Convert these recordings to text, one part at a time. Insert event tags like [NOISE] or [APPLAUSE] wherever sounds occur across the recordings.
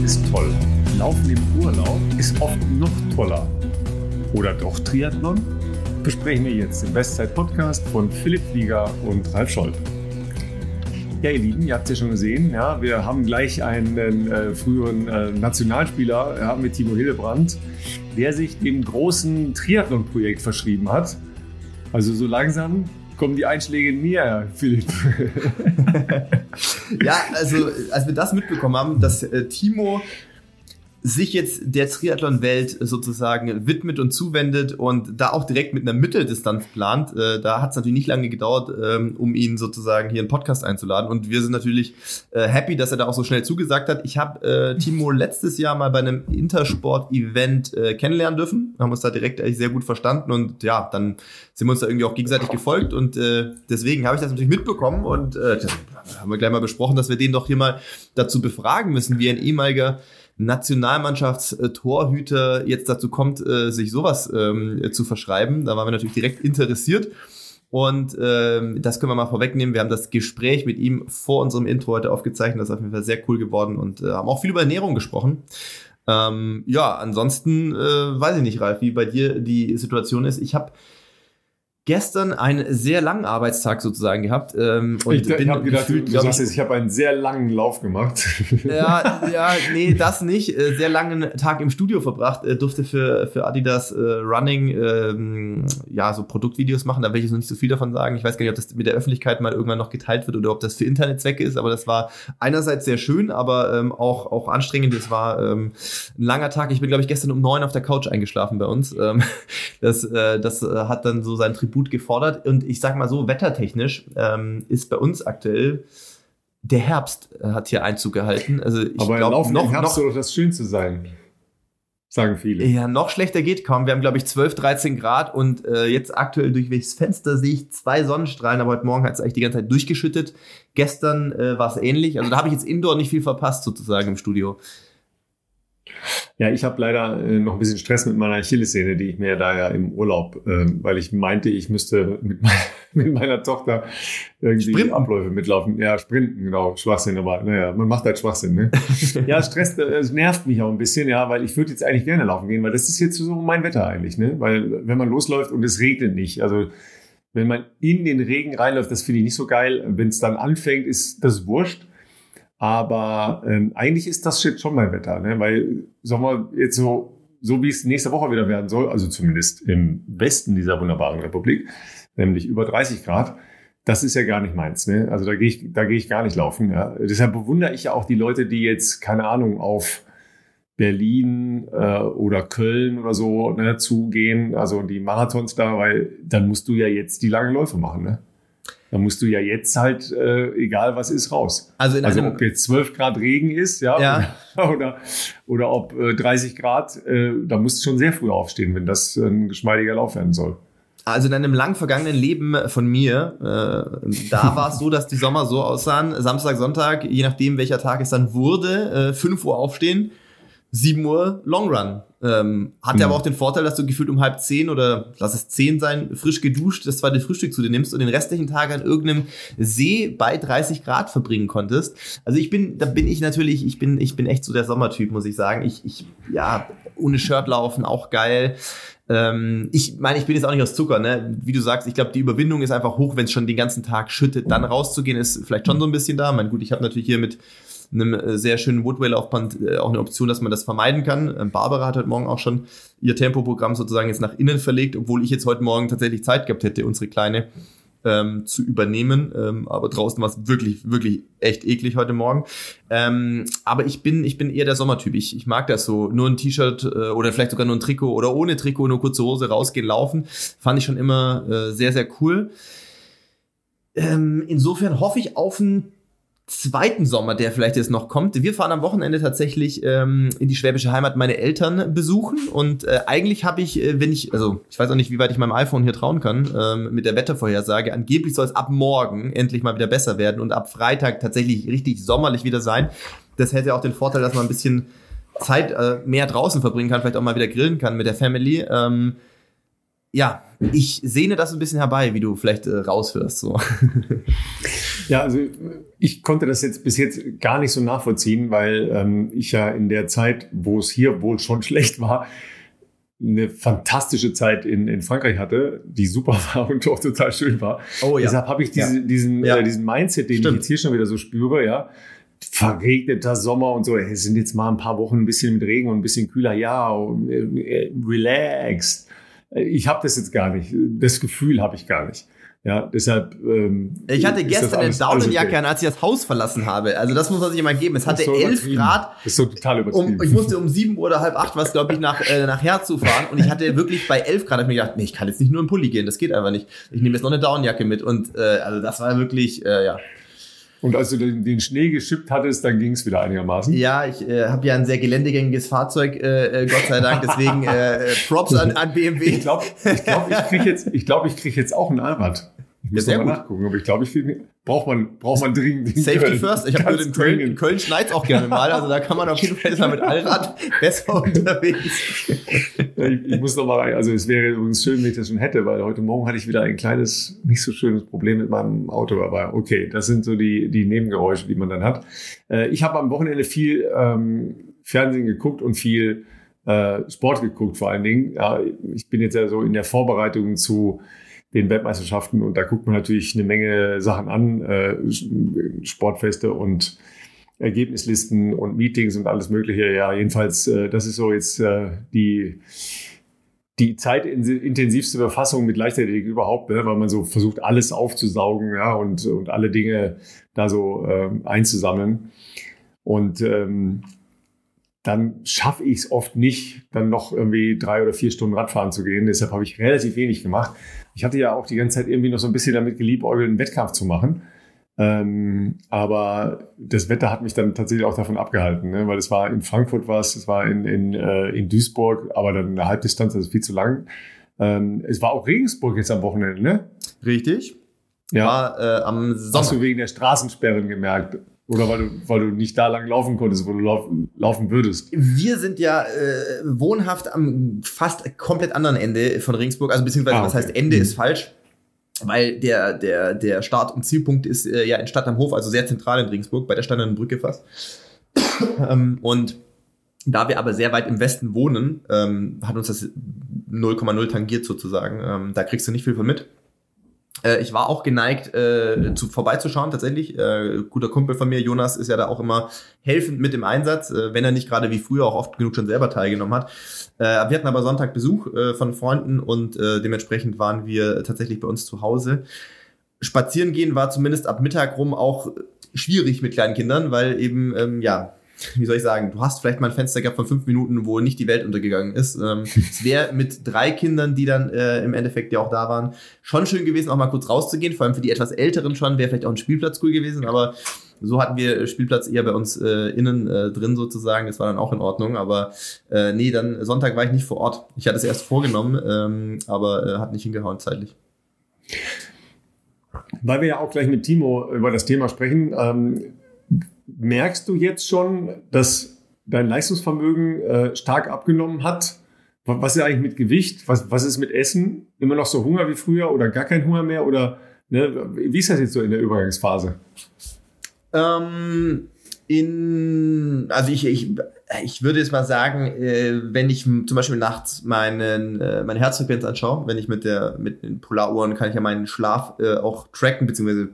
Ist toll. Laufen im Urlaub ist oft noch toller. Oder doch Triathlon? Besprechen wir jetzt im Bestzeit-Podcast von Philipp Flieger und Ralf Scholl. Ja, ihr Lieben, ihr habt es ja schon gesehen, ja, wir haben gleich einen äh, früheren äh, Nationalspieler ja, mit Timo Hildebrand, der sich dem großen Triathlon-Projekt verschrieben hat. Also so langsam kommen die Einschläge näher, Philipp. [LAUGHS] ja, also als wir das mitbekommen haben, dass äh, Timo sich jetzt der Triathlon-Welt sozusagen widmet und zuwendet und da auch direkt mit einer Mitteldistanz plant. Äh, da hat es natürlich nicht lange gedauert, ähm, um ihn sozusagen hier in Podcast einzuladen. Und wir sind natürlich äh, happy, dass er da auch so schnell zugesagt hat. Ich habe äh, Timo letztes Jahr mal bei einem Intersport-Event äh, kennenlernen dürfen, haben uns da direkt eigentlich sehr gut verstanden und ja, dann sind wir uns da irgendwie auch gegenseitig gefolgt und äh, deswegen habe ich das natürlich mitbekommen und äh, haben wir gleich mal besprochen, dass wir den doch hier mal dazu befragen müssen, wie ein ehemaliger Nationalmannschaftstorhüter jetzt dazu kommt, äh, sich sowas ähm, zu verschreiben. Da waren wir natürlich direkt interessiert. Und ähm, das können wir mal vorwegnehmen. Wir haben das Gespräch mit ihm vor unserem Intro heute aufgezeichnet. Das ist auf jeden Fall sehr cool geworden und äh, haben auch viel über Ernährung gesprochen. Ähm, ja, ansonsten äh, weiß ich nicht, Ralf, wie bei dir die Situation ist. Ich habe gestern einen sehr langen Arbeitstag sozusagen gehabt. Ähm, und ich, bin habe gedacht, gefühlt, du sagst jetzt, ich habe einen sehr langen Lauf gemacht. [LAUGHS] Ja, ja, nee, das nicht. Äh, sehr langen Tag im Studio verbracht. Äh, durfte für, für Adidas äh, Running ähm, ja so Produktvideos machen. Da will ich jetzt noch nicht so viel davon sagen. Ich weiß gar nicht, ob das mit der Öffentlichkeit mal irgendwann noch geteilt wird oder ob das für Internetzwecke ist. Aber das war einerseits sehr schön, aber ähm, auch, auch anstrengend. Es war ähm, ein langer Tag. Ich bin, glaube ich, gestern um neun auf der Couch eingeschlafen bei uns. Ähm, [LAUGHS] das, äh, das hat dann so sein Tribut Tribut gefordert. Und ich sag mal so, wettertechnisch ähm, ist bei uns aktuell der Herbst äh, hat hier Einzug gehalten. Also ich Aber glaub, noch, Herbst noch, soll das Schönste sein. Sagen viele. Ja, noch schlechter geht kaum. Wir haben, glaube ich, 12, 13 Grad und äh, jetzt aktuell durch welches Fenster sehe ich zwei Sonnenstrahlen, aber heute Morgen hat es eigentlich die ganze Zeit durchgeschüttet. Gestern äh, war es ähnlich. Also da habe ich jetzt indoor nicht viel verpasst, sozusagen im Studio. Ja, ich habe leider äh, noch ein bisschen Stress mit meiner Achillessehne, die ich mir da ja im Urlaub, äh, weil ich meinte, ich müsste mit, mein, [LAUGHS] mit meiner Tochter irgendwie sprinten. Abläufe mitlaufen. Ja, sprinten, genau, Schwachsinn, aber naja, man macht halt Schwachsinn, ne? [LAUGHS] ja, Stress, das äh, nervt mich auch ein bisschen, ja, weil ich würde jetzt eigentlich gerne laufen gehen, weil das ist jetzt so mein Wetter eigentlich, ne? Weil wenn man losläuft und es regnet nicht, also wenn man in den Regen reinläuft, das finde ich nicht so geil. Wenn es dann anfängt, ist das wurscht. Aber ähm, eigentlich ist das shit schon mein Wetter, ne? weil, sagen wir, jetzt so, so wie es nächste Woche wieder werden soll, also zumindest im Westen dieser wunderbaren Republik, nämlich über 30 Grad, das ist ja gar nicht meins. Ne? Also da gehe ich, da ich gar nicht laufen. Ja? Deshalb bewundere ich ja auch die Leute, die jetzt, keine Ahnung, auf Berlin äh, oder Köln oder so ne, zugehen, also die Marathons da, weil dann musst du ja jetzt die langen Läufe machen. Ne? Da musst du ja jetzt halt, äh, egal was ist, raus. Also, in also ob jetzt 12 Grad Regen ist, ja, ja. Oder, [LAUGHS] oder, oder ob äh, 30 Grad, äh, da musst du schon sehr früh aufstehen, wenn das ein geschmeidiger Lauf werden soll. Also in einem lang vergangenen Leben von mir, äh, da war es so, dass die Sommer so aussahen, Samstag, Sonntag, je nachdem welcher Tag es dann wurde, äh, 5 Uhr aufstehen, 7 Uhr Long Run. Ähm, hat ja mhm. aber auch den Vorteil, dass du gefühlt um halb zehn oder lass es zehn sein, frisch geduscht, das zweite Frühstück zu dir nimmst und den restlichen Tag an irgendeinem See bei 30 Grad verbringen konntest. Also ich bin, da bin ich natürlich, ich bin, ich bin echt so der Sommertyp, muss ich sagen. Ich, ich, ja, ohne Shirt laufen, auch geil. Ähm, ich meine, ich bin jetzt auch nicht aus Zucker, ne? Wie du sagst, ich glaube, die Überwindung ist einfach hoch, wenn es schon den ganzen Tag schüttet, dann rauszugehen, ist vielleicht schon so ein bisschen da. Ich meine, gut, ich habe natürlich hier mit einem äh, sehr schönen Woodway-Laufband äh, auch eine Option, dass man das vermeiden kann. Ähm, Barbara hat heute Morgen auch schon ihr Tempoprogramm sozusagen jetzt nach innen verlegt, obwohl ich jetzt heute Morgen tatsächlich Zeit gehabt hätte, unsere Kleine ähm, zu übernehmen. Ähm, aber draußen war es wirklich, wirklich echt eklig heute Morgen. Ähm, aber ich bin, ich bin eher der Sommertyp. Ich, ich mag das so. Nur ein T-Shirt äh, oder vielleicht sogar nur ein Trikot oder ohne Trikot, nur kurze Hose rausgehen, laufen. Fand ich schon immer äh, sehr, sehr cool. Ähm, insofern hoffe ich auf ein zweiten Sommer, der vielleicht jetzt noch kommt. Wir fahren am Wochenende tatsächlich ähm, in die schwäbische Heimat meine Eltern besuchen und äh, eigentlich habe ich, äh, wenn ich, also ich weiß auch nicht, wie weit ich meinem iPhone hier trauen kann, ähm, mit der Wettervorhersage, angeblich soll es ab morgen endlich mal wieder besser werden und ab Freitag tatsächlich richtig sommerlich wieder sein. Das hätte auch den Vorteil, dass man ein bisschen Zeit äh, mehr draußen verbringen kann, vielleicht auch mal wieder grillen kann mit der Family. Ähm, ja, ich sehne das ein bisschen herbei, wie du vielleicht äh, raushörst. So. [LAUGHS] Ja, also ich konnte das jetzt bis jetzt gar nicht so nachvollziehen, weil ähm, ich ja in der Zeit, wo es hier wohl schon [LAUGHS] schlecht war, eine fantastische Zeit in, in Frankreich hatte, die super [LAUGHS] war und auch total schön war. Oh, ja. Deshalb habe ich diese, ja. diesen, ja. Äh, diesen Mindset, den Stimmt. ich jetzt hier schon wieder so spüre, ja. Verregneter Sommer und so. Es sind jetzt mal ein paar Wochen ein bisschen mit Regen und ein bisschen kühler. Ja, äh, relaxed. Ich habe das jetzt gar nicht. Das Gefühl habe ich gar nicht. Ja, deshalb. Ähm, ich hatte gestern eine Daunenjacke an, als ich das Haus verlassen habe. Also das muss man sich immer geben. Es hatte so 11 Grad. Das ist so total übertrieben. Um, ich musste um 7 Uhr oder halb 8 was, glaube ich, nach, äh, nach Herz zu fahren. Und ich hatte wirklich bei 11 Grad, hab ich mir gedacht, nee, ich kann jetzt nicht nur im Pulli gehen. Das geht einfach nicht. Ich nehme jetzt noch eine Daunenjacke mit. Und äh, also das war wirklich, äh, ja. Und als du den, den Schnee geschippt hattest, dann ging es wieder einigermaßen. Ja, ich äh, habe ja ein sehr geländegängiges Fahrzeug, äh, äh Gott sei Dank. Deswegen äh, äh Props an, an BMW. Ich glaube, ich, glaub, ich kriege jetzt, ich glaub, ich krieg jetzt auch ein Allrad. Ich muss ja, mal nachgucken, aber ich glaube, ich braucht man, braucht man dringend. Safety Köln. first. Ich habe gehört, in Köln, in Köln schneit auch gerne mal. Also da kann man auf jeden Fall mal mit Allrad besser unterwegs. ich, ich muss noch mal rein. Also es wäre übrigens schön, wenn ich das schon hätte, weil heute Morgen hatte ich wieder ein kleines, nicht so schönes Problem mit meinem Auto. Aber okay, das sind so die, die Nebengeräusche, die man dann hat. Äh, ich habe am Wochenende viel ähm, Fernsehen geguckt und viel äh, Sport geguckt vor allen Dingen. Ja, ich bin jetzt ja so in der Vorbereitung zu den Weltmeisterschaften und da guckt man natürlich eine Menge Sachen an, äh, Sportfeste und Ergebnislisten und Meetings und alles Mögliche. Ja, jedenfalls, äh, das ist so jetzt äh, die die zeitintensivste Befassung mit Leichtathletik überhaupt, ne? weil man so versucht, alles aufzusaugen ja, und, und alle Dinge da so äh, einzusammeln. Und ähm, dann schaffe ich es oft nicht, dann noch irgendwie drei oder vier Stunden Radfahren zu gehen. Deshalb habe ich relativ wenig gemacht. Ich hatte ja auch die ganze Zeit irgendwie noch so ein bisschen damit geliebäugelt, einen Wettkampf zu machen. Ähm, aber das Wetter hat mich dann tatsächlich auch davon abgehalten, ne? weil es war in Frankfurt was, es war in, in, äh, in Duisburg, aber dann eine Halbdistanz, das ist viel zu lang. Ähm, es war auch Regensburg jetzt am Wochenende, ne? Richtig. Ja. War, äh, am Sommer. Hast du wegen der Straßensperren gemerkt? Oder weil du, weil du nicht da lang laufen konntest, wo du lauf, laufen würdest? Wir sind ja äh, wohnhaft am fast komplett anderen Ende von Regensburg. Also beziehungsweise, ah, okay. was heißt Ende mhm. ist falsch. Weil der, der, der Start- und Zielpunkt ist äh, ja in Stadt am Hof, also sehr zentral in Regensburg, bei der Standarden Brücke fast. [COUGHS] ähm, und da wir aber sehr weit im Westen wohnen, ähm, hat uns das 0,0 tangiert sozusagen. Ähm, da kriegst du nicht viel von mit. Äh, ich war auch geneigt, äh, zu, vorbeizuschauen, tatsächlich. Äh, guter Kumpel von mir, Jonas, ist ja da auch immer helfend mit im Einsatz, äh, wenn er nicht gerade wie früher auch oft genug schon selber teilgenommen hat. Äh, wir hatten aber Sonntag Besuch äh, von Freunden und äh, dementsprechend waren wir tatsächlich bei uns zu Hause. Spazieren gehen war zumindest ab Mittag rum auch schwierig mit kleinen Kindern, weil eben, ähm, ja, [LAUGHS] wie soll ich sagen, du hast vielleicht mal ein Fenster gehabt von fünf Minuten, wo nicht die Welt untergegangen ist. Ähm, es wäre mit drei Kindern, die dann äh, im Endeffekt ja auch da waren, schon schön gewesen, auch mal kurz rauszugehen. Vor allem für die etwas Älteren schon wäre vielleicht auch ein Spielplatz cool gewesen, aber so hatten wir Spielplatz eher bei uns äh, innen äh, drin sozusagen. Das war dann auch in Ordnung. Aber äh, nee, dann Sonntag war ich nicht vor Ort. Ich hatte es erst vorgenommen, ähm, aber äh, hat nicht hingehauen zeitlich. Weil wir ja auch gleich mit Timo über das Thema sprechen. Ähm, merkst du jetzt schon, dass dein Leistungsvermögen äh, stark abgenommen hat? Was ist eigentlich mit Gewicht? Was, was ist mit Essen? Immer noch so Hunger wie früher oder gar kein Hunger mehr? Oder ne, wie ist das jetzt so in der Übergangsphase? Ähm, in, also ich, ich, ich würde jetzt mal sagen, äh, wenn ich zum Beispiel nachts meinen, äh, meine Herzfrequenz anschaue, wenn ich mit der mit den Polaruhren kann ich ja meinen Schlaf äh, auch tracken, beziehungsweise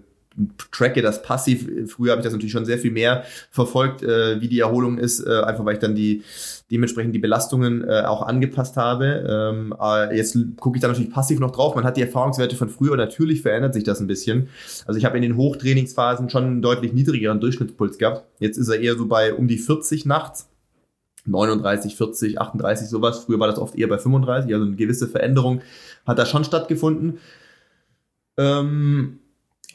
tracke das passiv. Früher habe ich das natürlich schon sehr viel mehr verfolgt, äh, wie die Erholung ist, äh, einfach weil ich dann die dementsprechend die Belastungen äh, auch angepasst habe. Ähm, äh, jetzt gucke ich da natürlich passiv noch drauf. Man hat die Erfahrungswerte von früher, natürlich verändert sich das ein bisschen. Also ich habe in den Hochtrainingsphasen schon einen deutlich niedrigeren Durchschnittspuls gehabt. Jetzt ist er eher so bei um die 40 nachts. 39, 40, 38, sowas. Früher war das oft eher bei 35, also eine gewisse Veränderung hat da schon stattgefunden. Ähm,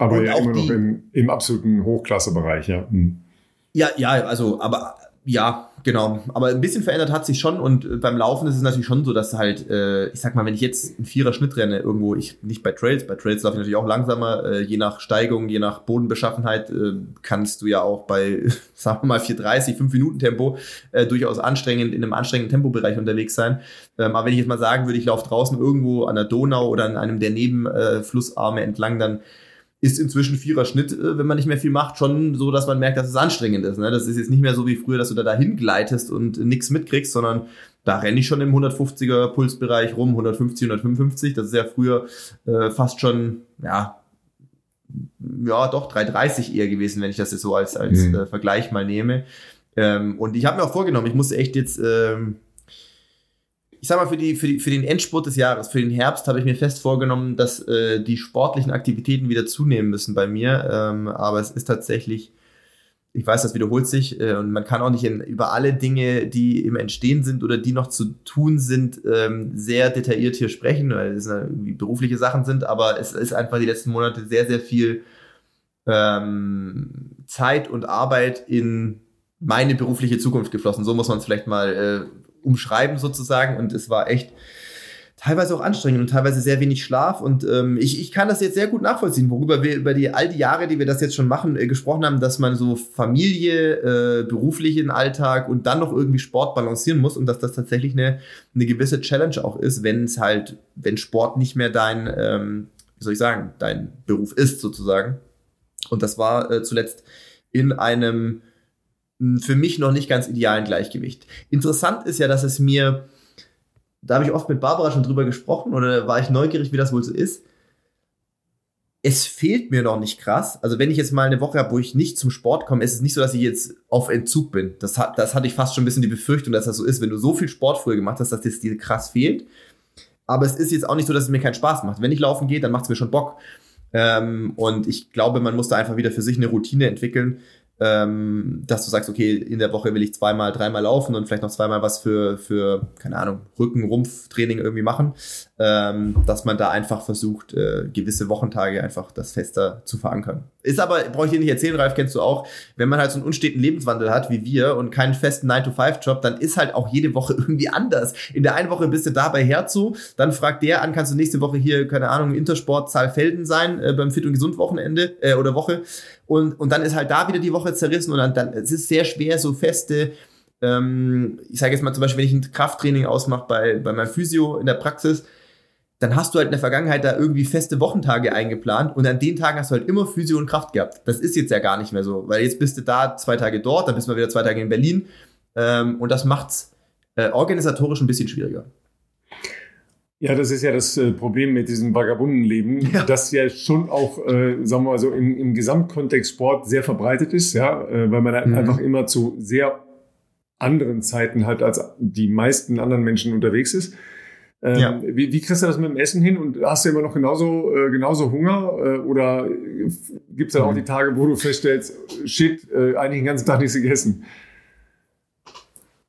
aber und ja immer noch im, im absoluten Hochklassebereich, ja. Hm. Ja, ja, also, aber ja, genau. Aber ein bisschen verändert hat sich schon und äh, beim Laufen ist es natürlich schon so, dass halt, äh, ich sag mal, wenn ich jetzt einen Vierer Schnitt renne, irgendwo, ich nicht bei Trails, bei Trails laufe ich natürlich auch langsamer, äh, je nach Steigung, je nach Bodenbeschaffenheit, äh, kannst du ja auch bei, [LAUGHS] sagen wir mal, 430, 5 Minuten Tempo äh, durchaus anstrengend, in einem anstrengenden Tempobereich unterwegs sein. Ähm, aber wenn ich jetzt mal sagen würde, ich laufe draußen irgendwo an der Donau oder an einem der Nebenflussarme äh, entlang, dann ist inzwischen vierer Schnitt, äh, wenn man nicht mehr viel macht, schon so, dass man merkt, dass es anstrengend ist. Ne? Das ist jetzt nicht mehr so wie früher, dass du da dahin gleitest und nichts mitkriegst, sondern da renne ich schon im 150er Pulsbereich rum, 150, 155. Das ist ja früher äh, fast schon, ja, ja, doch 330 eher gewesen, wenn ich das jetzt so als, als mhm. äh, Vergleich mal nehme. Ähm, und ich habe mir auch vorgenommen, ich muss echt jetzt, ähm, ich sag mal, für, die, für, die, für den Endspurt des Jahres, für den Herbst, habe ich mir fest vorgenommen, dass äh, die sportlichen Aktivitäten wieder zunehmen müssen bei mir. Ähm, aber es ist tatsächlich ich weiß, das wiederholt sich äh, und man kann auch nicht in, über alle Dinge, die im Entstehen sind oder die noch zu tun sind, ähm, sehr detailliert hier sprechen, weil es irgendwie berufliche Sachen sind, aber es ist einfach die letzten Monate sehr, sehr viel ähm, Zeit und Arbeit in meine berufliche Zukunft geflossen. So muss man es vielleicht mal äh, umschreiben sozusagen und es war echt teilweise auch anstrengend und teilweise sehr wenig Schlaf. Und ähm, ich, ich kann das jetzt sehr gut nachvollziehen, worüber wir über die all die Jahre, die wir das jetzt schon machen, äh, gesprochen haben, dass man so Familie, äh, beruflichen Alltag und dann noch irgendwie Sport balancieren muss und dass das tatsächlich eine, eine gewisse Challenge auch ist, wenn es halt, wenn Sport nicht mehr dein, ähm, wie soll ich sagen, dein Beruf ist sozusagen. Und das war äh, zuletzt in einem für mich noch nicht ganz idealen Gleichgewicht. Interessant ist ja, dass es mir da habe ich oft mit Barbara schon drüber gesprochen oder war ich neugierig, wie das wohl so ist. Es fehlt mir noch nicht krass. Also wenn ich jetzt mal eine Woche habe, wo ich nicht zum Sport komme, ist es nicht so, dass ich jetzt auf Entzug bin. Das, hat, das hatte ich fast schon ein bisschen die Befürchtung, dass das so ist, wenn du so viel Sport früher gemacht hast, dass das dir krass fehlt. Aber es ist jetzt auch nicht so, dass es mir keinen Spaß macht. Wenn ich laufen gehe, dann macht es mir schon Bock. Ähm, und ich glaube, man muss da einfach wieder für sich eine Routine entwickeln, ähm, dass du sagst, okay, in der Woche will ich zweimal, dreimal laufen und vielleicht noch zweimal was für, für keine Ahnung, Rücken, Rumpftraining irgendwie machen, ähm, dass man da einfach versucht, äh, gewisse Wochentage einfach das fester zu verankern. Ist aber, brauche ich dir nicht erzählen, Ralf, kennst du auch, wenn man halt so einen unsteten Lebenswandel hat wie wir und keinen festen 9-to-5-Job, dann ist halt auch jede Woche [LAUGHS] irgendwie anders. In der einen Woche bist du da bei Herzo, dann fragt der an, kannst du nächste Woche hier, keine Ahnung, Intersport Zahlfelden sein, äh, beim Fit- und Gesund-Wochenende äh, oder Woche und, und dann ist halt da wieder die Woche zerrissen und dann, dann es ist sehr schwer, so feste, ähm, ich sage jetzt mal zum Beispiel, wenn ich ein Krafttraining ausmache bei, bei meinem Physio in der Praxis, dann hast du halt in der Vergangenheit da irgendwie feste Wochentage eingeplant und an den Tagen hast du halt immer Physio und Kraft gehabt. Das ist jetzt ja gar nicht mehr so, weil jetzt bist du da zwei Tage dort, dann bist du mal wieder zwei Tage in Berlin ähm, und das macht's äh, organisatorisch ein bisschen schwieriger. Ja, das ist ja das äh, Problem mit diesem Vagabundenleben, ja. das ja schon auch, äh, sagen wir mal so, im, im Gesamtkontext Sport sehr verbreitet ist, ja, äh, weil man halt mhm. einfach immer zu sehr anderen Zeiten halt als die meisten anderen Menschen unterwegs ist. Ähm, ja. wie, wie kriegst du das mit dem Essen hin und hast du immer noch genauso, äh, genauso Hunger äh, oder gibt es dann mhm. auch die Tage, wo du feststellst, shit, äh, eigentlich den ganzen Tag nichts gegessen?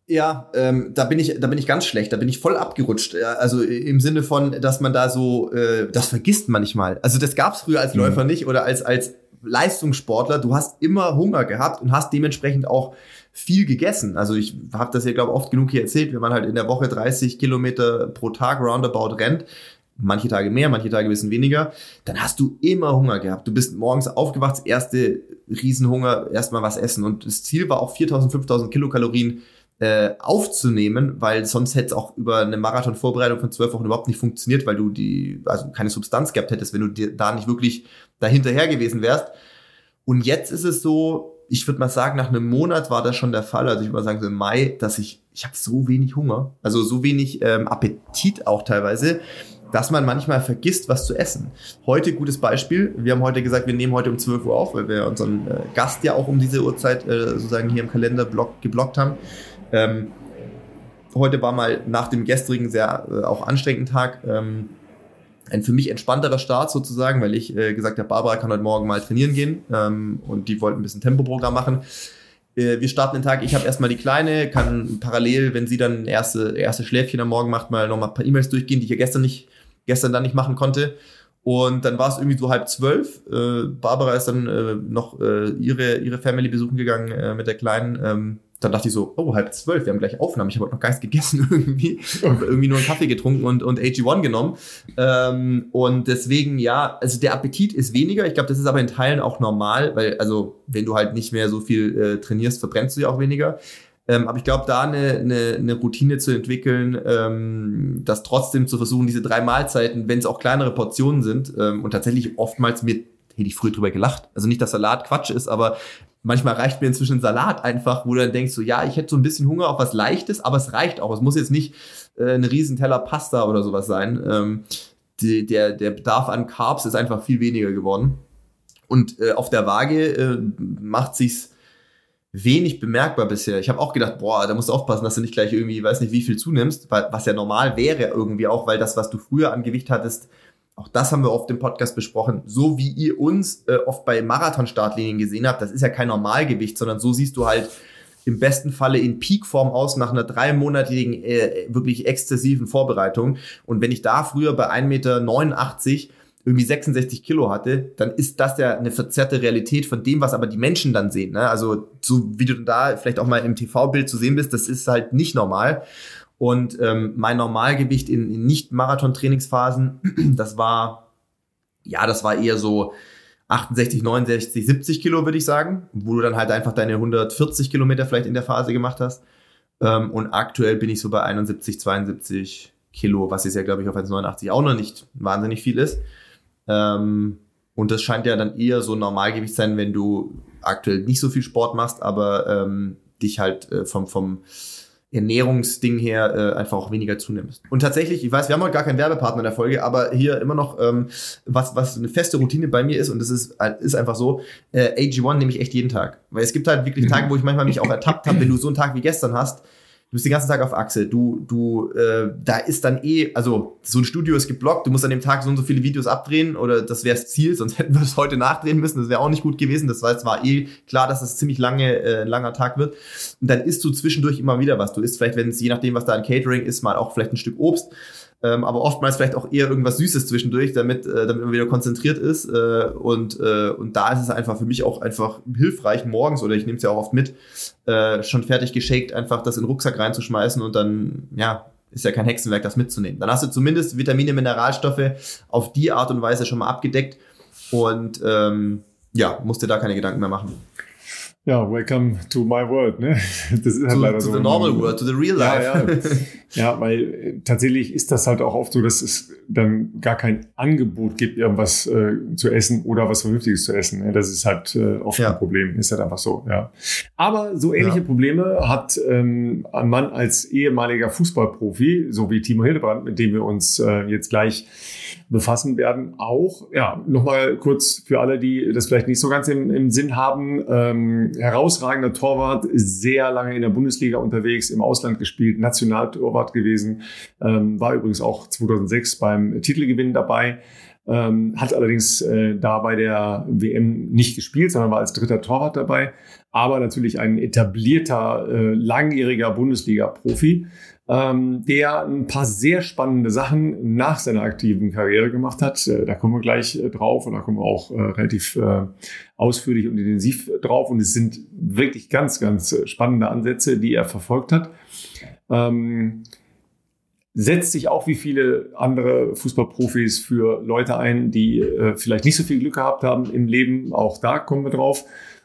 Ja, ähm, da bin ich, da bin ich ganz schlecht. Da bin ich voll abgerutscht. Also im Sinne von, dass man da so, äh, das vergisst manchmal. Also das gab's früher als mhm. Läufer nicht oder als als Leistungssportler. Du hast immer Hunger gehabt und hast dementsprechend auch viel gegessen. Also ich habe das ja glaube oft genug hier erzählt, wenn man halt in der Woche 30 Kilometer pro Tag roundabout rennt, manche Tage mehr, manche Tage ein bisschen weniger, dann hast du immer Hunger gehabt. Du bist morgens aufgewacht, erste Riesenhunger, erstmal was essen. Und das Ziel war auch 4000, 5000 Kilokalorien äh, aufzunehmen, weil sonst hätte es auch über eine Marathon-Vorbereitung von zwölf Wochen überhaupt nicht funktioniert, weil du die, also keine Substanz gehabt hättest, wenn du dir da nicht wirklich dahinterher gewesen wärst. Und jetzt ist es so, ich würde mal sagen, nach einem Monat war das schon der Fall, also ich würde mal sagen so im Mai, dass ich, ich habe so wenig Hunger, also so wenig ähm, Appetit auch teilweise, dass man manchmal vergisst, was zu essen. Heute gutes Beispiel. Wir haben heute gesagt, wir nehmen heute um 12 Uhr auf, weil wir unseren äh, Gast ja auch um diese Uhrzeit äh, sozusagen hier im Kalender block, geblockt haben. Ähm, heute war mal nach dem gestrigen sehr äh, auch anstrengenden Tag ähm, ein für mich entspannterer Start sozusagen, weil ich äh, gesagt habe, Barbara kann heute Morgen mal trainieren gehen ähm, und die wollten ein bisschen Tempoprogramm machen. Äh, wir starten den Tag, ich habe erstmal die Kleine, kann parallel, wenn sie dann erste, erste Schläfchen am Morgen macht, mal nochmal ein paar E-Mails durchgehen, die ich ja gestern nicht, gestern dann nicht machen konnte. Und dann war es irgendwie so halb zwölf. Äh, Barbara ist dann äh, noch ihre, ihre Family besuchen gegangen mit der Kleinen. Ähm, dann dachte ich so, oh, halb zwölf, wir haben gleich Aufnahme. Ich habe noch gar nichts gegessen [LAUGHS] irgendwie. Irgendwie nur einen Kaffee getrunken und, und AG1 genommen. Ähm, und deswegen, ja, also der Appetit ist weniger. Ich glaube, das ist aber in Teilen auch normal, weil, also, wenn du halt nicht mehr so viel äh, trainierst, verbrennst du ja auch weniger. Ähm, aber ich glaube, da eine, eine, eine Routine zu entwickeln, ähm, das trotzdem zu versuchen, diese drei Mahlzeiten, wenn es auch kleinere Portionen sind, ähm, und tatsächlich oftmals mir hätte ich früher drüber gelacht. Also nicht, dass Salat Quatsch ist, aber manchmal reicht mir inzwischen Salat einfach, wo du dann denkst, so ja, ich hätte so ein bisschen Hunger auf was Leichtes, aber es reicht auch. Es muss jetzt nicht äh, ein Riesenteller Pasta oder sowas sein. Ähm, die, der, der Bedarf an Carbs ist einfach viel weniger geworden. Und äh, auf der Waage äh, macht sich's wenig bemerkbar bisher. Ich habe auch gedacht, boah, da musst du aufpassen, dass du nicht gleich irgendwie, weiß nicht, wie viel zunimmst, was ja normal wäre irgendwie auch, weil das, was du früher an Gewicht hattest, auch das haben wir oft im Podcast besprochen, so wie ihr uns äh, oft bei Marathon-Startlinien gesehen habt, das ist ja kein Normalgewicht, sondern so siehst du halt im besten Falle in Peakform aus nach einer dreimonatigen, äh, wirklich exzessiven Vorbereitung. Und wenn ich da früher bei 1,89 Meter irgendwie 66 Kilo hatte, dann ist das ja eine verzerrte Realität von dem, was aber die Menschen dann sehen. Ne? Also so wie du da vielleicht auch mal im TV-Bild zu sehen bist, das ist halt nicht normal. Und ähm, mein Normalgewicht in, in Nicht-Marathon-Trainingsphasen, [CLEARS THROAT] das war, ja, das war eher so 68, 69, 70 Kilo, würde ich sagen, wo du dann halt einfach deine 140 Kilometer vielleicht in der Phase gemacht hast. Ähm, und aktuell bin ich so bei 71, 72 Kilo, was jetzt ja, glaube ich, auf 1,89 auch noch nicht wahnsinnig viel ist. Ähm, und das scheint ja dann eher so Normalgewicht sein, wenn du aktuell nicht so viel Sport machst, aber ähm, dich halt äh, vom, vom Ernährungsding her äh, einfach auch weniger zunimmst. Und tatsächlich, ich weiß, wir haben heute gar keinen Werbepartner in der Folge, aber hier immer noch ähm, was, was eine feste Routine bei mir ist und das ist, ist einfach so, äh, AG1 nehme ich echt jeden Tag. Weil es gibt halt wirklich Tage, wo ich manchmal mich auch ertappt habe, wenn du so einen Tag wie gestern hast, bist den ganzen Tag auf Achse, du, du, äh, da ist dann eh, also so ein Studio ist geblockt, du musst an dem Tag so und so viele Videos abdrehen oder das wäre das Ziel, [LAUGHS] sonst hätten wir es heute nachdrehen müssen, das wäre auch nicht gut gewesen, das war, es war eh klar, dass es ziemlich lange, äh, langer Tag wird. Und dann isst du zwischendurch immer wieder was, du isst vielleicht, wenn es je nachdem, was da an Catering ist, mal auch vielleicht ein Stück Obst, ähm, aber oftmals vielleicht auch eher irgendwas Süßes zwischendurch, damit, äh, damit man wieder konzentriert ist. Äh, und, äh, und da ist es einfach für mich auch einfach hilfreich, morgens, oder ich nehme es ja auch oft mit, äh, schon fertig geshaked, einfach das in den Rucksack reinzuschmeißen und dann, ja, ist ja kein Hexenwerk, das mitzunehmen. Dann hast du zumindest Vitamine, Mineralstoffe auf die Art und Weise schon mal abgedeckt und ähm, ja, musst dir da keine Gedanken mehr machen. Ja, welcome to my world, ne? [LAUGHS] Das ist halt to, leider to so. To the normal world, to the real life. Ja, ja. [LAUGHS] ja, weil äh, tatsächlich ist das halt auch oft so, dass es dann gar kein Angebot gibt, irgendwas äh, zu essen oder was Vernünftiges zu essen. Ne? Das ist halt äh, oft ja. ein Problem, ist halt einfach so, ja. Aber so ähnliche ja. Probleme hat ähm, ein Mann als ehemaliger Fußballprofi, so wie Timo Hildebrand, mit dem wir uns äh, jetzt gleich befassen werden, auch, ja, nochmal kurz für alle, die das vielleicht nicht so ganz im, im Sinn haben, ähm, herausragender Torwart, sehr lange in der Bundesliga unterwegs, im Ausland gespielt, Nationaltorwart gewesen, ähm, war übrigens auch 2006 beim Titelgewinn dabei. Ähm, hat allerdings äh, da bei der WM nicht gespielt, sondern war als dritter Torwart dabei. Aber natürlich ein etablierter, äh, langjähriger Bundesliga-Profi ähm, der ein paar sehr spannende Sachen nach seiner aktiven Karriere gemacht hat. Äh, da kommen wir gleich äh, drauf und da kommen wir auch äh, relativ äh, ausführlich und intensiv drauf. Und es sind wirklich ganz, ganz äh, spannende Ansätze, die er verfolgt hat. Ähm, setzt sich auch wie viele andere Fußballprofis für Leute ein, die äh, vielleicht nicht so viel Glück gehabt haben im Leben. Auch da kommen wir drauf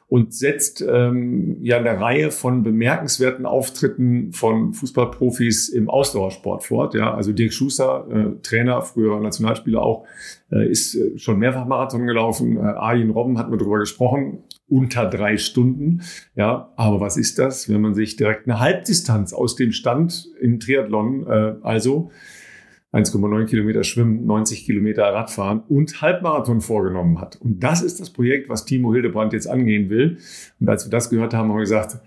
und setzt ähm, ja eine Reihe von bemerkenswerten Auftritten von Fußballprofis im Ausdauersport fort. Ja, also Dirk Schuster, äh, Trainer, früherer Nationalspieler auch, äh, ist äh, schon mehrfach Marathon gelaufen. Äh, Arjen Robben hat mir darüber gesprochen, unter drei Stunden. Ja, aber was ist das, wenn man sich direkt eine Halbdistanz aus dem Stand im Triathlon, äh, also 1,9 Kilometer Schwimmen, 90 Kilometer Radfahren und Halbmarathon vorgenommen hat. Und das ist das Projekt, was Timo Hildebrand jetzt angehen will. Und als wir das gehört haben, haben wir gesagt,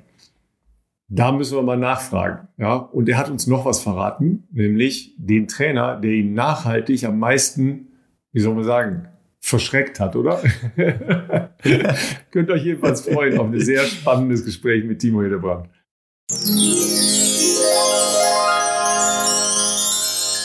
da müssen wir mal nachfragen. Ja, und er hat uns noch was verraten, nämlich den Trainer, der ihn nachhaltig am meisten, wie soll man sagen, verschreckt hat, oder? [LAUGHS] Könnt euch jedenfalls freuen auf ein sehr spannendes Gespräch mit Timo Hildebrand.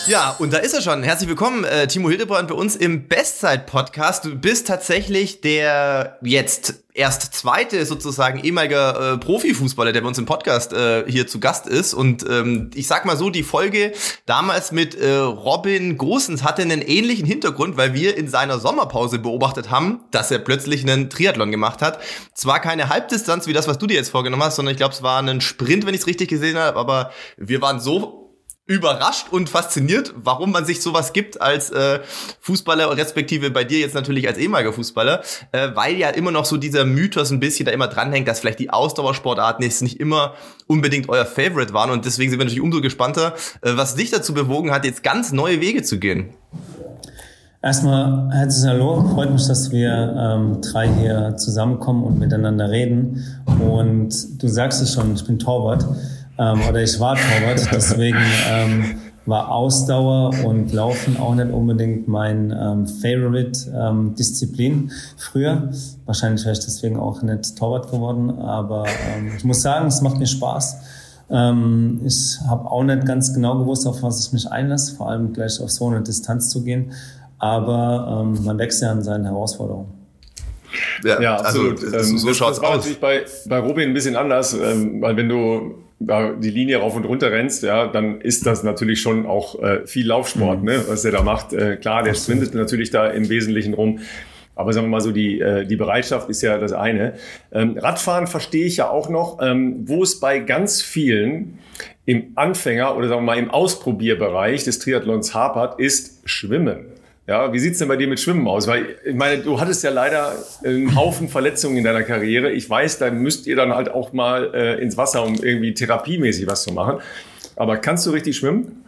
Ja, und da ist er schon. Herzlich willkommen, äh, Timo Hildebrand, bei uns im Bestzeit-Podcast. Du bist tatsächlich der jetzt erst zweite sozusagen ehemaliger äh, Profifußballer, der bei uns im Podcast äh, hier zu Gast ist. Und ähm, ich sag mal so, die Folge damals mit äh, Robin Gosens hatte einen ähnlichen Hintergrund, weil wir in seiner Sommerpause beobachtet haben, dass er plötzlich einen Triathlon gemacht hat. Zwar keine Halbdistanz wie das, was du dir jetzt vorgenommen hast, sondern ich glaube, es war ein Sprint, wenn ich es richtig gesehen habe, aber wir waren so überrascht und fasziniert, warum man sich sowas gibt als äh, Fußballer, respektive bei dir jetzt natürlich als ehemaliger Fußballer, äh, weil ja immer noch so dieser Mythos ein bisschen da immer dranhängt, dass vielleicht die Ausdauersportarten jetzt nicht immer unbedingt euer Favorite waren und deswegen sind wir natürlich umso gespannter, äh, was dich dazu bewogen hat, jetzt ganz neue Wege zu gehen. Erstmal herzliches Hallo, freut mich, dass wir ähm, drei hier zusammenkommen und miteinander reden. Und du sagst es schon, ich bin Torwart ähm, oder ich war Torwart, [LAUGHS] deswegen ähm, war Ausdauer und Laufen auch nicht unbedingt mein ähm, Favorite ähm, Disziplin früher. Wahrscheinlich wäre ich deswegen auch nicht Torwart geworden, aber ähm, ich muss sagen, es macht mir Spaß. Ähm, ich habe auch nicht ganz genau gewusst, auf was ich mich einlasse, vor allem gleich auf so eine Distanz zu gehen aber ähm, man wächst ja an seinen Herausforderungen. Ja, ja also, absolut. Ähm, so das, das war aus. natürlich bei, bei Robin ein bisschen anders, ähm, weil wenn du da die Linie rauf und runter rennst, ja, dann ist das natürlich schon auch äh, viel Laufsport, mhm. ne, was der da macht. Äh, klar, der sprintet natürlich da im Wesentlichen rum. Aber sagen wir mal so, die, äh, die Bereitschaft ist ja das eine. Ähm, Radfahren verstehe ich ja auch noch, ähm, wo es bei ganz vielen im Anfänger oder sagen wir mal im Ausprobierbereich des Triathlons hapert, ist Schwimmen. Ja, wie sieht's denn bei dir mit Schwimmen aus? Weil ich meine, du hattest ja leider einen Haufen Verletzungen in deiner Karriere. Ich weiß, da müsst ihr dann halt auch mal äh, ins Wasser, um irgendwie therapiemäßig was zu machen. Aber kannst du richtig schwimmen?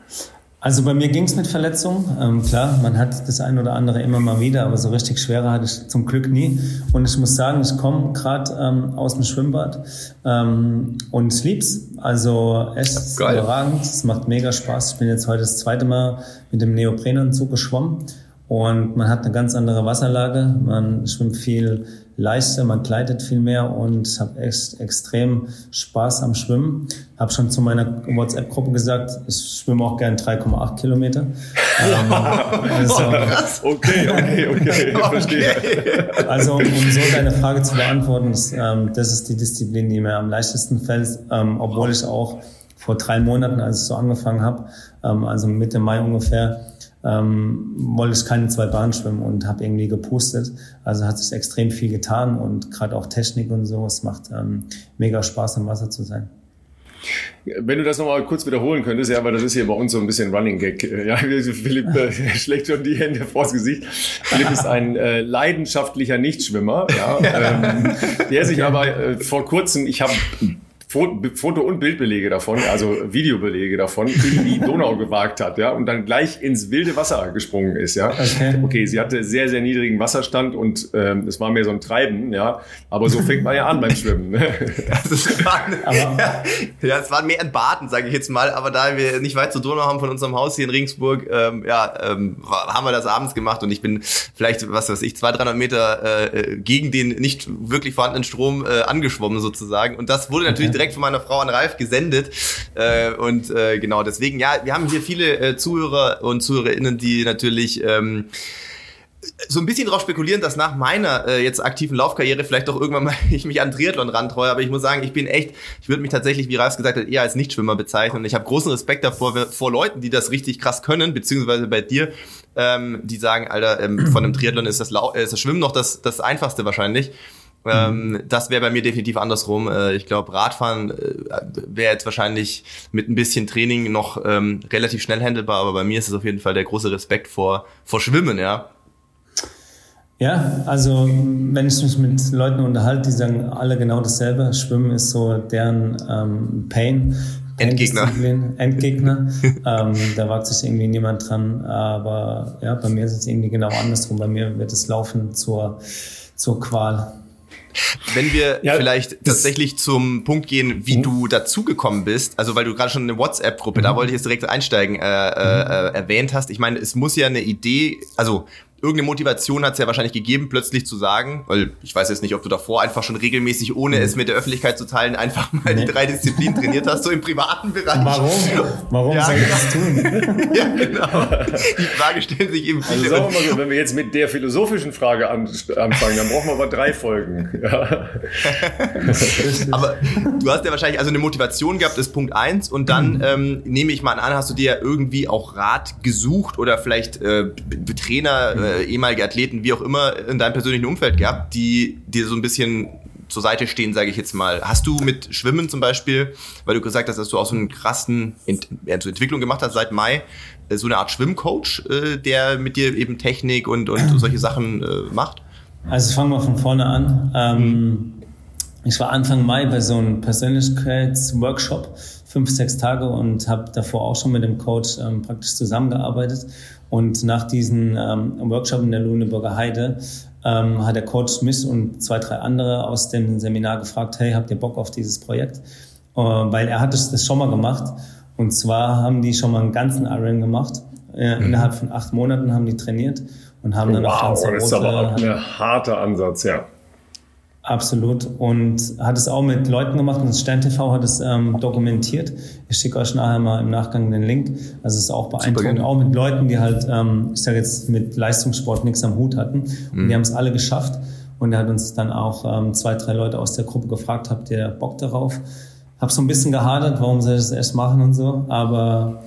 Also bei mir ging's mit Verletzungen. Ähm, klar, man hat das ein oder andere immer mal wieder, aber so richtig schwere hatte ich zum Glück nie. Und ich muss sagen, ich komme gerade ähm, aus dem Schwimmbad ähm, und ich lieb's. Also echt Geil. überragend. Es macht mega Spaß. Ich bin jetzt heute das zweite Mal mit dem Neoprenanzug geschwommen. Und man hat eine ganz andere Wasserlage, man schwimmt viel leichter, man gleitet viel mehr und habe echt extrem Spaß am Schwimmen. Habe schon zu meiner WhatsApp-Gruppe gesagt, ich schwimme auch gern 3,8 Kilometer. [LAUGHS] ähm, also, okay, okay, okay, ich verstehe. Also um so deine Frage zu beantworten, das, ähm, das ist die Disziplin, die mir am leichtesten fällt, ähm, obwohl ich auch vor drei Monaten, als ich so angefangen habe, ähm, also Mitte Mai ungefähr, ähm, wollte ich keine zwei Bahnen schwimmen und habe irgendwie gepustet. Also hat sich extrem viel getan und gerade auch Technik und so, es macht ähm, mega Spaß im Wasser zu sein. Wenn du das nochmal kurz wiederholen könntest, ja, aber das ist hier bei uns so ein bisschen Running Gag. Ja, Philipp [LAUGHS] äh, schlägt schon die Hände vors Gesicht. Philipp ist ein äh, leidenschaftlicher Nichtschwimmer, ja, [LAUGHS] ähm, der sich aber äh, vor kurzem, ich habe Foto- und Bildbelege davon, also [LAUGHS] Videobelege davon, in die Donau gewagt hat, ja, und dann gleich ins wilde Wasser gesprungen ist, ja. Okay, okay sie hatte sehr, sehr niedrigen Wasserstand und ähm, es war mehr so ein Treiben, ja. Aber so fängt man ja an beim Schwimmen. Ne? [LAUGHS] Das war, ja, ja, es war mehr ein Baden, sage ich jetzt mal, aber da wir nicht weit zur Donau haben von unserem Haus hier in Regensburg, ähm, ja, ähm, haben wir das abends gemacht und ich bin vielleicht, was weiß ich, 200, 300 Meter äh, gegen den nicht wirklich vorhandenen Strom äh, angeschwommen sozusagen und das wurde natürlich okay direkt von meiner Frau an Ralf gesendet. Äh, und äh, genau, deswegen, ja, wir haben hier viele äh, Zuhörer und ZuhörerInnen, die natürlich ähm, so ein bisschen darauf spekulieren, dass nach meiner äh, jetzt aktiven Laufkarriere vielleicht doch irgendwann mal [LAUGHS] ich mich an Triathlon rantreue, aber ich muss sagen, ich bin echt, ich würde mich tatsächlich, wie Ralf gesagt hat, eher als Nichtschwimmer bezeichnen und ich habe großen Respekt davor vor Leuten, die das richtig krass können, beziehungsweise bei dir, ähm, die sagen, Alter, ähm, von einem Triathlon ist das, Lau äh, ist das Schwimmen noch das, das Einfachste wahrscheinlich. Ähm, mhm. das wäre bei mir definitiv andersrum. Äh, ich glaube, Radfahren äh, wäre jetzt wahrscheinlich mit ein bisschen Training noch ähm, relativ schnell handelbar, aber bei mir ist es auf jeden Fall der große Respekt vor, vor Schwimmen, ja. Ja, also wenn ich mich mit Leuten unterhalte, die sagen alle genau dasselbe. Schwimmen ist so deren ähm, Pain. Endgegner. Endgegner. [LAUGHS] ähm, da wagt sich irgendwie niemand dran. Aber ja, bei mir ist es irgendwie genau andersrum. Bei mir wird das Laufen zur, zur Qual. Wenn wir [LAUGHS] ja, vielleicht tatsächlich zum Punkt gehen, wie mhm. du dazugekommen bist, also weil du gerade schon eine WhatsApp-Gruppe, mhm. da wollte ich jetzt direkt einsteigen, äh, äh, mhm. erwähnt hast. Ich meine, es muss ja eine Idee, also irgendeine Motivation hat es ja wahrscheinlich gegeben, plötzlich zu sagen, weil ich weiß jetzt nicht, ob du davor einfach schon regelmäßig, ohne mhm. es mit der Öffentlichkeit zu teilen, einfach mal nee. die drei Disziplinen trainiert hast, so im privaten Bereich. Warum? Warum ja, soll ich das tun? [LAUGHS] ja, genau. Die Frage stellen sich eben viele. Also sagen wir mal so, wenn wir jetzt mit der philosophischen Frage anfangen, dann brauchen wir aber drei Folgen. Ja. [LAUGHS] aber du hast ja wahrscheinlich also eine Motivation gehabt, ist Punkt eins und dann mhm. ähm, nehme ich mal an, hast du dir ja irgendwie auch Rat gesucht oder vielleicht äh, Trainer, äh, ehemalige Athleten, wie auch immer, in deinem persönlichen Umfeld gehabt, die dir so ein bisschen zur Seite stehen, sage ich jetzt mal. Hast du mit Schwimmen zum Beispiel, weil du gesagt hast, dass du auch so einen krassen Ent Entwicklung gemacht hast seit Mai, äh, so eine Art Schwimmcoach, äh, der mit dir eben Technik und, und solche Sachen äh, macht? Also fangen wir von vorne an. Ähm, ich war Anfang Mai bei so einem Persönlichkeitsworkshop, fünf, sechs Tage und habe davor auch schon mit dem Coach ähm, praktisch zusammengearbeitet. Und nach diesem ähm, Workshop in der Luneburger Heide ähm, hat der Coach mich und zwei, drei andere aus dem Seminar gefragt, hey, habt ihr Bock auf dieses Projekt? Äh, weil er hat das, das schon mal gemacht. Und zwar haben die schon mal einen ganzen Iron gemacht. Äh, mhm. Innerhalb von acht Monaten haben die trainiert und haben dann wow, auf das ist aber auch ein harter Ansatz, ja. Absolut. Und hat es auch mit Leuten gemacht und Stern TV hat es ähm, dokumentiert. Ich schicke euch nachher mal im Nachgang den Link. Also es ist auch beeindruckend. Auch mit Leuten, die halt, ähm, ich sage jetzt, mit Leistungssport nichts am Hut hatten. Und mhm. die haben es alle geschafft. Und er hat uns dann auch ähm, zwei, drei Leute aus der Gruppe gefragt, habt ihr Bock darauf? Hab so ein bisschen gehadert, warum soll ich das erst machen und so. Aber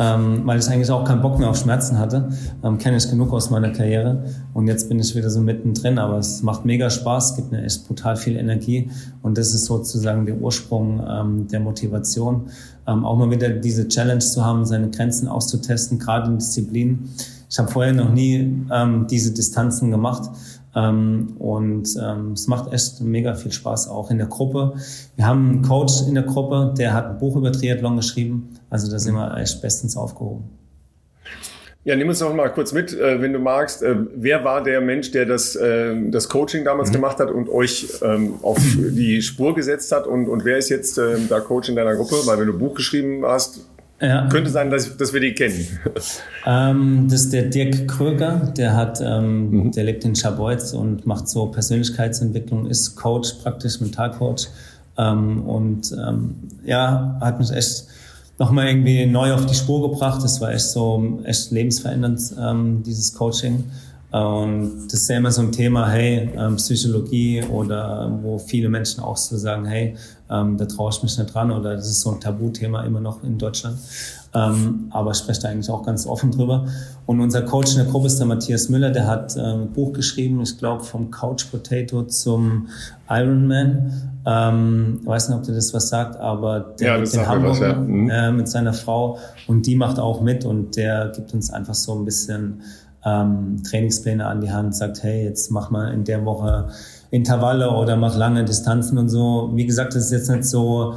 ähm, weil ich eigentlich auch keinen Bock mehr auf Schmerzen hatte. Ähm, Kenne ich genug aus meiner Karriere und jetzt bin ich wieder so mittendrin, aber es macht mega Spaß, gibt mir echt brutal viel Energie und das ist sozusagen der Ursprung ähm, der Motivation. Ähm, auch mal wieder diese Challenge zu haben, seine Grenzen auszutesten, gerade in Disziplinen. Ich habe vorher noch nie ähm, diese Distanzen gemacht. Ähm, und ähm, es macht echt mega viel Spaß, auch in der Gruppe. Wir haben einen Coach in der Gruppe, der hat ein Buch über Triathlon geschrieben. Also da sind wir echt bestens aufgehoben. Ja, nimm uns doch mal kurz mit, äh, wenn du magst. Äh, wer war der Mensch, der das, äh, das Coaching damals mhm. gemacht hat und euch ähm, auf die Spur gesetzt hat? Und, und wer ist jetzt äh, da Coach in deiner Gruppe? Weil wenn du ein Buch geschrieben hast, ja. Könnte sein, dass, dass wir die kennen. Ähm, das ist der Dirk Kröger, der hat, ähm, mhm. der lebt in Scharbeutz und macht so Persönlichkeitsentwicklung, ist Coach, praktisch Mentalcoach. Ähm, und ähm, ja, hat mich echt nochmal irgendwie neu auf die Spur gebracht. Das war echt so echt lebensverändernd, ähm, dieses Coaching. Und das ist ja immer so ein Thema, hey, ähm, Psychologie oder wo viele Menschen auch so sagen, hey, ähm, da traue ich mich nicht dran oder das ist so ein Tabuthema immer noch in Deutschland. Ähm, aber ich spreche da eigentlich auch ganz offen drüber. Und unser Coach in der Gruppe ist der Matthias Müller, der hat ähm, ein Buch geschrieben, ich glaube vom Couch Potato zum Ironman. Ähm, ich weiß nicht, ob dir das was sagt, aber der ja, in Hamburg was, ja. mhm. äh, mit seiner Frau und die macht auch mit und der gibt uns einfach so ein bisschen ähm, Trainingspläne an die Hand, sagt, hey, jetzt mach mal in der Woche Intervalle oder mach lange Distanzen und so. Wie gesagt, das ist jetzt nicht so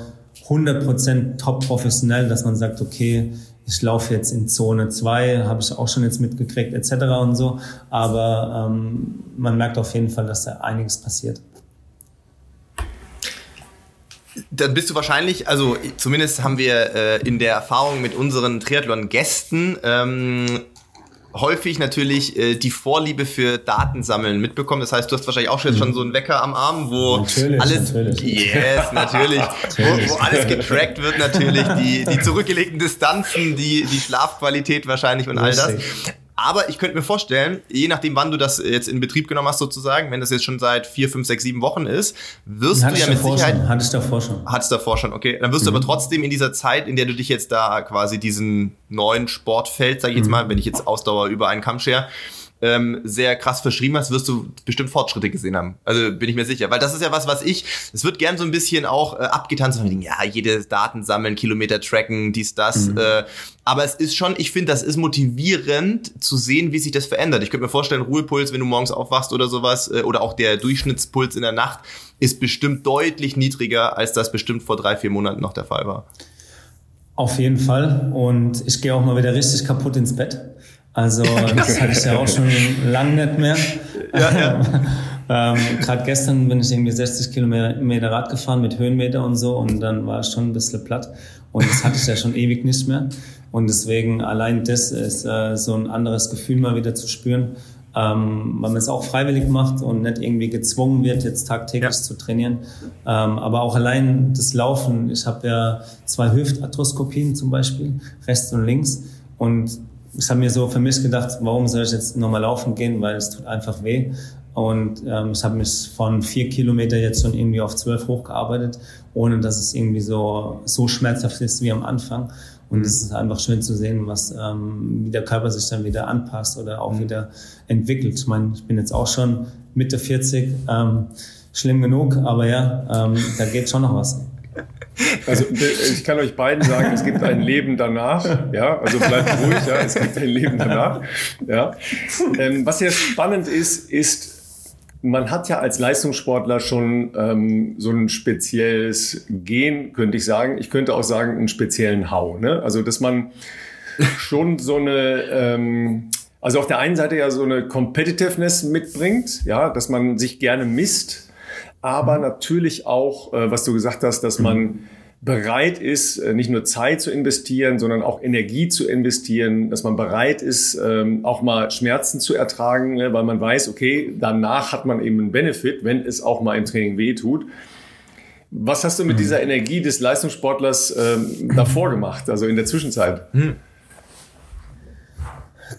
100% top professionell, dass man sagt, okay, ich laufe jetzt in Zone 2, habe ich auch schon jetzt mitgekriegt, etc. und so. Aber ähm, man merkt auf jeden Fall, dass da einiges passiert. Dann bist du wahrscheinlich, also zumindest haben wir äh, in der Erfahrung mit unseren Triathlon-Gästen ähm, häufig natürlich äh, die Vorliebe für Datensammeln mitbekommen. Das heißt, du hast wahrscheinlich auch schon, mhm. schon so einen Wecker am Arm, wo natürlich, alles, natürlich. yes, natürlich, [LAUGHS] wo, wo, alles getrackt wird natürlich, die, die zurückgelegten Distanzen, die, die Schlafqualität wahrscheinlich und all das. Aber ich könnte mir vorstellen, je nachdem, wann du das jetzt in Betrieb genommen hast, sozusagen, wenn das jetzt schon seit vier, fünf, sechs, sieben Wochen ist, wirst Hatte du ja mit Sicherheit. Schon. Hattest davor schon. Hattest davor schon, okay. Dann wirst mhm. du aber trotzdem in dieser Zeit, in der du dich jetzt da quasi diesen neuen Sportfeld, sag ich jetzt mhm. mal, wenn ich jetzt Ausdauer über einen Kamm schere, ähm, sehr krass verschrieben hast, wirst du bestimmt Fortschritte gesehen haben. Also bin ich mir sicher. Weil das ist ja was, was ich, es wird gern so ein bisschen auch äh, abgetanzt von ja, jede Daten sammeln, Kilometer tracken, dies, das. Mhm. Äh, aber es ist schon, ich finde, das ist motivierend zu sehen, wie sich das verändert. Ich könnte mir vorstellen, Ruhepuls, wenn du morgens aufwachst oder sowas, äh, oder auch der Durchschnittspuls in der Nacht, ist bestimmt deutlich niedriger, als das bestimmt vor drei, vier Monaten noch der Fall war. Auf jeden Fall. Und ich gehe auch mal wieder richtig kaputt ins Bett. Also [LAUGHS] das hatte ich ja auch schon lange nicht mehr. Ja, ja. [LAUGHS] ähm, Gerade gestern bin ich irgendwie 60 Kilometer Rad gefahren mit Höhenmeter und so und dann war ich schon ein bisschen platt. Und das hatte ich ja schon ewig nicht mehr. Und deswegen allein das ist äh, so ein anderes Gefühl mal wieder zu spüren, ähm, weil man es auch freiwillig macht und nicht irgendwie gezwungen wird, jetzt tagtäglich ja. zu trainieren. Ähm, aber auch allein das Laufen. Ich habe ja zwei Hüftarthroskopien zum Beispiel, rechts und links. Und ich habe mir so für mich gedacht, warum soll ich jetzt nochmal laufen gehen, weil es tut einfach weh. Und ähm, ich habe mich von vier Kilometer jetzt schon irgendwie auf zwölf hochgearbeitet, ohne dass es irgendwie so, so schmerzhaft ist wie am Anfang. Und mhm. es ist einfach schön zu sehen, was ähm, wie der Körper sich dann wieder anpasst oder auch wieder entwickelt. Ich meine, ich bin jetzt auch schon Mitte 40. Ähm, schlimm genug, aber ja, ähm, da geht schon noch was. Also ich kann euch beiden sagen, es gibt ein Leben danach. Ja, also bleibt ruhig. Ja, es gibt ein Leben danach. Ja, ähm, was ja spannend ist, ist man hat ja als Leistungssportler schon ähm, so ein spezielles Gen, könnte ich sagen. Ich könnte auch sagen, einen speziellen Hau. Ne? Also, dass man schon so eine, ähm, also auf der einen Seite ja so eine Competitiveness mitbringt, ja, dass man sich gerne misst, aber natürlich auch, äh, was du gesagt hast, dass man bereit ist, äh, nicht nur Zeit zu investieren, sondern auch Energie zu investieren, dass man bereit ist, ähm, auch mal Schmerzen zu ertragen, ne, weil man weiß, okay, danach hat man eben einen Benefit, wenn es auch mal im Training weh tut. Was hast du mit mhm. dieser Energie des Leistungssportlers ähm, davor gemacht, also in der Zwischenzeit? Mhm.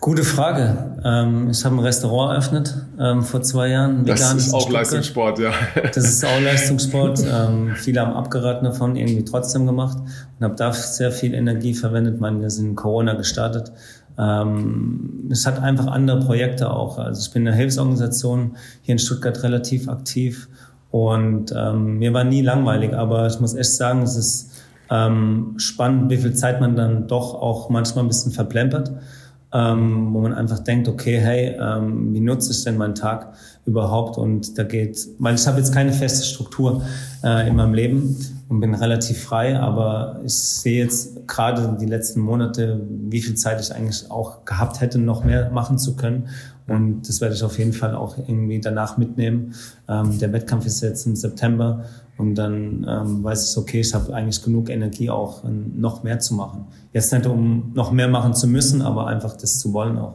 Gute Frage. Ähm, ich habe ein Restaurant eröffnet ähm, vor zwei Jahren. Das ist auch Leistungssport, ja. [LAUGHS] Das ist auch Leistungssport. Ähm, viele haben abgeraten davon, irgendwie trotzdem gemacht und habe da sehr viel Energie verwendet. Meine, wir sind in Corona gestartet. Ähm, es hat einfach andere Projekte auch. Also ich bin in der Hilfsorganisation hier in Stuttgart relativ aktiv und ähm, mir war nie langweilig, aber ich muss echt sagen, es ist ähm, spannend, wie viel Zeit man dann doch auch manchmal ein bisschen verplempert ähm, wo man einfach denkt, okay, hey, ähm, wie nutze ich denn meinen Tag überhaupt? Und da geht, weil ich habe jetzt keine feste Struktur äh, in meinem Leben und bin relativ frei, aber ich sehe jetzt gerade die letzten Monate, wie viel Zeit ich eigentlich auch gehabt hätte, noch mehr machen zu können. Und das werde ich auf jeden Fall auch irgendwie danach mitnehmen. Ähm, der Wettkampf ist jetzt im September und dann ähm, weiß ich, okay, ich habe eigentlich genug Energie auch noch mehr zu machen. Jetzt nicht, um noch mehr machen zu müssen, aber einfach das zu wollen auch.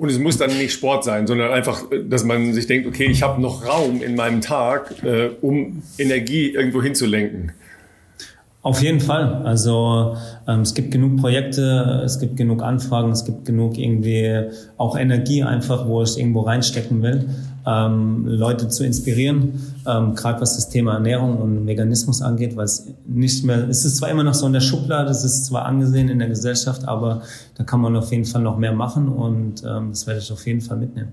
Und es muss dann nicht Sport sein, sondern einfach, dass man sich denkt, okay, ich habe noch Raum in meinem Tag, äh, um Energie irgendwo hinzulenken. Auf jeden Fall. Also ähm, es gibt genug Projekte, es gibt genug Anfragen, es gibt genug irgendwie auch Energie einfach, wo ich irgendwo reinstecken will ähm, Leute zu inspirieren, ähm, gerade was das Thema Ernährung und Veganismus angeht, weil es nicht mehr, es ist zwar immer noch so in der Schublade, es ist zwar angesehen in der Gesellschaft, aber da kann man auf jeden Fall noch mehr machen und ähm, das werde ich auf jeden Fall mitnehmen.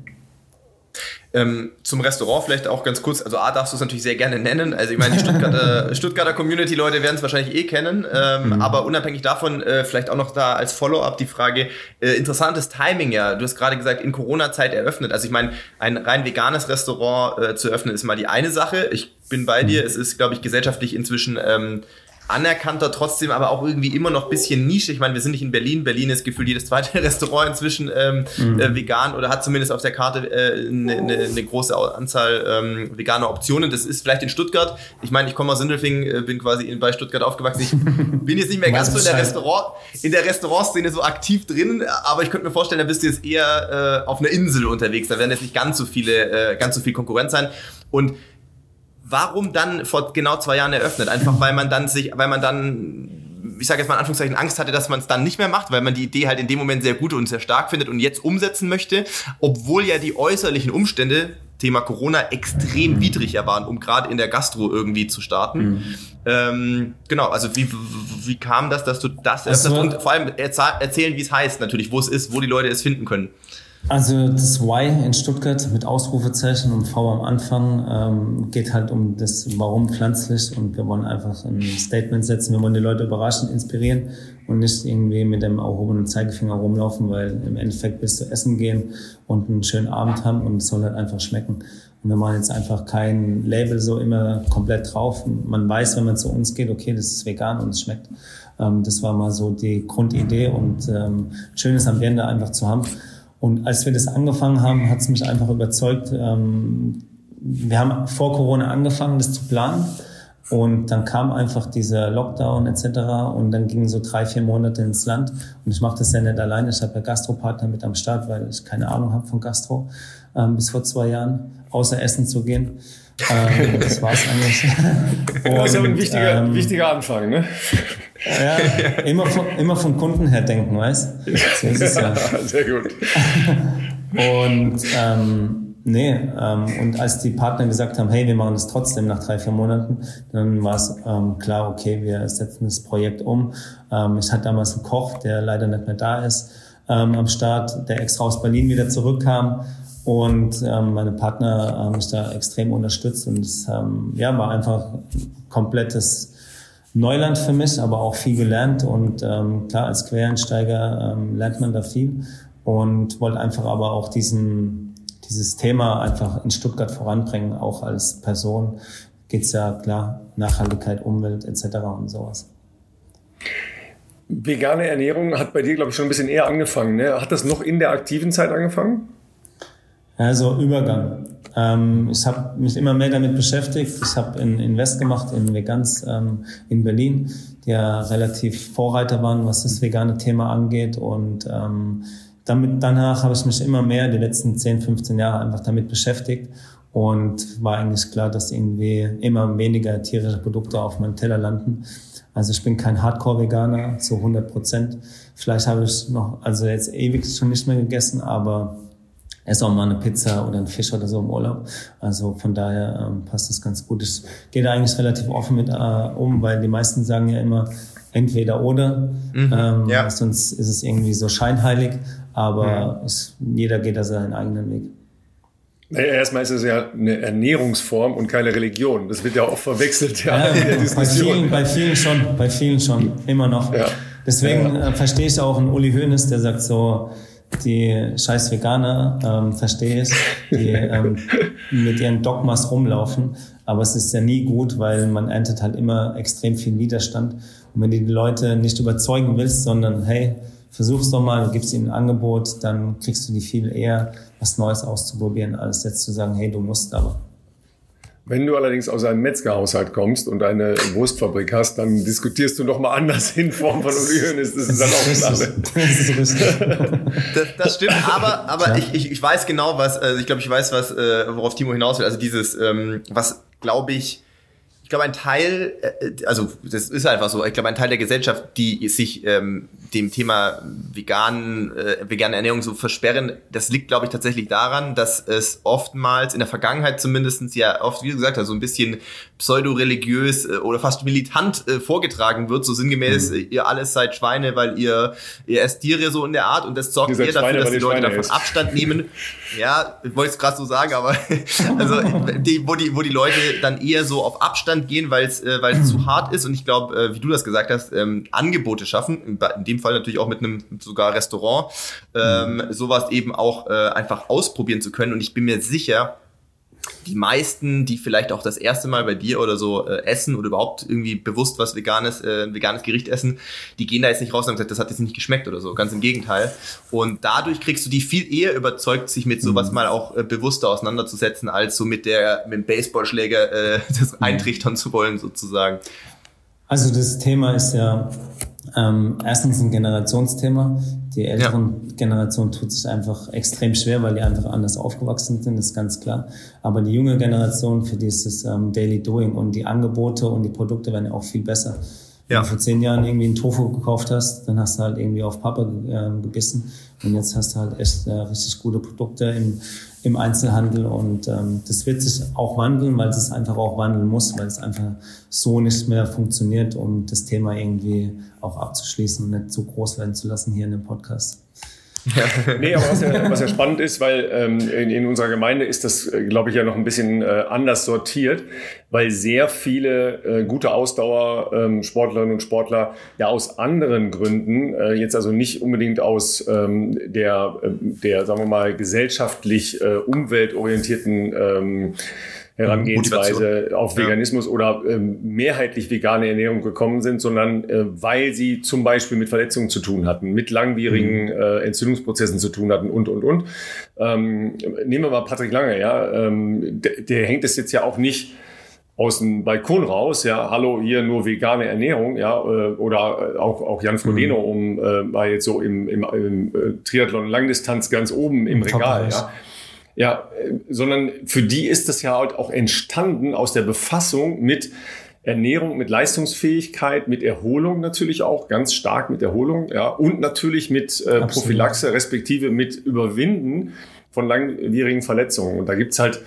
Ähm, zum Restaurant vielleicht auch ganz kurz. Also A darfst du es natürlich sehr gerne nennen. Also ich meine, die [LAUGHS] Stuttgarter, Stuttgarter Community-Leute werden es wahrscheinlich eh kennen. Ähm, mhm. Aber unabhängig davon äh, vielleicht auch noch da als Follow-up die Frage, äh, interessantes Timing ja. Du hast gerade gesagt, in Corona-Zeit eröffnet. Also ich meine, ein rein veganes Restaurant äh, zu öffnen ist mal die eine Sache. Ich bin bei mhm. dir. Es ist, glaube ich, gesellschaftlich inzwischen... Ähm, anerkannter, trotzdem aber auch irgendwie immer noch bisschen Nische. Ich meine, wir sind nicht in Berlin. Berlin ist gefühlt jedes zweite [LAUGHS] Restaurant inzwischen ähm, mhm. äh, vegan oder hat zumindest auf der Karte äh, eine, eine, ne große Anzahl ähm, veganer Optionen. Das ist vielleicht in Stuttgart. Ich meine, ich komme aus Sindelfingen, äh, bin quasi in, bei Stuttgart aufgewachsen. Ich [LAUGHS] bin jetzt nicht mehr ganz so in der Restaurant, in der Restaurantszene so aktiv drin, aber ich könnte mir vorstellen, da bist du jetzt eher äh, auf einer Insel unterwegs. Da werden jetzt nicht ganz so viele, äh, ganz so viel Konkurrenz sein. Und warum dann vor genau zwei Jahren eröffnet? Einfach weil man dann sich, weil man dann, ich sage jetzt mal in Anführungszeichen, Angst hatte, dass man es dann nicht mehr macht, weil man die Idee halt in dem Moment sehr gut und sehr stark findet und jetzt umsetzen möchte, obwohl ja die äußerlichen Umstände Thema Corona extrem widriger waren, um gerade in der Gastro irgendwie zu starten. Mhm. Ähm, genau, also wie, wie kam das, dass du das also, und vor allem erzählen, wie es heißt natürlich, wo es ist, wo die Leute es finden können. Also das Why in Stuttgart mit Ausrufezeichen und V am Anfang ähm, geht halt um das Warum pflanzlich und wir wollen einfach ein Statement setzen, wir wollen die Leute überraschen, inspirieren und nicht irgendwie mit dem erhobenen Zeigefinger rumlaufen, weil im Endeffekt bis zu essen gehen und einen schönen Abend haben und es soll halt einfach schmecken. Und wir machen jetzt einfach kein Label so immer komplett drauf. Man weiß, wenn man zu uns geht, okay, das ist vegan und es schmeckt. Ähm, das war mal so die Grundidee und ähm, schönes Ambiente einfach zu haben. Und als wir das angefangen haben, hat es mich einfach überzeugt. Ähm, wir haben vor Corona angefangen, das zu planen. Und dann kam einfach dieser Lockdown etc. Und dann gingen so drei, vier Monate ins Land. Und ich mache das ja nicht alleine. Ich habe ja Gastropartner mit am Start, weil ich keine Ahnung habe von Gastro ähm, bis vor zwei Jahren, außer Essen zu gehen. Ähm, das war's eigentlich. Und, [LAUGHS] das ist aber ein wichtiger, ähm, wichtiger Anfang, ne? Ja, [LAUGHS] immer von, immer vom Kunden her denken, weißt So ist es ja. [LAUGHS] Sehr gut. Und ähm, nee, ähm, und als die Partner gesagt haben, hey, wir machen das trotzdem nach drei, vier Monaten, dann war es ähm, klar, okay, wir setzen das Projekt um. Ähm, ich hatte damals einen Koch, der leider nicht mehr da ist, ähm, am Start, der extra aus Berlin wieder zurückkam Und ähm, meine Partner haben mich da extrem unterstützt und es ähm, ja, war einfach komplettes Neuland für mich, aber auch viel gelernt. Und ähm, klar, als Quereinsteiger ähm, lernt man da viel und wollte einfach aber auch diesen, dieses Thema einfach in Stuttgart voranbringen, auch als Person. Geht's ja klar, Nachhaltigkeit, Umwelt etc. und sowas. Vegane Ernährung hat bei dir, glaube ich, schon ein bisschen eher angefangen. Ne? Hat das noch in der aktiven Zeit angefangen? Also Übergang. Ähm, ich habe mich immer mehr damit beschäftigt. Ich habe in Invest gemacht in Vegans ähm, in Berlin, die ja relativ Vorreiter waren, was das vegane Thema angeht. Und ähm, damit, danach habe ich mich immer mehr die letzten 10, 15 Jahre einfach damit beschäftigt. Und war eigentlich klar, dass irgendwie immer weniger tierische Produkte auf meinem Teller landen. Also ich bin kein Hardcore-Veganer, so 100 Prozent. Vielleicht habe ich noch, also jetzt ewig schon nicht mehr gegessen, aber esse auch mal eine Pizza oder einen Fisch oder so im Urlaub. Also von daher ähm, passt das ganz gut. Ich gehe da eigentlich relativ offen mit äh, um, weil die meisten sagen ja immer entweder oder. Mhm, ähm, ja. Sonst ist es irgendwie so scheinheilig, aber mhm. es, jeder geht da seinen eigenen Weg. Naja, erstmal ist es ja eine Ernährungsform und keine Religion. Das wird ja auch verwechselt. Ja, ja bei, vielen, bei vielen schon, bei vielen schon, immer noch. Ja. Deswegen ja. Äh, verstehe ich auch einen Uli Hoeneß, der sagt so, die scheiß Veganer, ähm, verstehe ich, die ähm, [LAUGHS] mit ihren Dogmas rumlaufen. Aber es ist ja nie gut, weil man erntet halt immer extrem viel Widerstand. Und wenn du die Leute nicht überzeugen willst, sondern hey, versuch's doch mal, du gibst ihnen ein Angebot, dann kriegst du die viel eher, was Neues auszuprobieren, als jetzt zu sagen, hey, du musst aber. Wenn du allerdings aus einem Metzgerhaushalt kommst und eine Wurstfabrik hast, dann diskutierst du noch mal anders in Form von Oliven. Das ist dann auch klar. Das, das stimmt, [LAUGHS] aber, aber ich, ich, ich weiß genau, was, also ich glaube, ich weiß, was, äh, worauf Timo hinaus will. Also dieses, ähm, was, glaube ich, ich glaube, ein Teil, äh, also das ist einfach so, ich glaube, ein Teil der Gesellschaft, die sich ähm, dem Thema vegan, äh, vegane Ernährung so versperren, das liegt, glaube ich, tatsächlich daran, dass es oftmals, in der Vergangenheit zumindestens ja oft, wie gesagt, so ein bisschen pseudo-religiös äh, oder fast militant äh, vorgetragen wird, so sinngemäß, mhm. ihr alles seid Schweine, weil ihr, ihr esst Tiere so in der Art und das sorgt eher dafür, dass die Leute davon ist. Abstand nehmen. [LAUGHS] ja, ich wollte es gerade so sagen, aber [LAUGHS] also die, wo, die, wo die Leute dann eher so auf Abstand gehen, weil es äh, zu [CLEARS THROAT] hart ist und ich glaube, äh, wie du das gesagt hast, ähm, Angebote schaffen, in, in dem Fall natürlich auch mit einem sogar Restaurant, ähm, mhm. sowas eben auch äh, einfach ausprobieren zu können und ich bin mir sicher, die meisten, die vielleicht auch das erste Mal bei dir oder so äh, essen oder überhaupt irgendwie bewusst was veganes, äh, veganes Gericht essen, die gehen da jetzt nicht raus und haben gesagt, das hat jetzt nicht geschmeckt oder so. Ganz im Gegenteil. Und dadurch kriegst du die viel eher überzeugt, sich mit sowas mhm. mal auch äh, bewusster auseinanderzusetzen, als so mit der mit dem Baseballschläger äh, [LAUGHS] das mhm. eintrichtern zu wollen, sozusagen. Also das Thema ist ja ähm, erstens ein Generationsthema. Die älteren ja. Generation tut sich einfach extrem schwer, weil die einfach anders aufgewachsen sind, ist ganz klar. Aber die junge Generation, für die ist es ähm, Daily Doing und die Angebote und die Produkte werden ja auch viel besser. Ja. Wenn du vor zehn Jahren irgendwie einen Tofu gekauft hast, dann hast du halt irgendwie auf Papa äh, gebissen und jetzt hast du halt echt äh, richtig gute Produkte im, im Einzelhandel und ähm, das wird sich auch wandeln, weil es einfach auch wandeln muss, weil es einfach so nicht mehr funktioniert, um das Thema irgendwie auch abzuschließen und nicht zu groß werden zu lassen hier in dem Podcast. Nee, aber was ja, was ja spannend ist, weil ähm, in, in unserer Gemeinde ist das, äh, glaube ich, ja noch ein bisschen äh, anders sortiert, weil sehr viele äh, gute Ausdauersportlerinnen ähm, und Sportler ja aus anderen Gründen, äh, jetzt also nicht unbedingt aus ähm, der, äh, der, sagen wir mal, gesellschaftlich äh, umweltorientierten ähm, Herangehensweise auf Veganismus ja. oder ähm, mehrheitlich vegane Ernährung gekommen sind, sondern äh, weil sie zum Beispiel mit Verletzungen zu tun hatten, mit langwierigen mhm. äh, Entzündungsprozessen zu tun hatten und, und, und. Ähm, nehmen wir mal Patrick Lange, ja, ähm, der, der hängt es jetzt ja auch nicht aus dem Balkon raus, ja, hallo, hier nur vegane Ernährung, ja, äh, oder äh, auch, auch Jan Frodeno, mhm. um äh, war jetzt so im, im, im äh, Triathlon Langdistanz ganz oben im, Im Regal, ja. Ja, äh, sondern für die ist das ja halt auch entstanden aus der Befassung mit Ernährung, mit Leistungsfähigkeit, mit Erholung natürlich auch, ganz stark mit Erholung, ja, und natürlich mit äh, Prophylaxe, respektive mit Überwinden von langwierigen Verletzungen. Und da gibt's halt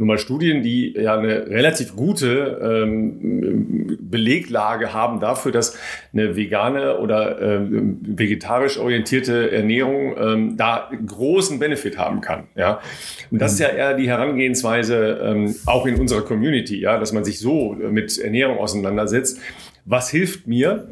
nun mal Studien, die ja eine relativ gute ähm, Beleglage haben dafür, dass eine vegane oder ähm, vegetarisch orientierte Ernährung ähm, da großen Benefit haben kann. Ja, und das ist ja eher die Herangehensweise ähm, auch in unserer Community, ja, dass man sich so mit Ernährung auseinandersetzt. Was hilft mir,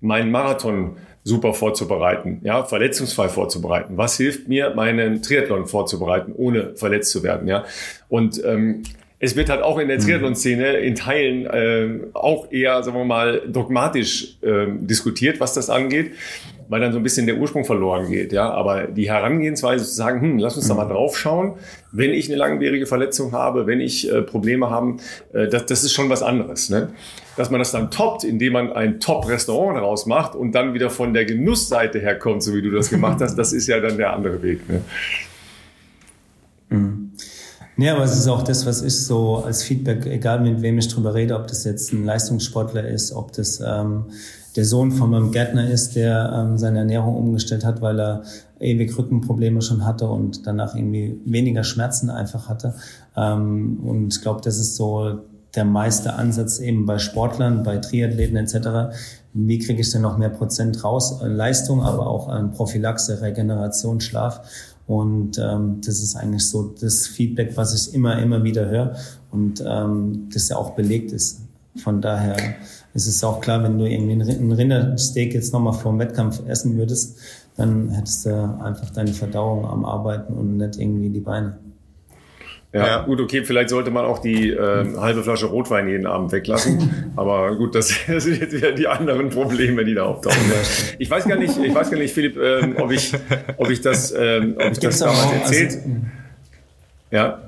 meinen Marathon super vorzubereiten, ja, verletzungsfrei vorzubereiten. Was hilft mir, meinen Triathlon vorzubereiten, ohne verletzt zu werden, ja? Und ähm, es wird halt auch in der mhm. Triathlon-Szene in Teilen äh, auch eher, sagen wir mal, dogmatisch äh, diskutiert, was das angeht weil dann so ein bisschen der Ursprung verloren geht. Ja, aber die Herangehensweise zu sagen, hm, lass uns da mal drauf schauen, wenn ich eine langwierige Verletzung habe, wenn ich äh, Probleme habe, äh, das, das ist schon was anderes. Ne? Dass man das dann toppt, indem man ein Top-Restaurant daraus macht und dann wieder von der Genussseite herkommt, so wie du das gemacht hast, das ist ja dann der andere Weg. Ne? Mhm. Ja, aber es ist auch das, was ich so als Feedback, egal mit wem ich drüber rede, ob das jetzt ein Leistungssportler ist, ob das ähm, der Sohn von meinem Gärtner ist, der ähm, seine Ernährung umgestellt hat, weil er ewig Rückenprobleme schon hatte und danach irgendwie weniger Schmerzen einfach hatte. Ähm, und ich glaube, das ist so der meiste Ansatz eben bei Sportlern, bei Triathleten etc. Wie kriege ich denn noch mehr Prozent raus? Leistung, aber auch an Prophylaxe, Regeneration, Schlaf. Und ähm, das ist eigentlich so das Feedback, was ich immer, immer wieder höre und ähm, das ja auch belegt ist. Von daher es ist auch klar, wenn du irgendwie ein Rindersteak jetzt nochmal vor dem Wettkampf essen würdest, dann hättest du einfach deine Verdauung am Arbeiten und nicht irgendwie die Beine. Ja, ja, gut, okay, vielleicht sollte man auch die äh, halbe Flasche Rotwein jeden Abend weglassen. [LAUGHS] Aber gut, das, [LAUGHS] das, sind jetzt wieder die anderen Probleme, die da auftauchen. Ich weiß gar nicht, ich weiß gar nicht, Philipp, ähm, ob ich, ob ich das, ähm, ob ich das damals erzählt. Also, ja.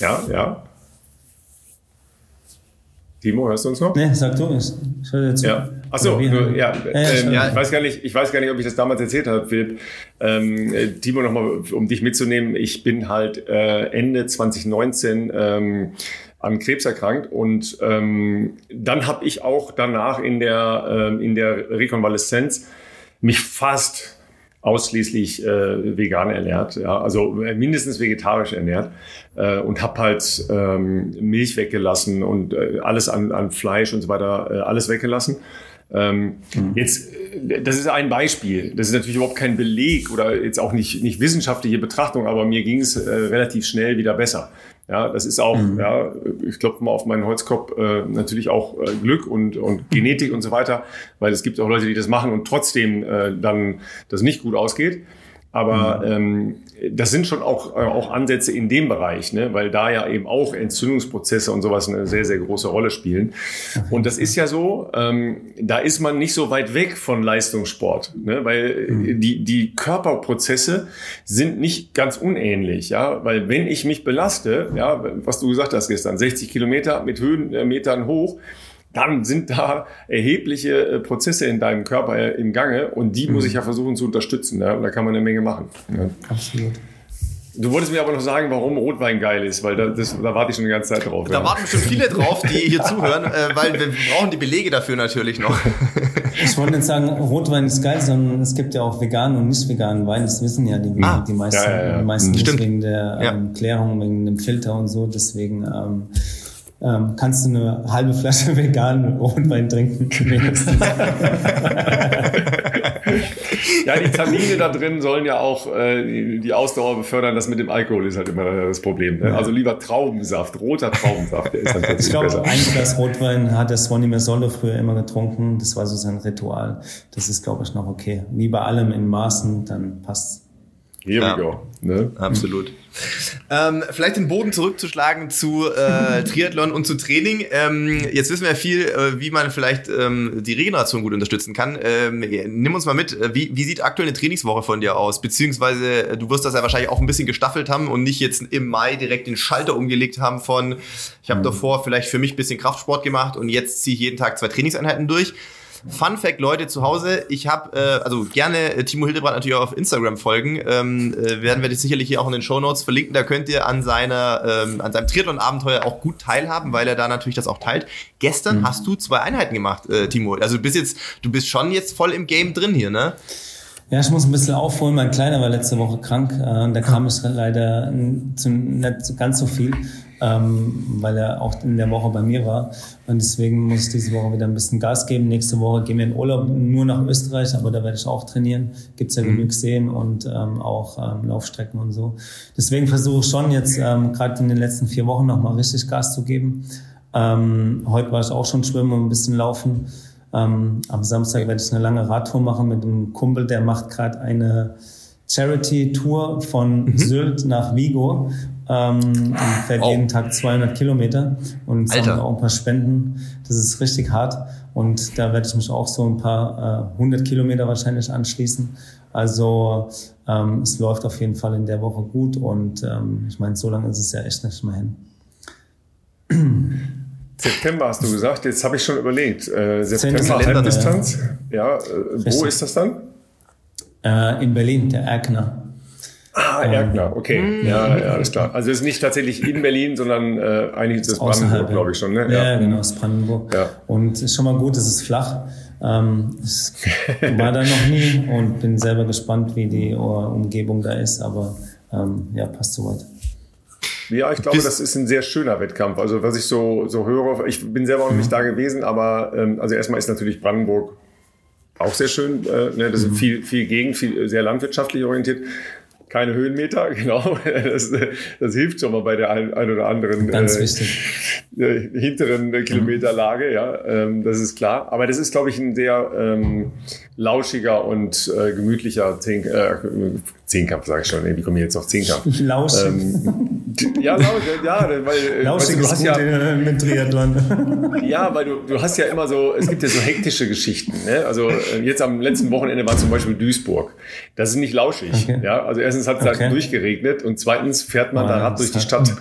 Ja, ja. Timo, hörst du uns noch? Nee, sag du es. Ich höre jetzt ja. Achso, ja, ja, ähm, ja, ich weiß gar nicht, ich weiß gar nicht, ob ich das damals erzählt habe, Philipp. Ähm, äh, Timo, nochmal, um dich mitzunehmen. Ich bin halt äh, Ende 2019 ähm, an Krebs erkrankt und ähm, dann habe ich auch danach in der, äh, in der Rekonvaleszenz mich fast ausschließlich äh, vegan ernährt, ja, also mindestens vegetarisch ernährt äh, und habe halt ähm, Milch weggelassen und äh, alles an, an Fleisch und so weiter, äh, alles weggelassen. Ähm, mhm. Jetzt, äh, das ist ein Beispiel. Das ist natürlich überhaupt kein Beleg oder jetzt auch nicht, nicht wissenschaftliche Betrachtung, aber mir ging es äh, relativ schnell wieder besser. Ja, das ist auch, mhm. ja, ich klopfe mal auf meinen Holzkopf, äh, natürlich auch äh, Glück und, und Genetik und so weiter, weil es gibt auch Leute, die das machen und trotzdem äh, dann das nicht gut ausgeht. Aber mhm. ähm, das sind schon auch, äh, auch Ansätze in dem Bereich, ne? weil da ja eben auch Entzündungsprozesse und sowas eine sehr, sehr große Rolle spielen. Und das ist ja so, ähm, da ist man nicht so weit weg von Leistungssport, ne? weil mhm. die, die Körperprozesse sind nicht ganz unähnlich. Ja? Weil wenn ich mich belaste, ja, was du gesagt hast gestern, 60 Kilometer mit Höhenmetern hoch, dann sind da erhebliche äh, Prozesse in deinem Körper äh, im Gange und die mhm. muss ich ja versuchen zu unterstützen. Ja? Und da kann man eine Menge machen. Ja. Absolut. Du wolltest mir aber noch sagen, warum Rotwein geil ist, weil da, das, da warte ich schon die ganze Zeit drauf. Da ja. warten schon viele drauf, die hier [LAUGHS] zuhören, äh, weil wir brauchen die Belege dafür natürlich noch. [LAUGHS] Ich wollte nicht sagen, Rotwein ist geil, sondern es gibt ja auch veganen und nicht veganen Wein. Das wissen ja die, ah, die meisten, ja, ja, die meisten nicht wegen der ähm, Klärung, wegen dem Filter und so. Deswegen ähm, ähm, kannst du eine halbe Flasche [LAUGHS] veganen Rotwein trinken. [LAUGHS] ja, die Tamine da drin sollen ja auch äh, die, die, Ausdauer befördern. Das mit dem Alkohol ist halt immer das Problem. Ne? Also lieber Traubensaft, roter Traubensaft, der ist dann Ich glaube, ein Glas Rotwein hat der Swanny Mesollo früher immer getrunken. Das war so sein Ritual. Das ist, glaube ich, noch okay. Wie bei allem in Maßen, dann passt's. Here ja, we go. Ne? Absolut. Ähm, vielleicht den Boden zurückzuschlagen zu äh, [LAUGHS] Triathlon und zu Training. Ähm, jetzt wissen wir ja viel, äh, wie man vielleicht ähm, die Regeneration gut unterstützen kann. Ähm, nimm uns mal mit. Wie, wie sieht aktuell eine Trainingswoche von dir aus? Beziehungsweise äh, du wirst das ja wahrscheinlich auch ein bisschen gestaffelt haben und nicht jetzt im Mai direkt den Schalter umgelegt haben von, ich habe mhm. davor vielleicht für mich ein bisschen Kraftsport gemacht und jetzt ziehe ich jeden Tag zwei Trainingseinheiten durch. Fun Fact, Leute zu Hause, ich habe, äh, also gerne äh, Timo Hildebrand natürlich auch auf Instagram folgen. Ähm, äh, werden wir das sicherlich hier auch in den Show Notes verlinken. Da könnt ihr an seiner, ähm, an seinem Triathlon-Abenteuer auch gut teilhaben, weil er da natürlich das auch teilt. Gestern mhm. hast du zwei Einheiten gemacht, äh, Timo. Also du bist jetzt, du bist schon jetzt voll im Game drin hier, ne? Ja, ich muss ein bisschen aufholen. Mein Kleiner war letzte Woche krank. Äh, da kam es leider zu, nicht ganz so viel, ähm, weil er auch in der Woche bei mir war. Und deswegen muss ich diese Woche wieder ein bisschen Gas geben. Nächste Woche gehen wir in Urlaub nur nach Österreich, aber da werde ich auch trainieren. Gibt's ja mhm. genug Seen und ähm, auch ähm, Laufstrecken und so. Deswegen versuche ich schon jetzt ähm, gerade in den letzten vier Wochen nochmal richtig Gas zu geben. Ähm, heute war ich auch schon schwimmen und ein bisschen laufen. Ähm, am Samstag werde ich eine lange Radtour machen mit einem Kumpel, der macht gerade eine Charity-Tour von mhm. Sylt nach Vigo ähm, und fährt oh. jeden Tag 200 Kilometer und sammelt auch ein paar Spenden. Das ist richtig hart und da werde ich mich auch so ein paar äh, 100 Kilometer wahrscheinlich anschließen. Also ähm, es läuft auf jeden Fall in der Woche gut und ähm, ich meine, so lange ist es ja echt nicht mehr hin. September hast du gesagt, jetzt habe ich schon überlegt. Äh, September Halbdistanz. Ja, ja äh, wo ist das dann? Äh, in Berlin, der Erkner. Ah, Erkner, okay. Mhm. Ja, ja, alles klar. Also es ist nicht tatsächlich in Berlin, sondern äh, eigentlich ist das Brandenburg, glaube ich schon. Ne? Ja, ja genau, es ist Brandenburg. Ja. Und es ist schon mal gut, es ist flach. Ähm, ich [LAUGHS] war da noch nie und bin selber gespannt, wie die Umgebung da ist, aber ähm, ja, passt soweit. Ja, ich glaube, das ist ein sehr schöner Wettkampf. Also was ich so, so höre, ich bin selber noch nicht mhm. da gewesen, aber ähm, also erstmal ist natürlich Brandenburg auch sehr schön. Äh, ne, das ist mhm. viel, viel Gegend, viel sehr landwirtschaftlich orientiert keine Höhenmeter, [LAUGHS] genau. Das, das hilft schon mal bei der ein, ein oder anderen Ganz äh, wichtig. [LAUGHS] Äh, hinteren Kilometerlage, ja, ähm, das ist klar. Aber das ist, glaube ich, ein sehr ähm, lauschiger und äh, gemütlicher Zehn, äh, Zehnkampf, sage ich schon. Wie komme ich jetzt auf Zehnkampf? [LAUGHS] Lauschig. Ähm, ja, lausch, ja, weil Lauschig weißt du, du hast ja mit Triathlon. [LAUGHS] ja, weil du, du hast ja immer so, es gibt ja so hektische Geschichten. Ne? Also äh, jetzt am letzten Wochenende war zum Beispiel Duisburg. Das ist nicht lauschig. Okay. Ja, also erstens hat es okay. halt durchgeregnet und zweitens fährt man oh, da Rad durch die Stadt.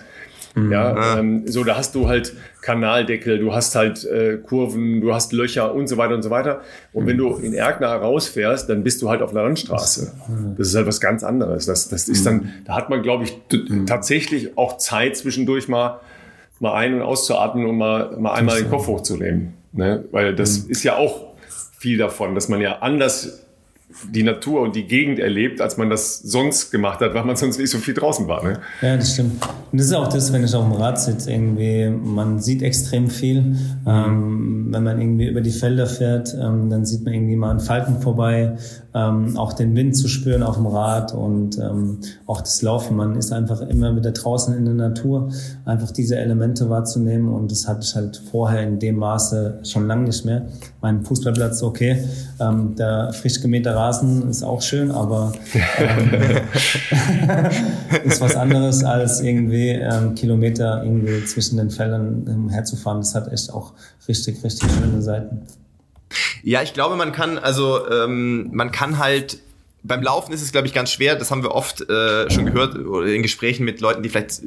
Mhm. Ja, ähm, so da hast du halt Kanaldeckel, du hast halt äh, Kurven, du hast Löcher und so weiter und so weiter. Und mhm. wenn du in Erkner rausfährst, dann bist du halt auf der Landstraße. Das ist halt was ganz anderes. Das, das ist dann, mhm. da hat man, glaube ich, mhm. tatsächlich auch Zeit zwischendurch mal mal ein- und auszuatmen und mal, mal einmal den Kopf hochzunehmen. Ne? Weil das mhm. ist ja auch viel davon, dass man ja anders die Natur und die Gegend erlebt, als man das sonst gemacht hat, weil man sonst nicht so viel draußen war. Ne? Ja, das stimmt. Und das ist auch das, wenn ich auf dem Rad sitze, irgendwie, man sieht extrem viel. Ähm, wenn man irgendwie über die Felder fährt, ähm, dann sieht man irgendwie mal einen Falken vorbei, ähm, auch den Wind zu spüren auf dem Rad und ähm, auch das Laufen. Man ist einfach immer wieder draußen in der Natur, einfach diese Elemente wahrzunehmen und das hatte ich halt vorher in dem Maße schon lange nicht mehr. Mein Fußballplatz, okay, ähm, der frisch gemähte Rasen ist auch schön, aber ähm, [LAUGHS] ist was anderes als irgendwie ähm, Kilometer irgendwie zwischen den Feldern herzufahren. Das hat echt auch richtig, richtig schöne Seiten. Ja, ich glaube, man kann, also ähm, man kann halt beim Laufen ist es, glaube ich, ganz schwer. Das haben wir oft äh, schon gehört in Gesprächen mit Leuten, die vielleicht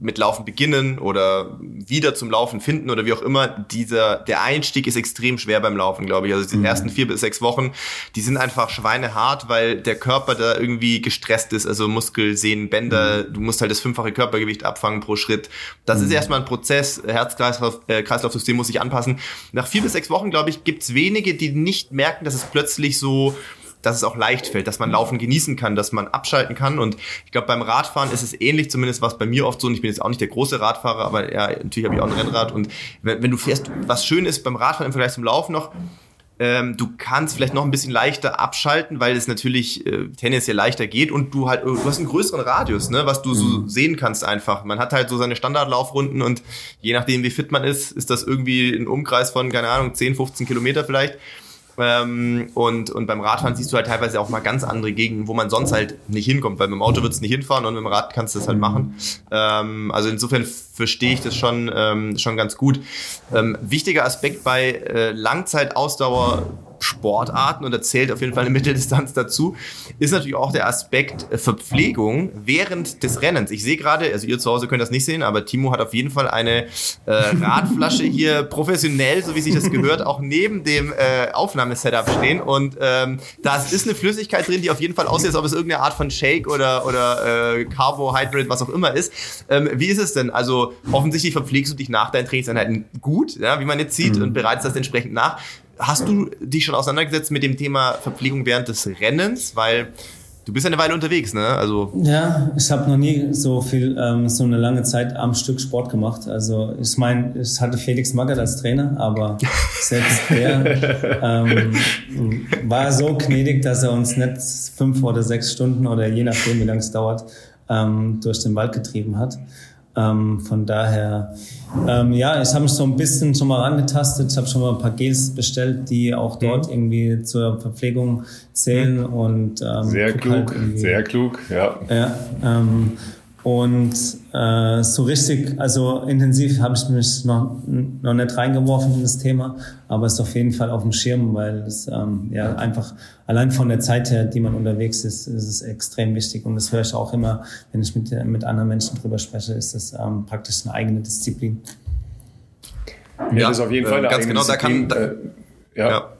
mit Laufen beginnen oder wieder zum Laufen finden oder wie auch immer, dieser, der Einstieg ist extrem schwer beim Laufen, glaube ich. Also die mhm. ersten vier bis sechs Wochen, die sind einfach schweinehart, weil der Körper da irgendwie gestresst ist, also Muskel, Sehnen, Bänder, mhm. du musst halt das fünffache Körpergewicht abfangen pro Schritt. Das mhm. ist erstmal ein Prozess, Herz-Kreislauf-System äh, muss sich anpassen. Nach vier bis sechs Wochen, glaube ich, gibt's wenige, die nicht merken, dass es plötzlich so dass es auch leicht fällt, dass man Laufen genießen kann, dass man abschalten kann. Und ich glaube, beim Radfahren ist es ähnlich, zumindest was bei mir oft so. Und ich bin jetzt auch nicht der große Radfahrer, aber ja, natürlich habe ich auch ein Rennrad. Und wenn, wenn du fährst, was schön ist beim Radfahren im Vergleich zum Laufen noch, ähm, du kannst vielleicht noch ein bisschen leichter abschalten, weil es natürlich äh, tendenziell leichter geht und du halt, du hast einen größeren Radius, ne, was du so mhm. sehen kannst einfach. Man hat halt so seine Standardlaufrunden und je nachdem, wie fit man ist, ist das irgendwie ein Umkreis von, keine Ahnung, 10, 15 Kilometer vielleicht. Ähm, und, und beim Radfahren siehst du halt teilweise auch mal ganz andere Gegenden, wo man sonst halt nicht hinkommt, weil mit dem Auto würdest du nicht hinfahren und mit dem Rad kannst du das halt machen. Ähm, also insofern verstehe ich das schon, ähm, schon ganz gut. Ähm, wichtiger Aspekt bei äh, Langzeitausdauer Sportarten und da zählt auf jeden Fall eine Mitteldistanz dazu, ist natürlich auch der Aspekt Verpflegung während des Rennens. Ich sehe gerade, also ihr zu Hause könnt das nicht sehen, aber Timo hat auf jeden Fall eine äh, Radflasche [LAUGHS] hier professionell, so wie sich das gehört, auch neben dem äh, Aufnahmesetup stehen und ähm, da ist eine Flüssigkeit drin, die auf jeden Fall aussieht, als ob es irgendeine Art von Shake oder, oder äh, Carbohydrate, was auch immer ist. Ähm, wie ist es denn? Also offensichtlich verpflegst du dich nach deinen Trainingseinheiten gut, ja, wie man jetzt sieht mhm. und bereitest das entsprechend nach hast du dich schon auseinandergesetzt mit dem Thema Verpflegung während des Rennens? Weil Du bist eine Weile unterwegs, ne? Also ja, ich habe noch nie so viel, ähm, so eine lange Zeit am Stück Sport gemacht. Also ich meine, ich hatte Felix Magath als Trainer, aber [LAUGHS] selbst der ähm, war so gnädig, dass er uns nicht fünf oder sechs Stunden oder je nachdem, wie lange es dauert, ähm, durch den Wald getrieben hat. Ähm, von daher, ähm, ja, ich habe mich so ein bisschen schon mal angetastet. Ich habe schon mal ein paar Gels bestellt, die auch dort mhm. irgendwie zur Verpflegung zählen und ähm, sehr halt klug, halt sehr klug, ja. Ja, ähm, und äh, so richtig, also intensiv habe ich mich noch, noch nicht reingeworfen in das Thema, aber es ist auf jeden Fall auf dem Schirm, weil es ähm, ja einfach allein von der Zeit her, die man unterwegs ist, ist es extrem wichtig. Und das höre ich auch immer, wenn ich mit, mit anderen Menschen drüber spreche, ist das ähm, praktisch eine eigene Disziplin. Ja, ja das ist auf jeden Fall eine ganz genau, Disziplin. Da kann, da, äh, ja. ja.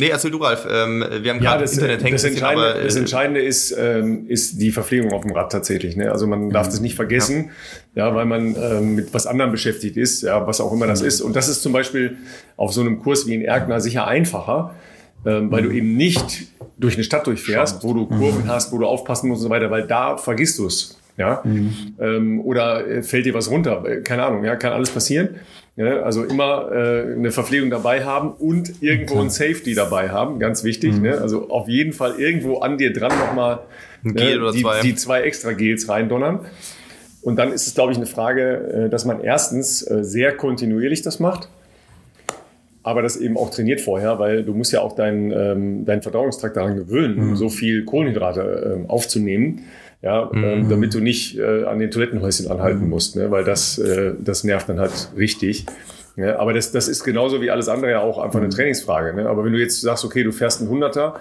Nee, erzähl du, Ralf. Ähm, wir haben ja, das, Internet hängen. Das, Entscheidende, aber, äh, das Entscheidende ist, ähm, ist die Verpflegung auf dem Rad tatsächlich. Ne? Also man darf mhm. das nicht vergessen, ja. ja weil man ähm, mit was anderem beschäftigt ist, ja, was auch immer das mhm. ist. Und das ist zum Beispiel auf so einem Kurs wie in Erkner sicher einfacher, ähm, weil mhm. du eben nicht durch eine Stadt durchfährst, wo du Kurven mhm. hast, wo du aufpassen musst und so weiter, weil da vergisst du es. Ja? Mhm. Ähm, oder äh, fällt dir was runter? Äh, keine Ahnung, ja, kann alles passieren. Ja, also immer äh, eine Verpflegung dabei haben und irgendwo Klar. ein Safety dabei haben, ganz wichtig. Mhm. Ne? Also auf jeden Fall irgendwo an dir dran nochmal ne, die, zwei. die zwei extra Gels reindonnern. Und dann ist es, glaube ich, eine Frage, äh, dass man erstens sehr kontinuierlich das macht, aber das eben auch trainiert vorher, weil du musst ja auch deinen ähm, dein Verdauungstrakt daran gewöhnen, mhm. so viel Kohlenhydrate äh, aufzunehmen ja, ähm, mhm. ähm, damit du nicht äh, an den Toilettenhäuschen anhalten mhm. musst, ne? weil das, äh, das nervt dann halt richtig. Ja, aber das, das ist genauso wie alles andere ja auch einfach eine mhm. Trainingsfrage. Ne? Aber wenn du jetzt sagst, okay, du fährst einen Hunderter,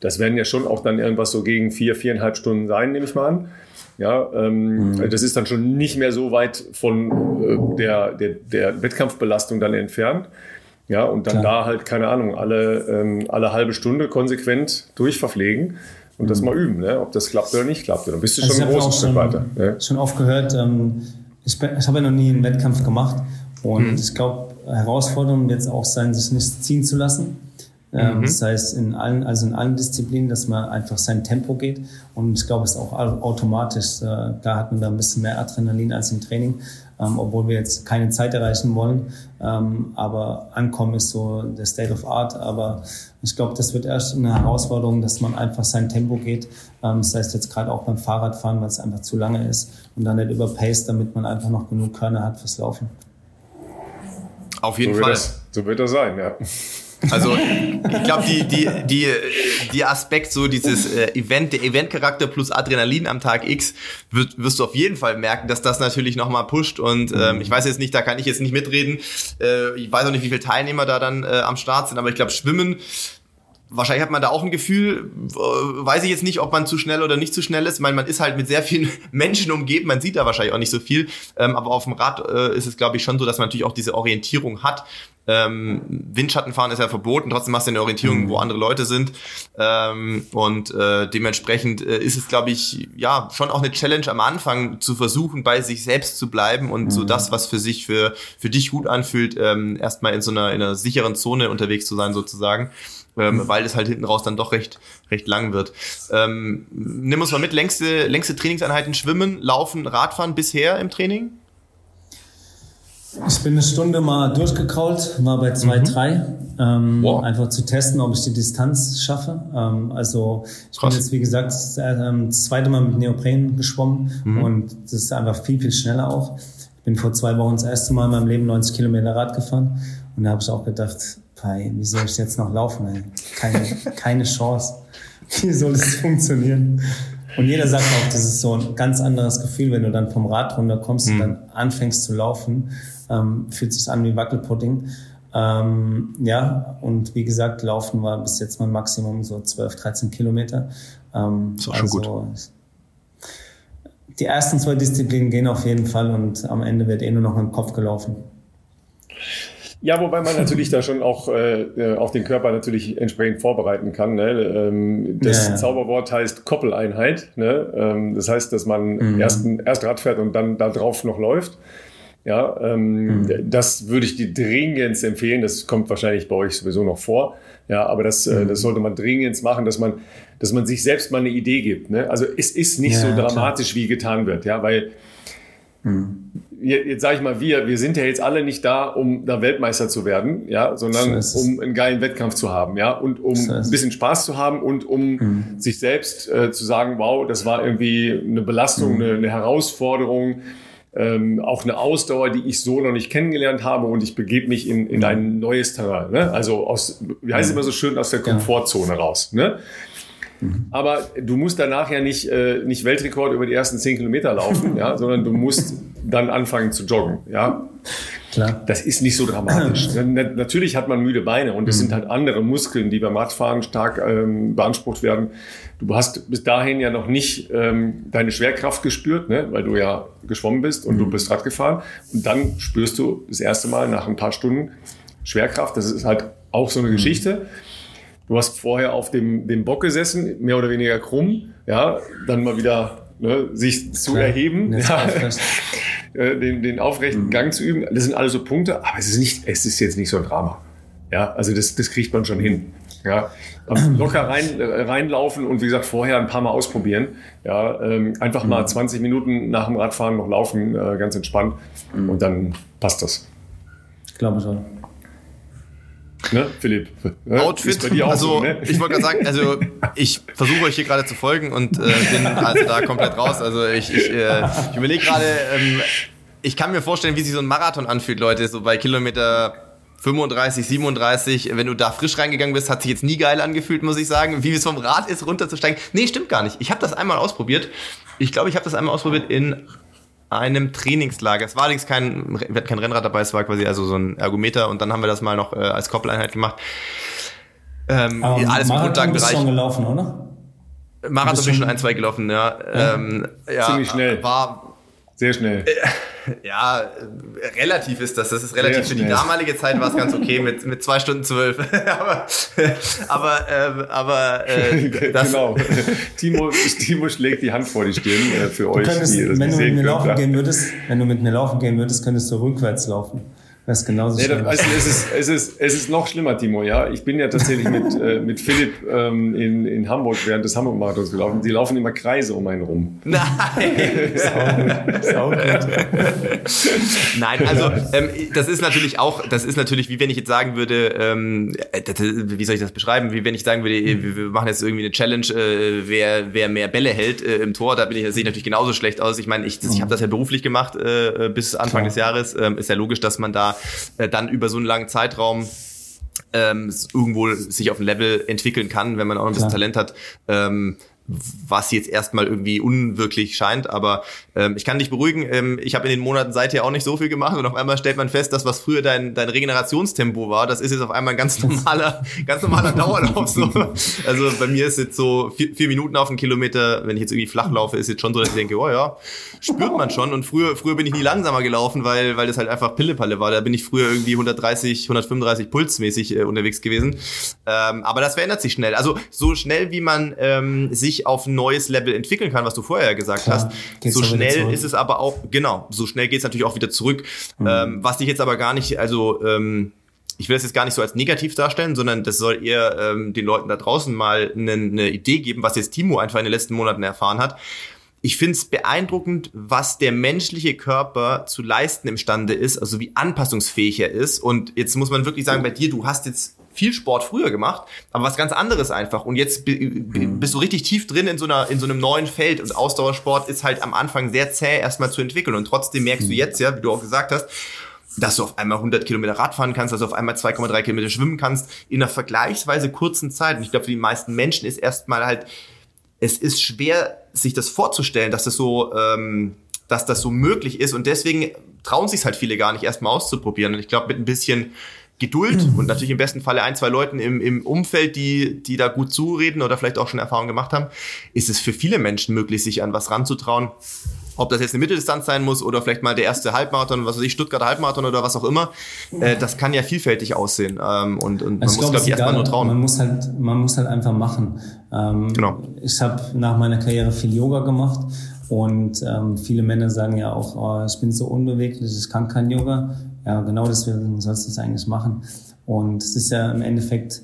das werden ja schon auch dann irgendwas so gegen vier, viereinhalb Stunden sein, nehme ich mal an. Ja, ähm, mhm. das ist dann schon nicht mehr so weit von äh, der, der, der Wettkampfbelastung dann entfernt. Ja, und dann Klar. da halt, keine Ahnung, alle, ähm, alle halbe Stunde konsequent durchverpflegen und das mal üben, ne? ob das klappt oder nicht klappt. Dann bist du also schon ein großes Stück weiter. Ne? Schon oft gehört, ähm, ich, ich habe ja noch nie einen Wettkampf gemacht und hm. ich glaube, Herausforderung wird es auch sein, sich nicht ziehen zu lassen. Ähm, mhm. Das heißt, in allen, also in allen Disziplinen, dass man einfach sein Tempo geht. Und ich glaube, es ist auch automatisch. Äh, da hat man da ein bisschen mehr Adrenalin als im Training ähm, obwohl wir jetzt keine Zeit erreichen wollen. Ähm, aber Ankommen ist so der State of Art. Aber ich glaube, das wird erst eine Herausforderung, dass man einfach sein Tempo geht. Ähm, das heißt jetzt gerade auch beim Fahrradfahren, weil es einfach zu lange ist und dann nicht überpaced, damit man einfach noch genug Körner hat fürs Laufen. Auf jeden so Fall. Das, so wird das sein, ja. Also ich glaube, die, die, die, die Aspekt, so dieses äh, Event, der Eventcharakter plus Adrenalin am Tag X, wirst, wirst du auf jeden Fall merken, dass das natürlich nochmal pusht. Und ähm, ich weiß jetzt nicht, da kann ich jetzt nicht mitreden. Äh, ich weiß auch nicht, wie viele Teilnehmer da dann äh, am Start sind, aber ich glaube, Schwimmen Wahrscheinlich hat man da auch ein Gefühl, äh, weiß ich jetzt nicht, ob man zu schnell oder nicht zu schnell ist. Ich meine, man ist halt mit sehr vielen [LAUGHS] Menschen umgeben, man sieht da wahrscheinlich auch nicht so viel. Ähm, aber auf dem Rad äh, ist es, glaube ich, schon so, dass man natürlich auch diese Orientierung hat. Ähm, Windschattenfahren ist ja verboten, trotzdem hast du eine Orientierung, mhm. wo andere Leute sind. Ähm, und äh, dementsprechend äh, ist es, glaube ich, ja, schon auch eine Challenge am Anfang zu versuchen, bei sich selbst zu bleiben und mhm. so das, was für sich für, für dich gut anfühlt, ähm, erstmal in so einer, in einer sicheren Zone unterwegs zu sein, sozusagen. Ähm, mhm. weil es halt hinten raus dann doch recht, recht lang wird. Ähm, nimm uns mal mit, längste, längste Trainingseinheiten schwimmen, laufen, Radfahren bisher im Training? Ich bin eine Stunde mal durchgekrault, war bei 2,3, mhm. ähm, wow. einfach zu testen, ob ich die Distanz schaffe. Ähm, also ich Krass. bin jetzt, wie gesagt, das, ähm, das zweite Mal mit Neopren geschwommen mhm. und das ist einfach viel, viel schneller auch. Ich bin vor zwei Wochen das erste Mal in meinem Leben 90 Kilometer Rad gefahren und da habe ich auch gedacht, Pai, wie soll ich jetzt noch laufen? Ey? Keine, [LAUGHS] keine Chance. Wie soll das funktionieren? Und jeder sagt auch, das ist so ein ganz anderes Gefühl, wenn du dann vom Rad runterkommst mhm. und dann anfängst zu laufen ähm, fühlt sich an wie Wackelpudding. Ähm, ja, und wie gesagt, Laufen war bis jetzt mein Maximum so 12, 13 Kilometer. Ähm, ist auch also, schon gut. Die ersten zwei Disziplinen gehen auf jeden Fall und am Ende wird eh nur noch im Kopf gelaufen. Ja, wobei man natürlich da schon auch, äh, auch den Körper natürlich entsprechend vorbereiten kann. Ne? Ähm, das ja, ja. Zauberwort heißt Koppeleinheit. Ne? Ähm, das heißt, dass man mhm. erst, erst Rad fährt und dann da drauf noch läuft. Ja, ähm, mhm. das würde ich dir dringend empfehlen. Das kommt wahrscheinlich bei euch sowieso noch vor. Ja, aber das, mhm. äh, das sollte man dringend machen, dass man, dass man sich selbst mal eine Idee gibt. Ne? Also es ist nicht ja, so dramatisch, klar. wie getan wird, ja, weil mhm. jetzt, jetzt sage ich mal, wir, wir sind ja jetzt alle nicht da, um da Weltmeister zu werden, ja, sondern so um einen geilen Wettkampf zu haben, ja, und um so ein bisschen Spaß zu haben und um mhm. sich selbst äh, zu sagen, wow, das war irgendwie eine Belastung, mhm. eine, eine Herausforderung ähm, auch eine Ausdauer, die ich so noch nicht kennengelernt habe und ich begebe mich in, in ein neues Terrain. Ne? Also aus, wie heißt es immer so schön, aus der Komfortzone raus. Ne? Mhm. Aber du musst danach ja nicht, äh, nicht Weltrekord über die ersten zehn Kilometer laufen, [LAUGHS] ja, sondern du musst dann anfangen zu joggen. Ja? Klar. Das ist nicht so dramatisch. [CLEARS THROAT] Natürlich hat man müde Beine und es mhm. sind halt andere Muskeln, die beim Radfahren stark ähm, beansprucht werden. Du hast bis dahin ja noch nicht ähm, deine Schwerkraft gespürt, ne? weil du ja geschwommen bist und mhm. du bist Rad gefahren. Und dann spürst du das erste Mal nach ein paar Stunden Schwerkraft. Das ist halt auch so eine mhm. Geschichte. Du hast vorher auf dem, dem Bock gesessen, mehr oder weniger krumm, ja, dann mal wieder ne, sich zu Klar. erheben. Ja. [LAUGHS] Äh, den, den aufrechten mhm. Gang zu üben. Das sind alles so Punkte, aber es ist nicht, es ist jetzt nicht so ein Drama. Ja, also das, das kriegt man schon hin. Ja, [CLEARS THROAT] locker rein, äh, reinlaufen und wie gesagt vorher ein paar Mal ausprobieren. Ja, ähm, einfach mal 20 mhm. Minuten nach dem Radfahren noch laufen, äh, ganz entspannt mhm. und dann passt das. Ich glaube schon. Ne, Philipp? Ne? Outfit, also so, ne? ich wollte gerade sagen, also [LAUGHS] ich versuche euch hier gerade zu folgen und äh, bin also da komplett raus. Also ich, ich, äh, ich überlege gerade, ähm, ich kann mir vorstellen, wie sich so ein Marathon anfühlt, Leute, so bei Kilometer 35, 37, wenn du da frisch reingegangen bist, hat sich jetzt nie geil angefühlt, muss ich sagen. Wie es vom Rad ist, runterzusteigen. Nee, stimmt gar nicht. Ich habe das einmal ausprobiert. Ich glaube, ich habe das einmal ausprobiert in einem Trainingslager. Es war allerdings kein, wir hatten kein Rennrad dabei, es war quasi also so ein Ergometer und dann haben wir das mal noch äh, als Koppeleinheit gemacht. Ähm, Aber alles im Grundlagenbereich. schon gelaufen, oder? Marathon bin ich schon ein, zwei gelaufen, ja. ja. Ähm, ja Ziemlich schnell. War sehr schnell. Ja, relativ ist das. Das ist relativ. Für die damalige Zeit war es ganz okay mit, mit zwei Stunden zwölf. [LAUGHS] aber aber, äh, aber äh, [LAUGHS] das genau. Timo, Timo schlägt die Hand vor die Stirn äh, für euch. Könntest, die wenn du mit mir laufen gehen würdest, wenn du mit mir laufen gehen würdest, könntest du rückwärts laufen. Das ist genauso nee, schlimm. Also es, ist, es, ist, es ist noch schlimmer, Timo. Ja, Ich bin ja tatsächlich mit, äh, mit Philipp ähm, in, in Hamburg während des Hamburg-Marathons gelaufen. Die laufen immer Kreise um einen rum. Nein! Sau gut. Nein, also ähm, das ist natürlich auch, das ist natürlich, wie wenn ich jetzt sagen würde, ähm, äh, wie soll ich das beschreiben? Wie wenn ich sagen würde, wir machen jetzt irgendwie eine Challenge, äh, wer, wer mehr Bälle hält äh, im Tor, da bin ich, das sehe ich natürlich genauso schlecht aus. Ich meine, ich, ich habe das ja beruflich gemacht äh, bis Anfang Klar. des Jahres. Ähm, ist ja logisch, dass man da äh, dann über so einen langen Zeitraum ähm, irgendwo sich auf ein Level entwickeln kann, wenn man auch ein bisschen Talent hat. Ähm, was jetzt erstmal irgendwie unwirklich scheint, aber ähm, ich kann dich beruhigen, ähm, ich habe in den Monaten seither auch nicht so viel gemacht und auf einmal stellt man fest, dass was früher dein, dein Regenerationstempo war, das ist jetzt auf einmal ein ganz [LAUGHS] normaler, ganz normaler Dauerlauf. So. Also bei mir ist jetzt so vier, vier Minuten auf einen Kilometer, wenn ich jetzt irgendwie flach laufe, ist jetzt schon so, dass ich denke, oh ja, spürt man schon. Und früher, früher bin ich nie langsamer gelaufen, weil, weil das halt einfach Pillepalle war. Da bin ich früher irgendwie 130, 135 pulsmäßig äh, unterwegs gewesen. Ähm, aber das verändert sich schnell. Also so schnell, wie man ähm, sich sich auf ein neues Level entwickeln kann, was du vorher gesagt Klar, hast. So schnell ist es aber auch, genau, so schnell geht es natürlich auch wieder zurück. Mhm. Ähm, was ich jetzt aber gar nicht, also ähm, ich will das jetzt gar nicht so als negativ darstellen, sondern das soll eher ähm, den Leuten da draußen mal eine, eine Idee geben, was jetzt Timo einfach in den letzten Monaten erfahren hat. Ich finde es beeindruckend, was der menschliche Körper zu leisten imstande ist, also wie anpassungsfähig er ist. Und jetzt muss man wirklich sagen, bei dir, du hast jetzt viel Sport früher gemacht, aber was ganz anderes einfach. Und jetzt mhm. bist du richtig tief drin in so einer, in so einem neuen Feld und Ausdauersport ist halt am Anfang sehr zäh erstmal zu entwickeln. Und trotzdem merkst du mhm. jetzt ja, wie du auch gesagt hast, dass du auf einmal 100 Kilometer Radfahren kannst, dass du auf einmal 2,3 Kilometer schwimmen kannst in einer vergleichsweise kurzen Zeit. Und ich glaube, für die meisten Menschen ist erstmal halt, es ist schwer, sich das vorzustellen, dass das so, ähm, dass das so möglich ist. Und deswegen trauen sich halt viele gar nicht erstmal auszuprobieren. Und ich glaube, mit ein bisschen Geduld und natürlich im besten Falle ein, zwei Leuten im, im Umfeld, die, die da gut zureden oder vielleicht auch schon Erfahrung gemacht haben, ist es für viele Menschen möglich, sich an was ranzutrauen. Ob das jetzt eine Mitteldistanz sein muss oder vielleicht mal der erste Halbmarathon, was weiß ich, Stuttgarter Halbmarathon oder was auch immer, äh, das kann ja vielfältig aussehen. Ähm, und, und man also muss, glaube ich, erstmal nur trauen. Man muss halt, man muss halt einfach machen. Ähm, genau. Ich habe nach meiner Karriere viel Yoga gemacht Und ähm, viele Männer sagen ja auch, oh, ich bin so unbeweglich, ich kann kein Yoga. Ja, genau deswegen sollst du es eigentlich machen. Und es ist ja im Endeffekt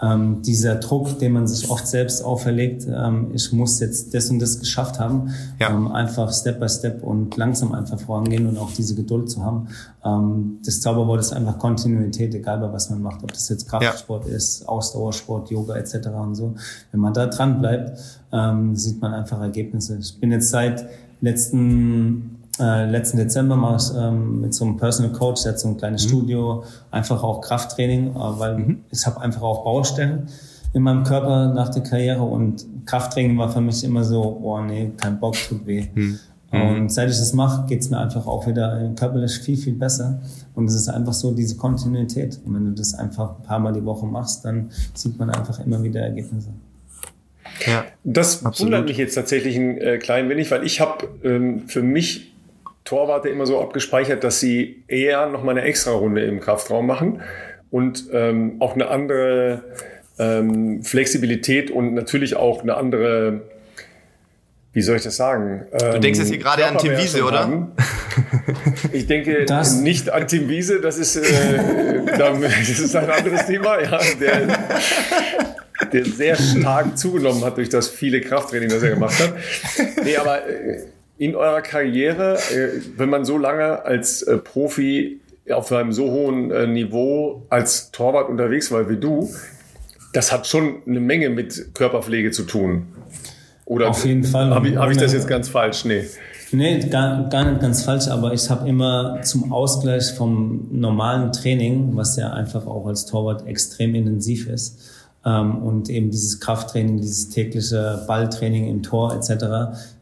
ähm, dieser Druck, den man sich oft selbst auferlegt, ähm, ich muss jetzt das und das geschafft haben, ja. ähm, einfach Step by Step und langsam einfach vorangehen und auch diese Geduld zu haben. Ähm, das Zauberwort ist einfach Kontinuität, egal bei was man macht, ob das jetzt Kraftsport ja. ist, Ausdauersport, Yoga etc. und so. Wenn man da dran bleibt, ähm, sieht man einfach Ergebnisse. Ich bin jetzt seit letzten äh, letzten Dezember mache ich ähm, mit so einem Personal Coach, der hat so ein kleines mhm. Studio, einfach auch Krafttraining, äh, weil mhm. ich habe einfach auch Baustellen in meinem Körper nach der Karriere und Krafttraining war für mich immer so, oh nee, kein Bock, tut weh. Mhm. Und mhm. seit ich das mache, geht's mir einfach auch wieder körperlich viel, viel besser. Und es ist einfach so diese Kontinuität. Und wenn du das einfach ein paar Mal die Woche machst, dann sieht man einfach immer wieder Ergebnisse. Ja, das absolut. wundert mich jetzt tatsächlich ein äh, klein wenig, weil ich habe ähm, für mich Torwarte immer so abgespeichert, dass sie eher noch mal eine extra Runde im Kraftraum machen und ähm, auch eine andere ähm, Flexibilität und natürlich auch eine andere, wie soll ich das sagen? Ähm, du denkst jetzt hier gerade an Tim Wiese, oder? Ich denke das? nicht an Tim Wiese, das ist, äh, [LAUGHS] das ist ein anderes Thema, ja, der, der sehr stark zugenommen hat durch das viele Krafttraining, das er gemacht hat. Nee, aber äh, in eurer Karriere, äh, wenn man so lange als äh, Profi auf einem so hohen äh, Niveau als Torwart unterwegs war wie du, das hat schon eine Menge mit Körperpflege zu tun. Oder auf jeden Fall. Habe ich, hab ich das jetzt ganz falsch? Nee. Nee, gar, gar nicht ganz falsch, aber ich habe immer zum Ausgleich vom normalen Training, was ja einfach auch als Torwart extrem intensiv ist, und eben dieses Krafttraining, dieses tägliche Balltraining im Tor etc.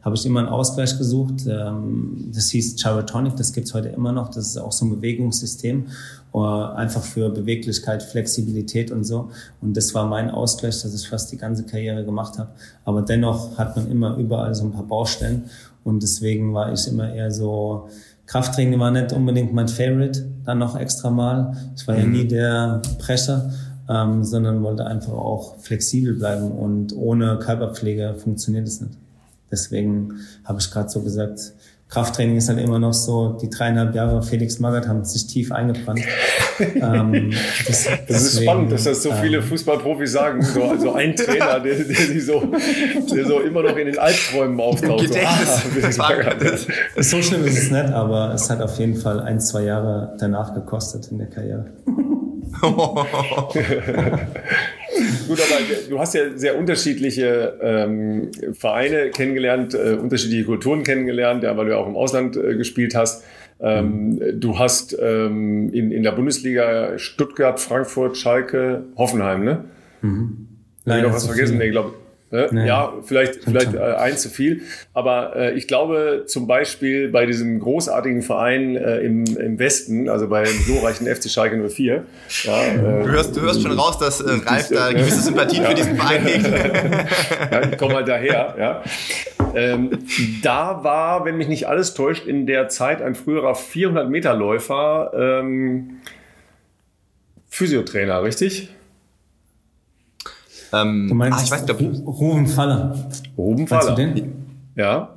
habe ich immer einen Ausgleich gesucht. Ähm, das hieß Gyrotonic, das gibt's heute immer noch. Das ist auch so ein Bewegungssystem, äh, einfach für Beweglichkeit, Flexibilität und so. Und das war mein Ausgleich, dass ich fast die ganze Karriere gemacht habe. Aber dennoch hat man immer überall so ein paar Baustellen und deswegen war ich immer eher so Krafttraining war nicht unbedingt mein Favorite, dann noch extra mal. Ich war ja mhm. nie der Presser ähm, sondern wollte einfach auch flexibel bleiben und ohne Körperpflege funktioniert es nicht. Deswegen habe ich gerade so gesagt, Krafttraining ist halt immer noch so, die dreieinhalb Jahre Felix Magath haben sich tief eingebrannt. [LAUGHS] ähm, das, das deswegen, ist spannend, dass das so viele ähm, Fußballprofis sagen. So, also ein [LAUGHS] Trainer, der, der, so, der so immer noch in den Albträumen auftaucht. So, ah, so schlimm ist es nicht, aber es hat auf jeden Fall ein, zwei Jahre danach gekostet in der Karriere. [LAUGHS] Gut, aber du hast ja sehr unterschiedliche ähm, Vereine kennengelernt, äh, unterschiedliche Kulturen kennengelernt, ja, weil du ja auch im Ausland äh, gespielt hast. Ähm, mhm. Du hast ähm, in, in der Bundesliga Stuttgart, Frankfurt, Schalke, Hoffenheim, ne? Mhm. Habe ich noch was vergessen? Nee, glaube Ne? Nee. Ja, vielleicht, vielleicht äh, ein zu viel. Aber äh, ich glaube zum Beispiel bei diesem großartigen Verein äh, im, im Westen, also bei dem glorreichen FC Schalke 04. Ja, äh, du, hörst, du hörst schon raus, dass äh, Ralf da gewisse Sympathien ja. für diesen Verein [LAUGHS] hegt. ja, ich komme halt daher. Ja. Ähm, da war, wenn mich nicht alles täuscht, in der Zeit ein früherer 400-Meter-Läufer ähm, Physiotrainer, richtig? Ähm, du meinst ah, ich weiß Ruben Faller. Ruben Faller. du den? Ja.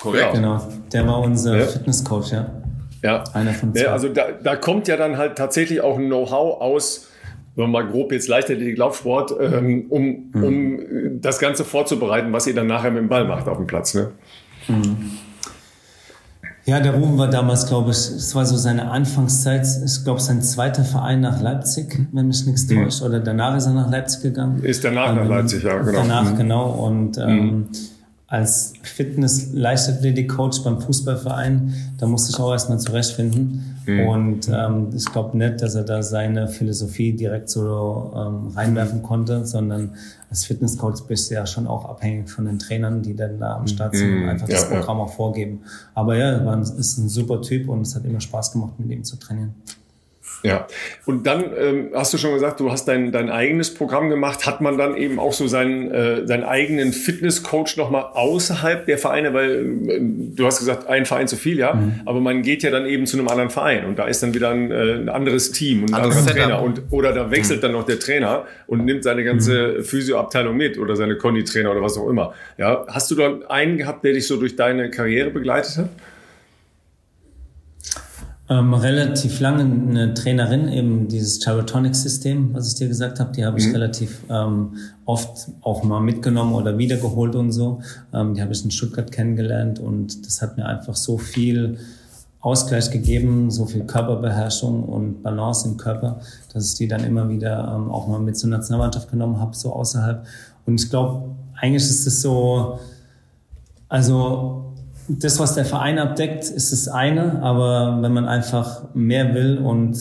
Korrekt. Genau. Der war unser ja. Fitnesscoach, ja. Ja. Einer von zwei. Ja, also da, da kommt ja dann halt tatsächlich auch ein Know-how aus, wenn man mal grob jetzt Leichtathletik, Laufsport, ähm, um, mhm. um das Ganze vorzubereiten, was ihr dann nachher mit dem Ball macht auf dem Platz. Ne? Mhm. Ja, der Ruben war damals, glaube ich, es war so seine Anfangszeit. Ich glaube, sein zweiter Verein nach Leipzig, wenn mich nichts mhm. täuscht. Oder danach ist er nach Leipzig gegangen. Ist danach ähm, nach Leipzig, ja, genau. Danach, mhm. genau. Und ähm, mhm. Als Fitness-Leichtathletik-Coach beim Fußballverein, da musste ich auch erstmal zurechtfinden. Mhm. Und ähm, ich glaube nicht, dass er da seine Philosophie direkt so ähm, reinwerfen konnte, sondern als Fitnesscoach bist du ja schon auch abhängig von den Trainern, die dann da am Start sind und mhm. einfach ja, das Programm ja. auch vorgeben. Aber ja, er ist ein super Typ und es hat immer Spaß gemacht, mit ihm zu trainieren. Ja, und dann ähm, hast du schon gesagt, du hast dein, dein eigenes Programm gemacht. Hat man dann eben auch so seinen, äh, seinen eigenen Fitnesscoach nochmal außerhalb der Vereine? Weil äh, du hast gesagt, ein Verein zu viel, ja. Mhm. Aber man geht ja dann eben zu einem anderen Verein und da ist dann wieder ein, äh, ein anderes Team und ein anderer Trainer. Und, oder da wechselt mhm. dann noch der Trainer und nimmt seine ganze mhm. Physioabteilung mit oder seine Conditrainer oder was auch immer. Ja, hast du dann einen gehabt, der dich so durch deine Karriere begleitet hat? Ähm, relativ lange eine Trainerin, eben dieses Gyrotonic-System, was ich dir gesagt habe, die habe ich mhm. relativ ähm, oft auch mal mitgenommen oder wiedergeholt und so. Ähm, die habe ich in Stuttgart kennengelernt und das hat mir einfach so viel Ausgleich gegeben, so viel Körperbeherrschung und Balance im Körper, dass ich die dann immer wieder ähm, auch mal mit zur Nationalmannschaft genommen habe, so außerhalb. Und ich glaube, eigentlich ist es so, also das, was der Verein abdeckt, ist das eine, aber wenn man einfach mehr will und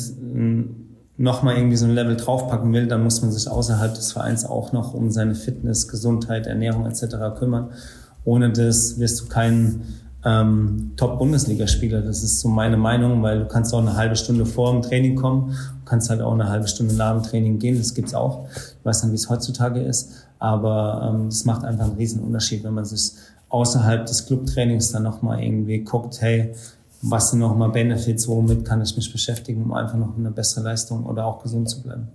nochmal irgendwie so ein Level draufpacken will, dann muss man sich außerhalb des Vereins auch noch um seine Fitness, Gesundheit, Ernährung etc. kümmern. Ohne das wirst du kein ähm, Top-Bundesligaspieler. Das ist so meine Meinung, weil du kannst auch eine halbe Stunde vor dem Training kommen, du kannst halt auch eine halbe Stunde nach dem Training gehen, das gibt's auch. Ich weiß nicht, wie es heutzutage ist, aber ähm, es macht einfach einen riesen Unterschied, wenn man sich außerhalb des Clubtrainings dann nochmal irgendwie guckt, hey, was sind nochmal Benefits, womit kann ich mich beschäftigen, um einfach noch eine bessere Leistung oder auch gesund zu bleiben.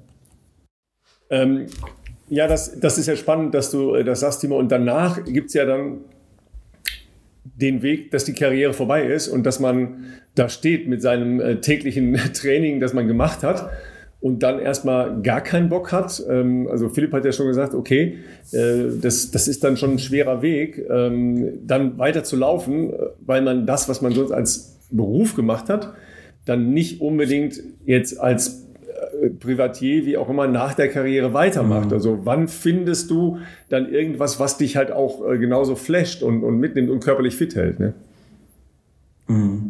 Ähm, ja, das, das ist ja spannend, dass du äh, das sagst, Timo. Und danach gibt es ja dann den Weg, dass die Karriere vorbei ist und dass man da steht mit seinem äh, täglichen [LAUGHS] Training, das man gemacht hat und dann erstmal gar keinen Bock hat. Ähm, also Philipp hat ja schon gesagt, okay, äh, das, das ist dann schon ein schwerer Weg, ähm, dann weiter zu laufen, weil man das, was man sonst als Beruf gemacht hat, dann nicht unbedingt jetzt als äh, Privatier, wie auch immer, nach der Karriere weitermacht. Mhm. Also wann findest du dann irgendwas, was dich halt auch äh, genauso flasht und, und mitnimmt und körperlich fit hält? Ne? Mhm.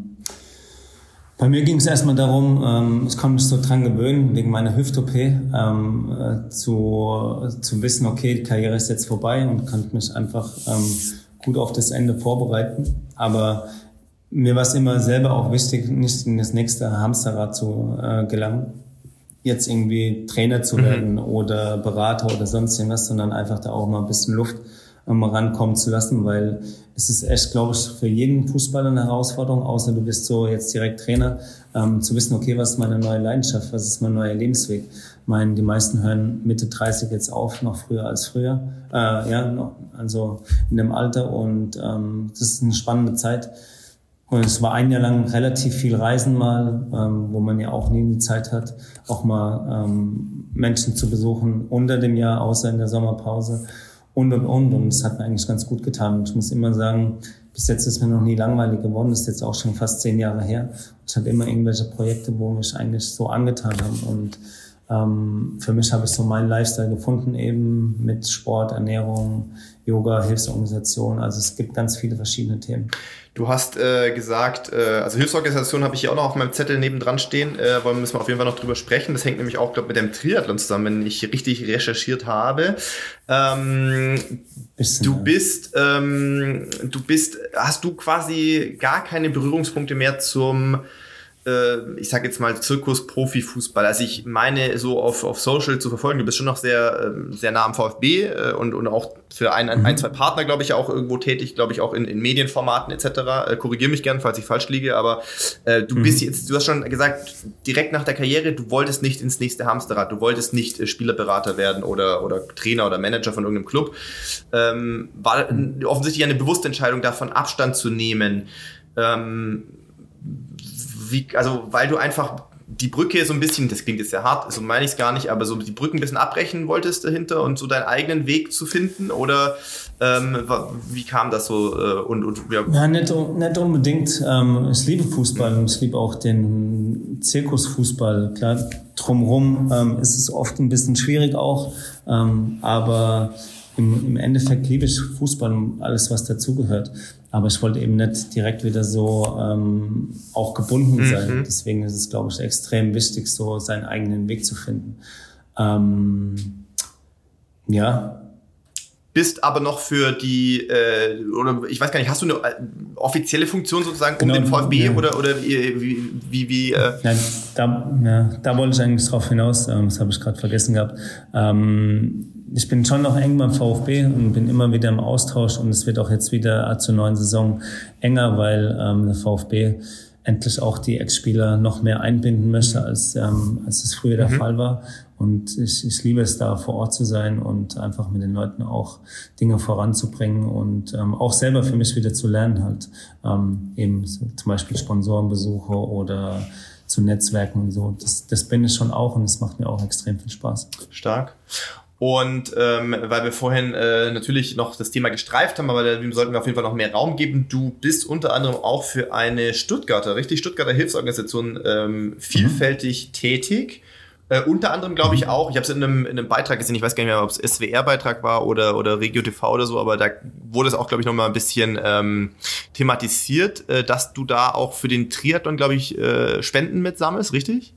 Bei mir ging es erstmal darum, ähm, ich konnte mich so dran gewöhnen, wegen meiner Hüft-OP, ähm, äh, zu, zu wissen, okay, die Karriere ist jetzt vorbei und konnte mich einfach ähm, gut auf das Ende vorbereiten. Aber mir war es immer selber auch wichtig, nicht in das nächste Hamsterrad zu äh, gelangen, jetzt irgendwie Trainer zu mhm. werden oder Berater oder sonst irgendwas, sondern einfach da auch mal ein bisschen Luft ähm, rankommen zu lassen, weil es ist echt, glaube ich, für jeden Fußballer eine Herausforderung, außer du bist so jetzt direkt Trainer, ähm, zu wissen, okay, was ist meine neue Leidenschaft, was ist mein neuer Lebensweg. Ich meine, die meisten hören Mitte 30 jetzt auf, noch früher als früher, äh, ja, noch, also in dem Alter und ähm, das ist eine spannende Zeit. Und es war ein Jahr lang relativ viel Reisen mal, ähm, wo man ja auch nie die Zeit hat, auch mal ähm, Menschen zu besuchen unter dem Jahr, außer in der Sommerpause und und und. Und es hat mir eigentlich ganz gut getan. Und ich muss immer sagen, bis jetzt ist mir noch nie langweilig geworden. Das ist jetzt auch schon fast zehn Jahre her. Ich hatte immer irgendwelche Projekte, wo mich eigentlich so angetan haben. Und ähm, für mich habe ich so meinen Lifestyle gefunden, eben mit Sport, Ernährung, Yoga, Hilfsorganisation. Also es gibt ganz viele verschiedene Themen. Du hast äh, gesagt, äh, also Hilfsorganisation habe ich hier auch noch auf meinem Zettel nebendran stehen, äh, wollen müssen wir auf jeden Fall noch drüber sprechen. Das hängt nämlich auch, glaube mit dem Triathlon zusammen, wenn ich richtig recherchiert habe. Ähm, du bist, ähm, du bist, hast du quasi gar keine Berührungspunkte mehr zum äh, ich sage jetzt mal Zirkus-Profi-Fußball. Also ich meine so auf, auf Social zu verfolgen, du bist schon noch sehr, ähm, sehr nah am VfB äh, und, und auch für ein, ein, mhm. zwei Partner, glaube ich, auch irgendwo tätig, glaube ich, auch in, in Medienformaten etc. Äh, Korrigiere mich gern, falls ich falsch liege, aber äh, du mhm. bist jetzt, du hast schon gesagt, direkt nach der Karriere, du wolltest nicht ins nächste Hamsterrad, du wolltest nicht äh, Spielerberater werden oder, oder Trainer oder Manager von irgendeinem Club. Ähm, war mhm. offensichtlich eine bewusste Entscheidung, davon Abstand zu nehmen. Ähm, wie, also weil du einfach die Brücke so ein bisschen, das klingt jetzt sehr hart, so meine ich es gar nicht, aber so die Brücken ein bisschen abbrechen wolltest dahinter und so deinen eigenen Weg zu finden? Oder ähm, wie kam das so? Äh, und, und, ja. ja, nicht, nicht unbedingt. Ähm, ich liebe Fußball und ich liebe auch den Zirkusfußball. Klar, drumherum ähm, ist es oft ein bisschen schwierig auch, ähm, aber im, im Endeffekt liebe ich Fußball und alles, was dazugehört. Aber ich wollte eben nicht direkt wieder so ähm, auch gebunden mhm. sein. Deswegen ist es, glaube ich, extrem wichtig, so seinen eigenen Weg zu finden. Ähm, ja. Bist aber noch für die, äh, oder ich weiß gar nicht, hast du eine äh, offizielle Funktion sozusagen Genau, um den VfB ja. oder, oder wie, wie, wie, äh, Ja, da, ja, da wollte ich eigentlich drauf hinaus, ähm, das habe ich gerade vergessen gehabt. Ähm, ich bin schon noch eng beim VfB und bin immer wieder im Austausch und es wird auch jetzt wieder zur neuen Saison enger, weil ähm, der VfB endlich auch die Ex-Spieler noch mehr einbinden möchte, als, ähm, als es früher der Fall war. Und ich, ich liebe es da vor Ort zu sein und einfach mit den Leuten auch Dinge voranzubringen und ähm, auch selber für mich wieder zu lernen halt. Ähm, eben so, zum Beispiel Sponsorenbesuche oder zu Netzwerken und so. Das, das bin ich schon auch und es macht mir auch extrem viel Spaß. stark. Und ähm, weil wir vorhin äh, natürlich noch das Thema gestreift haben, aber dem sollten wir auf jeden Fall noch mehr Raum geben. Du bist unter anderem auch für eine Stuttgarter, richtig Stuttgarter Hilfsorganisation ähm, vielfältig tätig. Äh, unter anderem glaube ich auch, ich habe es in einem, in einem Beitrag gesehen, ich weiß gar nicht mehr, ob es SWR-Beitrag war oder, oder Regio TV oder so, aber da wurde es auch, glaube ich, nochmal ein bisschen ähm, thematisiert, äh, dass du da auch für den Triathlon, glaube ich, äh, Spenden mitsammelst, richtig?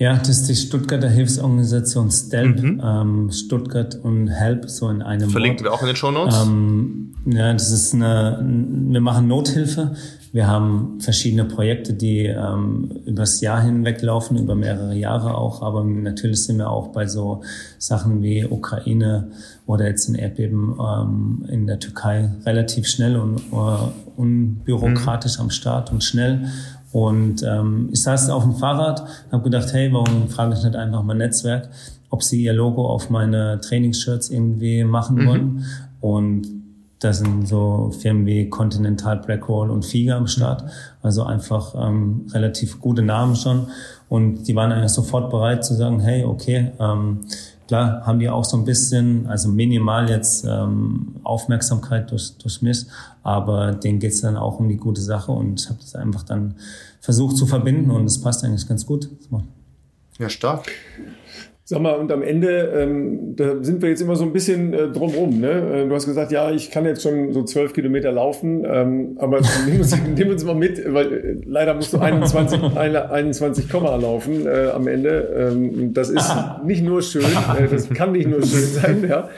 Ja, das ist die Stuttgarter Hilfsorganisation STELP, Mhm. ähm, Stuttgart und HELP, so in einem Verlinken Wort. wir auch in den Show Notes. Ähm, ja, das ist eine, wir machen Nothilfe. Wir haben verschiedene Projekte, die ähm, übers Jahr hinweg laufen, über mehrere Jahre auch. Aber natürlich sind wir auch bei so Sachen wie Ukraine oder jetzt ein Erdbeben ähm, in der Türkei relativ schnell und äh, unbürokratisch am Start und schnell. Und ähm, ich saß auf dem Fahrrad, habe gedacht, hey, warum frage ich nicht einfach mal Netzwerk, ob sie ihr Logo auf meine Trainingsshirts irgendwie machen wollen. Und da sind so Firmen wie Continental, Blackwall und Figa am Start. Also einfach ähm, relativ gute Namen schon. Und die waren eigentlich sofort bereit zu sagen, hey, okay, ähm, klar haben die auch so ein bisschen, also minimal jetzt ähm, Aufmerksamkeit durch, durch mich, aber denen geht's dann auch um die gute Sache und habe das einfach dann versucht zu verbinden und es passt eigentlich ganz gut. Ja, stark. Sag mal, und am Ende, ähm, da sind wir jetzt immer so ein bisschen äh, drumrum. Ne? Äh, du hast gesagt, ja, ich kann jetzt schon so zwölf Kilometer laufen, ähm, aber [LAUGHS] nimm uns, nimm uns mal mit, weil äh, leider musst du 21, eine- 21 Komma laufen äh, am Ende. Ähm, das ist nicht nur schön, äh, das kann nicht nur schön sein. Ja?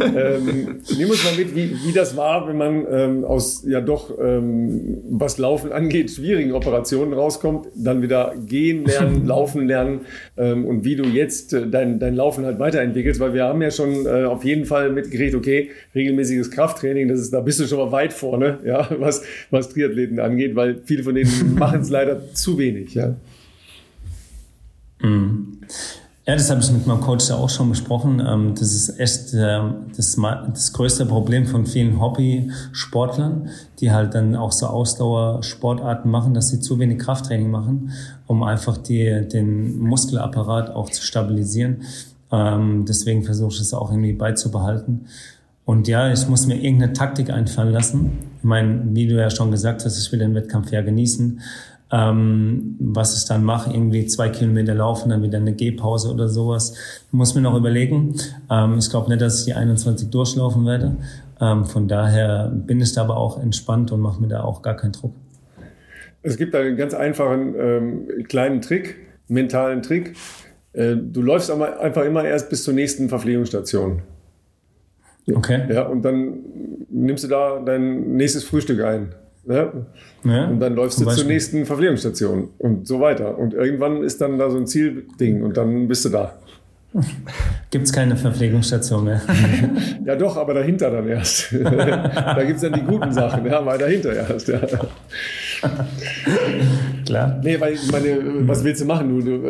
Ähm, nimm uns mal mit, wie, wie das war, wenn man ähm, aus ja doch, ähm, was Laufen angeht, schwierigen Operationen rauskommt, dann wieder gehen lernen, [LAUGHS] laufen lernen ähm, und wie du jetzt äh, dein, dein Laufen halt weiterentwickelst, weil wir haben ja schon äh, auf jeden Fall mitgekriegt, okay, regelmäßiges Krafttraining, das ist, da bist du schon mal weit vorne, [LAUGHS] ja, was, was Triathleten angeht, weil viele von denen [LAUGHS] machen es leider zu wenig, ja. Ja, das habe ich mit meinem Coach ja auch schon besprochen. Ähm, Das ist echt ähm, das, das größte Problem von vielen Hobby-Sportlern, die halt dann auch so Ausdauersportarten machen, dass sie zu wenig Krafttraining machen, um einfach die, den Muskelapparat auch zu stabilisieren. Ähm, Deswegen versuche ich es auch irgendwie beizubehalten. Und ja, ich muss mir irgendeine Taktik einfallen lassen. Ich meine, wie du ja schon gesagt hast, ich will den Wettkampf ja genießen. Ähm, was ich dann mache, irgendwie zwei Kilometer laufen, dann wieder eine Gehpause oder sowas. Muss mir noch überlegen. Ähm, ich glaube nicht, dass ich die 21 durchlaufen werde. Ähm, von daher bin ich da aber auch entspannt und mache mir da auch gar keinen Druck. Es gibt einen ganz einfachen ähm, kleinen Trick, mentalen Trick. Äh, du läufst aber einfach immer erst bis zur nächsten Verpflegungsstation. Okay. Ja, und dann nimmst du da dein nächstes Frühstück ein. Ja? Ja, Und dann läufst zum du zur Beispiel. nächsten Verpflegungsstation und so weiter. Und irgendwann ist dann da so ein Zielding und dann bist du da. [LAUGHS] Gibt's keine Verpflegungsstation mehr. [LAUGHS] Ja, doch, aber dahinter dann erst. [LAUGHS] da gibt's dann die guten Sachen, ja, aber dahinter erst. Ja. [LAUGHS] Klar. Nee, weil ich meine, was willst du machen? Du, du,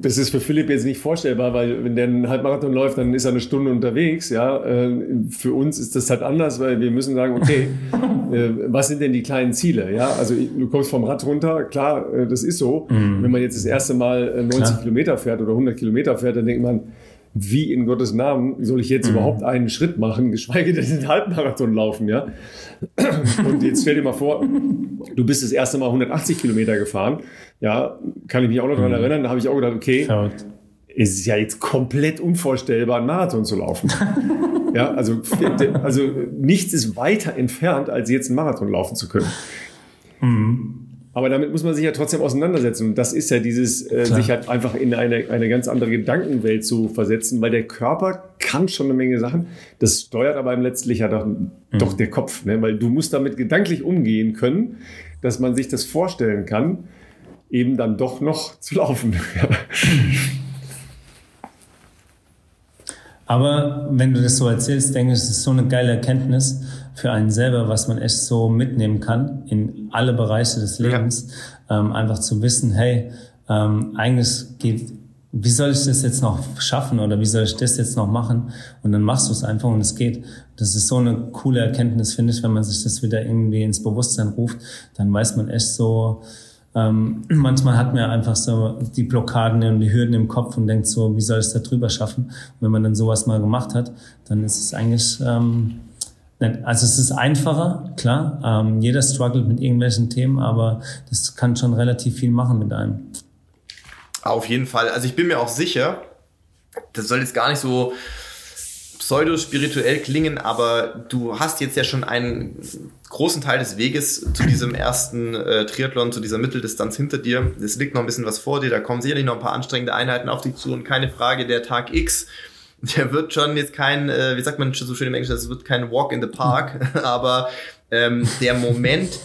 das ist für Philipp jetzt nicht vorstellbar, weil wenn der einen Halbmarathon läuft, dann ist er eine Stunde unterwegs. Ja, Äh, für uns ist das halt anders, weil wir müssen sagen, okay, [LAUGHS] äh, was sind denn die kleinen Ziele? Ja, also du kommst vom Rad runter, klar, äh, das ist so. Wenn man jetzt das erste Mal äh, 90 Klar. Kilometer fährt oder 100 Kilometer fährt, dann denkt man, wie in Gottes Namen soll ich jetzt überhaupt einen Schritt machen, geschweige denn den Halbmarathon laufen, ja? Und jetzt stell dir mal vor, du bist das erste Mal 180 Kilometer gefahren. Ja, kann ich mich auch noch daran erinnern. Da habe ich auch gedacht, okay, Verrückt. es ist ja jetzt komplett unvorstellbar, einen Marathon zu laufen. ja, also, also nichts ist weiter entfernt, als jetzt einen Marathon laufen zu können. Aber damit muss man sich ja trotzdem auseinandersetzen. Und das ist ja dieses, äh, sich halt einfach in eine, eine ganz andere Gedankenwelt zu versetzen, weil der Körper kann schon eine Menge Sachen. Das steuert aber letztlich ja doch, mhm. doch der Kopf, ne? weil du musst damit gedanklich umgehen können, dass man sich das vorstellen kann, eben dann doch noch zu laufen. [LAUGHS] Aber wenn du das so erzählst, denke ich, es ist so eine geile Erkenntnis für einen selber, was man echt so mitnehmen kann in alle Bereiche des Lebens. Ja. Ähm, einfach zu wissen, hey, ähm, eigentlich geht, wie soll ich das jetzt noch schaffen oder wie soll ich das jetzt noch machen? Und dann machst du es einfach und es geht. Das ist so eine coole Erkenntnis, finde ich, wenn man sich das wieder irgendwie ins Bewusstsein ruft, dann weiß man echt so, ähm, [CLEARS THROAT] manchmal hat man einfach so die Blockaden und die Hürden im Kopf und denkt so, wie soll ich es da drüber schaffen? Und wenn man dann sowas mal gemacht hat, dann ist es eigentlich, ähm, also es ist einfacher, klar. Ähm, jeder struggelt mit irgendwelchen Themen, aber das kann schon relativ viel machen mit einem. Auf jeden Fall. Also ich bin mir auch sicher, das soll jetzt gar nicht so pseudo-spirituell klingen, aber du hast jetzt ja schon einen großen Teil des Weges zu diesem ersten äh, Triathlon, zu dieser Mitteldistanz hinter dir. Es liegt noch ein bisschen was vor dir, da kommen sicherlich noch ein paar anstrengende Einheiten auf dich zu und keine Frage, der Tag X, der wird schon jetzt kein, äh, wie sagt man so schön im Englischen, es wird kein Walk in the Park, [LAUGHS] aber ähm, der Moment,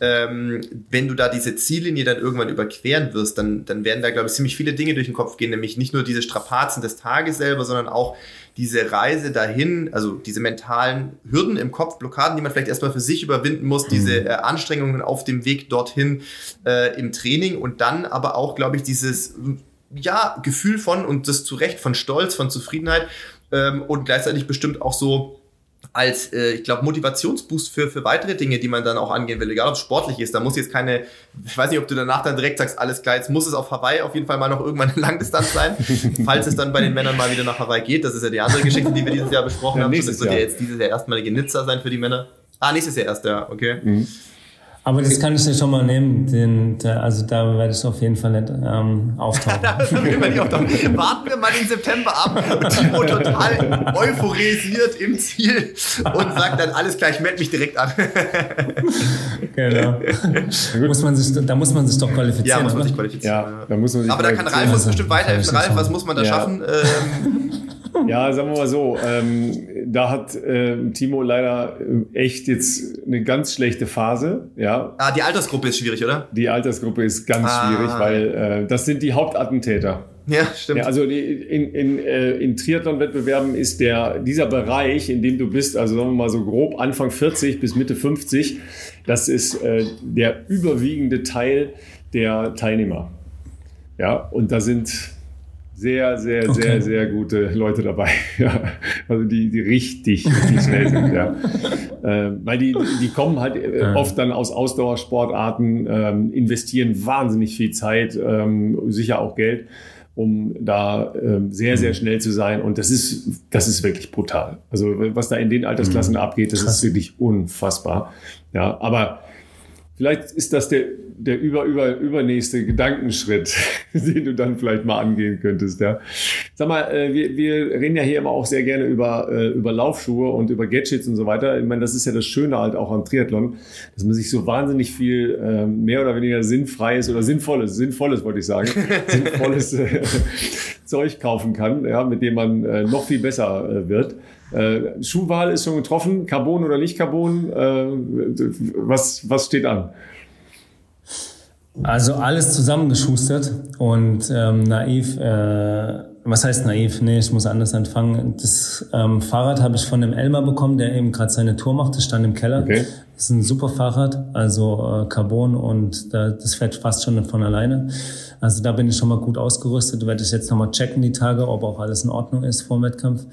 ähm, wenn du da diese Ziellinie dann irgendwann überqueren wirst, dann, dann werden da, glaube ich, ziemlich viele Dinge durch den Kopf gehen, nämlich nicht nur diese Strapazen des Tages selber, sondern auch diese Reise dahin, also diese mentalen Hürden im Kopf, Blockaden, die man vielleicht erstmal für sich überwinden muss, diese mhm. äh, Anstrengungen auf dem Weg dorthin äh, im Training und dann aber auch, glaube ich, dieses ja, Gefühl von und das zu Recht von Stolz, von Zufriedenheit ähm, und gleichzeitig bestimmt auch so als, äh, ich glaube, Motivationsboost für, für weitere Dinge, die man dann auch angehen will, egal ob es sportlich ist. Da muss jetzt keine, ich weiß nicht, ob du danach dann direkt sagst, alles klar, jetzt muss es auf Hawaii auf jeden Fall mal noch irgendwann eine Langdistanz sein, [LAUGHS] falls es dann bei den Männern mal wieder nach Hawaii geht. Das ist ja die andere Geschichte, die wir dieses Jahr besprochen ja, haben. Das wird ja jetzt dieses Jahr erstmalige Nizza sein für die Männer. Ah, nächstes Jahr erst, ja, okay. Mhm. Aber das kann ich dir schon mal nehmen. Den, der, also da werde ich auf jeden Fall nicht ähm, auftauchen. [LAUGHS] wir auftauchen. Warten wir mal den September ab und Timo total euphorisiert im Ziel und sagt dann alles gleich, melde mich direkt an. [LAUGHS] genau. muss man sich, da muss man sich doch qualifizieren. Ja, muss man sich qualifizieren. Ja, da muss man sich Aber da kann Ralf uns bestimmt weiterhelfen. Ralf, was muss man da ja. schaffen? Ähm, ja, sagen wir mal so, ähm, da hat äh, Timo leider äh, echt jetzt eine ganz schlechte Phase. Ja. Ah, die Altersgruppe ist schwierig, oder? Die Altersgruppe ist ganz ah. schwierig, weil äh, das sind die Hauptattentäter. Ja, stimmt. Ja, also in, in, äh, in Triathlon-Wettbewerben ist der, dieser Bereich, in dem du bist, also sagen wir mal so grob Anfang 40 bis Mitte 50, das ist äh, der überwiegende Teil der Teilnehmer. Ja, und da sind sehr, sehr, okay. sehr, sehr gute Leute dabei. [LAUGHS] ja. Also die, die richtig, richtig schnell sind. Ja. [LAUGHS] äh, weil die, die kommen halt äh, oft dann aus Ausdauersportarten, ähm, investieren wahnsinnig viel Zeit, ähm, sicher auch Geld, um da ähm, sehr, sehr mhm. schnell zu sein. Und das ist, das ist wirklich brutal. Also was da in den Altersklassen mhm. abgeht, das Krass. ist wirklich unfassbar. Ja, aber Vielleicht ist das der, der über, über, übernächste Gedankenschritt, [LAUGHS] den du dann vielleicht mal angehen könntest. Ja. Sag mal, äh, wir, wir reden ja hier immer auch sehr gerne über, äh, über Laufschuhe und über Gadgets und so weiter. Ich meine, das ist ja das Schöne halt auch am Triathlon, dass man sich so wahnsinnig viel ähm, mehr oder weniger sinnfreies oder sinnvolles, sinnvolles wollte ich sagen, [LAUGHS] sinnvolles äh, Zeug kaufen kann, ja, mit dem man noch viel besser wird. Äh, Schuhwahl ist schon getroffen, Carbon oder nicht Carbon, äh, was, was steht an? Also alles zusammengeschustert und ähm, naiv, äh, was heißt naiv? Nee, ich muss anders anfangen. Das ähm, Fahrrad habe ich von dem Elmar bekommen, der eben gerade seine Tour macht, das stand im Keller. Okay. Das ist ein super Fahrrad, also äh, Carbon und da, das fährt fast schon von alleine. Also da bin ich schon mal gut ausgerüstet. Werde ich jetzt nochmal checken die Tage, ob auch alles in Ordnung ist vor dem Wettkampf.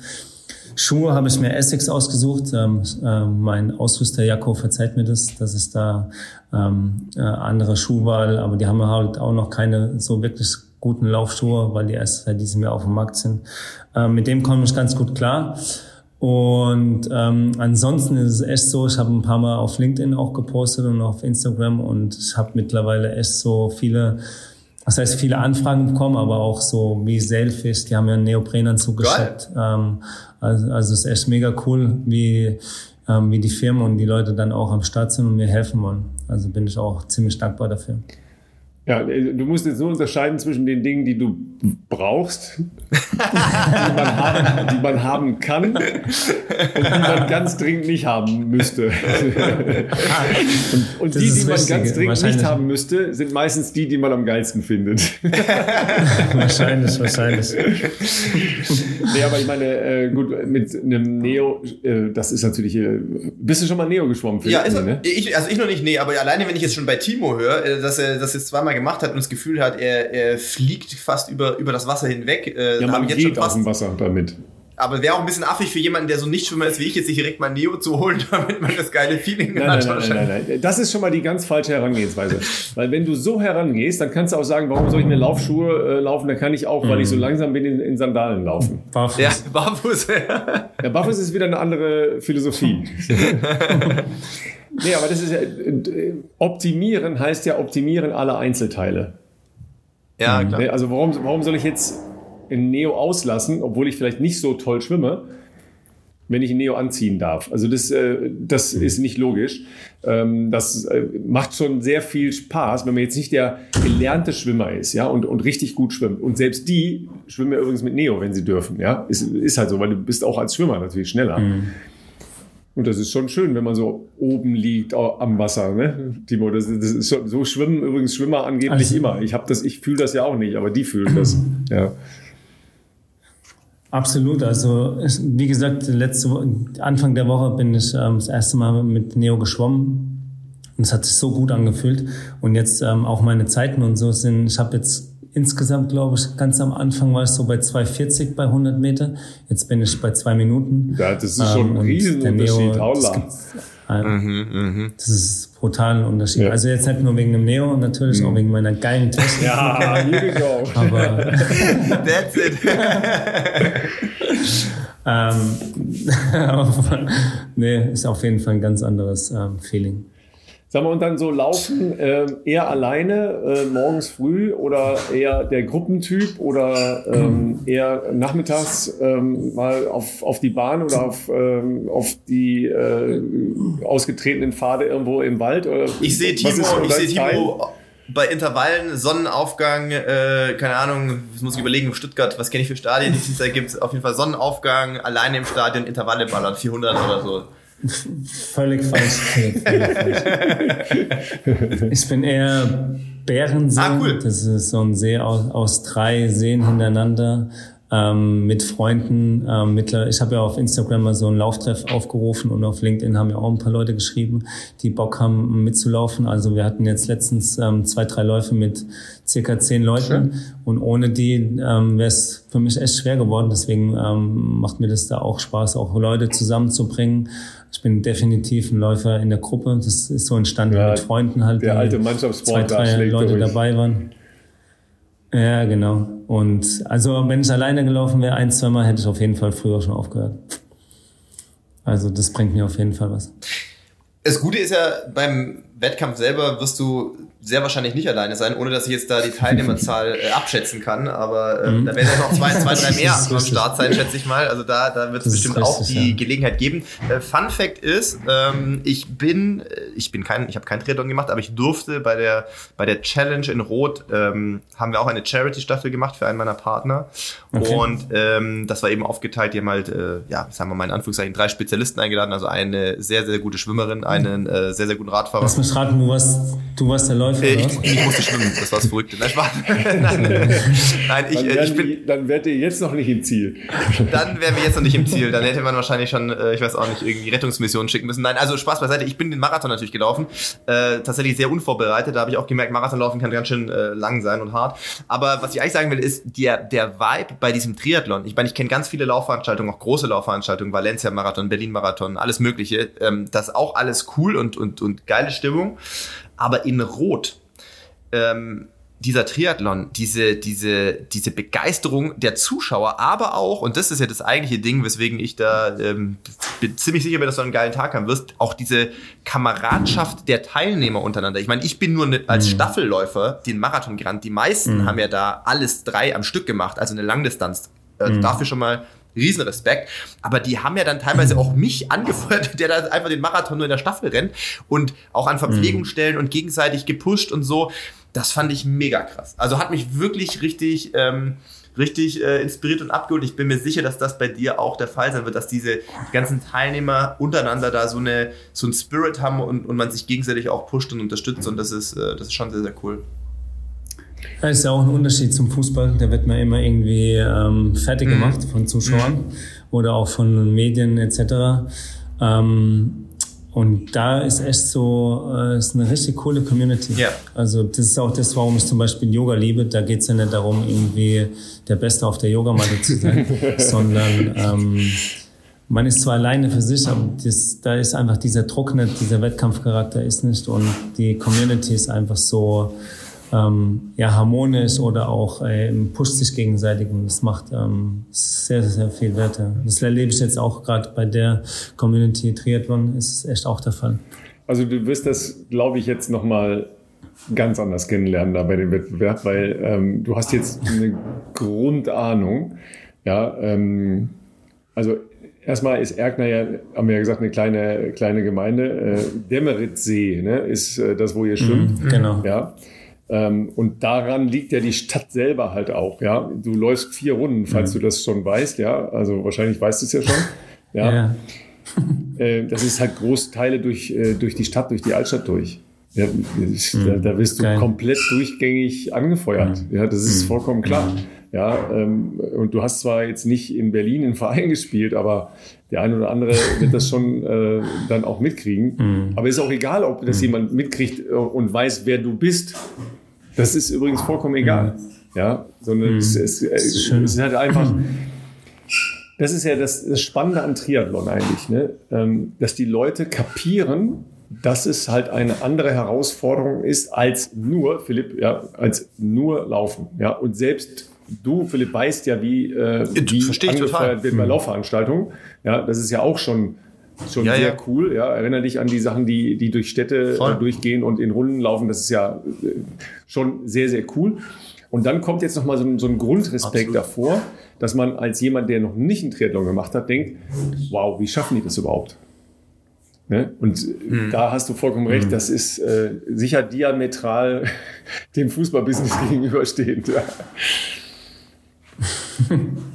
Schuhe habe ich mir Essex ausgesucht. Ähm, äh, mein Ausrüster Jakob verzeiht mir das, dass es da ähm, äh, andere Schuhwahl, aber die haben halt auch noch keine so wirklich guten Laufschuhe, weil die erst seit diesem Jahr auf dem Markt sind. Ähm, mit dem komme ich ganz gut klar. Und ähm, ansonsten ist es echt so, ich habe ein paar Mal auf LinkedIn auch gepostet und auf Instagram und ich habe mittlerweile echt so viele das heißt, viele Anfragen bekommen, aber auch so wie Selfish, die haben ja einen Neoprenanzug geschickt. Ähm, also, also es ist echt mega cool, wie, ähm, wie die Firmen und die Leute dann auch am Start sind und mir helfen wollen. Also bin ich auch ziemlich dankbar dafür. Ja, äh, du musst jetzt nur unterscheiden zwischen den Dingen, die du brauchst, die, man haben, die man haben kann und die man ganz dringend nicht haben müsste. und, und die, die man ganz dringend nicht haben müsste, sind meistens die, die man am geilsten findet. [LAUGHS] wahrscheinlich, wahrscheinlich. nee, aber ich meine, äh, gut, mit einem Neo, äh, das ist natürlich, äh, bist du schon mal Neo geschwommen? Ja, ist, ne? ich, also ich noch nicht, nee, aber alleine, wenn ich jetzt schon bei Timo höre, äh, dass er das jetzt zweimal gemacht hat und das Gefühl hat, er, er fliegt fast über, über das Wasser hinweg. Äh, ja, man geht schon fast, auf dem Wasser damit. Aber wäre auch ein bisschen affig für jemanden, der so nicht schwimmer ist wie ich, jetzt sich direkt mal Neo zu holen, [LAUGHS] damit man das geile Feeling nein, hat. Nein, nein, nein, nein, nein. Das ist schon mal die ganz falsche Herangehensweise. [LAUGHS] weil wenn du so herangehst, dann kannst du auch sagen, warum soll ich mir Laufschuhe äh, laufen? Dann kann ich auch, mhm. weil ich so mhm. langsam bin, in, in Sandalen laufen. Barfuß. Ja, barfuß. ja, barfuß ist wieder eine andere Philosophie. [LAUGHS] nee, aber das ist ja, äh, optimieren heißt ja optimieren alle Einzelteile. Ja, klar. Also warum, warum soll ich jetzt in Neo auslassen, obwohl ich vielleicht nicht so toll schwimme, wenn ich ein Neo anziehen darf. Also das, äh, das mhm. ist nicht logisch. Ähm, das äh, macht schon sehr viel Spaß, wenn man jetzt nicht der gelernte Schwimmer ist, ja, und, und richtig gut schwimmt. Und selbst die schwimmen ja übrigens mit Neo, wenn sie dürfen, ja. Ist, ist halt so, weil du bist auch als Schwimmer natürlich schneller. Mhm. Und das ist schon schön, wenn man so oben liegt am Wasser, ne? Timo, das, das ist so, so schwimmen übrigens Schwimmer angeblich also, immer. Ich habe das, ich fühle das ja auch nicht, aber die fühlen das. [CLEARS THROAT] Ja. Absolut. Also wie gesagt, letzte Anfang der Woche bin ich ähm, das erste Mal mit Neo geschwommen und es hat sich so gut angefühlt. Und jetzt ähm, auch meine Zeiten und so sind. Ich habe jetzt insgesamt, glaube ich, ganz am Anfang war ich so bei 2,40 bei 100 Meter. Jetzt bin ich bei zwei Minuten. Ja, das ist schon ähm, ein Riesenunterschied. Neo, Mhm, mhm. Das ist brutal ein Unterschied. Ja. Also jetzt nicht nur wegen dem Neo, natürlich mhm. auch wegen meiner geilen Technik. Ja, here we go. Aber [LAUGHS] That's it. [LAUGHS] ähm, [LAUGHS] nee, ist auf jeden Fall ein ganz anderes ähm, Feeling. Sagen wir, und dann so laufen äh, eher alleine äh, morgens früh oder eher der Gruppentyp oder ähm, eher nachmittags ähm, mal auf, auf die Bahn oder auf, ähm, auf die äh, ausgetretenen Pfade irgendwo im Wald? Oder ich sehe Timo, ich sehe Timo bei Intervallen, Sonnenaufgang, äh, keine Ahnung, das muss ich überlegen, Stuttgart, was kenne ich für Stadien, die es da gibt, auf jeden Fall Sonnenaufgang, alleine im Stadion, Intervalle ballern, 400 oder so. [LAUGHS] Völlig falsch. ich bin eher Bärensee. Ah, cool. Das ist so ein See aus, aus drei Seen hintereinander ähm, mit Freunden. Ähm, mittler ich habe ja auf Instagram mal so einen Lauftreff aufgerufen und auf LinkedIn haben ja auch ein paar Leute geschrieben, die Bock haben mitzulaufen. Also wir hatten jetzt letztens ähm, zwei, drei Läufe mit circa zehn Leuten Schön. und ohne die ähm, wäre es für mich echt schwer geworden. Deswegen ähm, macht mir das da auch Spaß, auch Leute zusammenzubringen. Ich bin definitiv ein Läufer in der Gruppe. Das ist so entstanden ja, mit Freunden halt. Der alte Mannschaftssport, zwei, drei Leute durch. dabei waren. Ja, genau. Und also wenn ich alleine gelaufen wäre, ein, zweimal hätte ich auf jeden Fall früher schon aufgehört. Also das bringt mir auf jeden Fall was. Das Gute ist ja, beim Wettkampf selber wirst du sehr wahrscheinlich nicht alleine sein, ohne dass ich jetzt da die Teilnehmerzahl [LAUGHS] äh, abschätzen kann. Aber äh, mhm. da werden ja noch zwei, zwei, drei mehr am Start sein, schätze ich mal. Also da, da wird es bestimmt richtig, auch die ja. Gelegenheit geben. Äh, Fun Fact ist, ähm, ich bin, äh, ich bin kein, ich habe kein Triathlon gemacht, aber ich durfte bei der bei der Challenge in Rot ähm, haben wir auch eine Charity-Staffel gemacht für einen meiner Partner. Okay. Und ähm, das war eben aufgeteilt. Die haben halt, äh, ja, sagen wir mal in Anführungszeichen, drei Spezialisten eingeladen. Also eine sehr, sehr gute Schwimmerin, einen äh, sehr, sehr guten Radfahrer. Raten, du warst, du warst der Läufer, äh, ich, ich, musste schwimmen, das war das Verrückte. Nein, [LAUGHS] nein, nein ich, äh, ich bin... Die, dann wärt ihr jetzt noch nicht im Ziel. Dann wären wir jetzt noch nicht im Ziel. Dann hätte man wahrscheinlich schon, äh, ich weiß auch nicht, irgendwie Rettungsmissionen schicken müssen. Nein, also Spaß beiseite. Ich bin den Marathon natürlich gelaufen. Äh, tatsächlich sehr unvorbereitet. Da habe ich auch gemerkt, Marathonlaufen kann ganz schön äh, lang sein und hart. Aber was ich eigentlich sagen will, ist, der, der Vibe bei diesem Triathlon. Ich meine, ich kenne ganz viele Laufveranstaltungen, auch große Laufveranstaltungen, Valencia-Marathon, Berlin-Marathon, alles Mögliche. Ähm, das ist auch alles cool und, und, und geile Stimmung. Aber in Rot ähm, dieser Triathlon, diese, diese, diese Begeisterung der Zuschauer, aber auch, und das ist ja das eigentliche Ding, weswegen ich da ähm, bin ziemlich sicher bin, dass du einen geilen Tag haben wirst, auch diese Kameradschaft der Teilnehmer untereinander. Ich meine, ich bin nur ne, als mhm. Staffelläufer den Marathon gerannt. Die meisten mhm. haben ja da alles drei am Stück gemacht, also eine Langdistanz. Äh, mhm. Dafür schon mal Riesenrespekt. Aber die haben ja dann teilweise auch mich [LAUGHS] angefeuert, der da einfach den Marathon nur in der Staffel rennt und auch an Verpflegungsstellen mhm. und gegenseitig gepusht und so Das fand ich mega krass. Also hat mich wirklich richtig, ähm, richtig äh, inspiriert und abgeholt. Ich bin mir sicher, dass das bei dir auch der Fall sein wird, dass diese ganzen Teilnehmer untereinander da so, eine, so einen Spirit haben und, und man sich gegenseitig auch pusht und unterstützt. Und das ist, äh, das ist schon sehr, sehr cool. Das ist ja auch ein Unterschied zum Fußball. Da wird man immer irgendwie ähm, fertig mhm. gemacht von Zuschauern mhm. oder auch von Medien etc. Ähm, und da ist echt so, äh, ist eine richtig coole Community. Ja. Also das ist auch das, warum ich zum Beispiel Yoga liebe. Da geht es ja nicht darum, irgendwie der Beste auf der Yogamatte zu sein, [LAUGHS] sondern ähm, man ist zwar alleine für sich, aber das, da ist einfach dieser Druck nicht, dieser Wettkampfcharakter ist nicht und die Community ist einfach so ähm, ja, harmonisch oder auch äh, pusht sich gegenseitig und das macht ähm, sehr, sehr viel Wert. Ja. Das erlebe ich jetzt auch gerade bei der Community Triathlon, ist echt auch der Fall. Also du wirst das, glaube ich, jetzt nochmal ganz anders kennenlernen da bei dem Wettbewerb, weil ähm, du hast jetzt eine Grundahnung. Ja, ähm, also erstmal ist Erkner ja, haben wir ja gesagt, eine kleine, kleine Gemeinde. Äh, Demmeritzsee ne, ist äh, das, wo ihr schwimmt. Mhm, genau. Ja. Ähm, und daran liegt ja die Stadt selber halt auch. Ja, du läufst vier Runden, falls mhm. du das schon weißt. Ja, also wahrscheinlich weißt du es ja schon. [LAUGHS] Ja. ja. [LAUGHS] Äh, das ist halt Großteile durch, äh, durch die Stadt, durch die Altstadt durch. Ja, mhm. da, da wirst du Geil. komplett durchgängig angefeuert. Mhm. Ja, das ist mhm. vollkommen klar. Ja, ähm, und du hast zwar jetzt nicht in Berlin im Verein gespielt, aber der eine oder andere wird das schon äh, dann auch mitkriegen. Mhm. Aber ist auch egal, ob das jemand mitkriegt und weiß, wer du bist. Das ist übrigens vollkommen egal. Mhm. Ja, sondern mhm. es, es, es, ist es, ist halt einfach. Das ist ja das, das Spannende an Triathlon eigentlich, ne? Ähm, dass die Leute kapieren, dass es halt eine andere Herausforderung ist als nur, Philipp, ja, als nur Laufen. Ja, und selbst du, Philipp, weißt ja, wie, äh, wie angefeuert wird bei mhm. Laufveranstaltungen. Ja, das ist ja auch schon schon ja, sehr ja. cool. Ja, erinnere dich an die Sachen, die, die durch Städte Voll. durchgehen und in Runden laufen. Das ist ja äh, schon sehr, sehr cool. Und dann kommt jetzt nochmal so, so ein Grundrespekt Absolut. davor, dass man als jemand, der noch nicht einen Triathlon gemacht hat, denkt, wow, wie schaffen die das überhaupt? Ne? Und mhm. da hast du vollkommen recht, mhm. das ist äh, sicher diametral [LAUGHS] dem Fußballbusiness [LAUGHS] gegenüberstehend. Ja. [LAUGHS]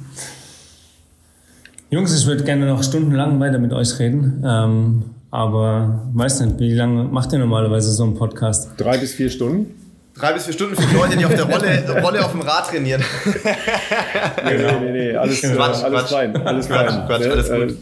Jungs, ich würde gerne noch stundenlang weiter mit euch reden. Ähm, aber weiß nicht, wie lange macht ihr normalerweise so einen Podcast? Drei bis vier Stunden. Drei bis vier Stunden für die Leute, die auf der Rolle, [LAUGHS] Rolle auf dem Rad trainieren. nee, nee, nee, nee. Alles, Quatsch, äh, alles Quatsch. fein. Alles Quatsch, fein. Quatsch, alles gut.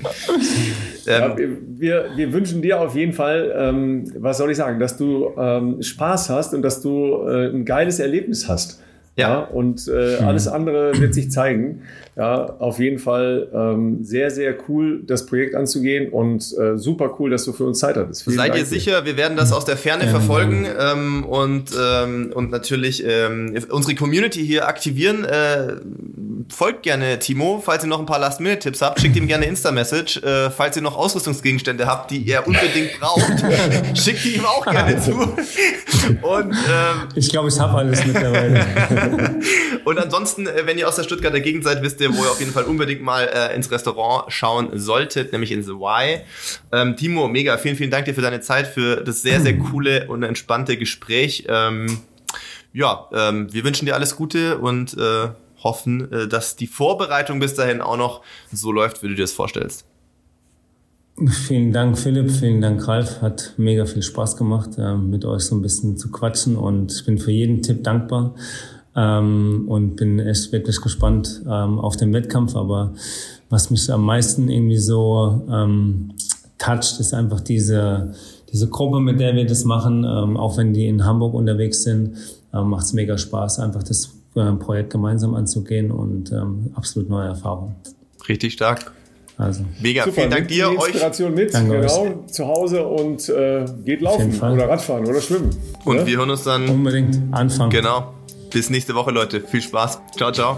Äh, ja, wir, wir wünschen dir auf jeden Fall, ähm, was soll ich sagen, dass du ähm, Spaß hast und dass du äh, ein geiles Erlebnis hast. Ja. ja und äh, mhm. alles andere wird sich zeigen. Ja, auf jeden Fall ähm, sehr, sehr cool, das Projekt anzugehen und äh, super cool, dass du für uns Zeit hattest. Vielen Seid Dank ihr sicher, wir werden das aus der Ferne verfolgen ähm, und, ähm, und natürlich ähm, unsere Community hier aktivieren. Äh, folgt gerne Timo, falls ihr noch ein paar Last-Minute-Tipps habt, schickt ihm gerne Insta-Message. Äh, falls ihr noch Ausrüstungsgegenstände habt, die ihr unbedingt braucht, [LAUGHS] schickt die ihm auch gerne zu. Und, ähm, ich glaube, ich habe alles mittlerweile. [LAUGHS] und ansonsten, äh, wenn ihr aus der Stuttgarter Gegend seid, wisst ihr, wo ihr auf jeden Fall unbedingt mal äh, ins Restaurant schauen solltet, nämlich in The Y. Ähm, Timo, mega, vielen, vielen Dank dir für deine Zeit, für das sehr, sehr coole und entspannte Gespräch. Ähm, ja, ähm, wir wünschen dir alles Gute und äh, hoffen, äh, dass die Vorbereitung bis dahin auch noch so läuft, wie du dir das vorstellst. Vielen Dank, Philipp. Vielen Dank, Ralf. Hat mega viel Spaß gemacht, äh, mit euch so ein bisschen zu quatschen und ich bin für jeden Tipp dankbar ähm, und bin echt wirklich gespannt ähm, auf den Wettkampf. Aber was mich am meisten irgendwie so ähm, toucht, ist einfach diese, diese Gruppe, mit der wir das machen. Ähm, auch wenn die in Hamburg unterwegs sind, ähm, macht es mega Spaß, einfach das äh, Projekt gemeinsam anzugehen und ähm, absolut neue Erfahrungen. Richtig stark. Also. Mega, Super, vielen Dank dir. Inspiration euch. mit, Danke genau, euch. zu Hause und äh, geht laufen oder Radfahren oder schwimmen. Und ne? wir hören uns dann unbedingt anfangen. Genau. Bis nächste Woche, Leute. Viel Spaß. Ciao, ciao.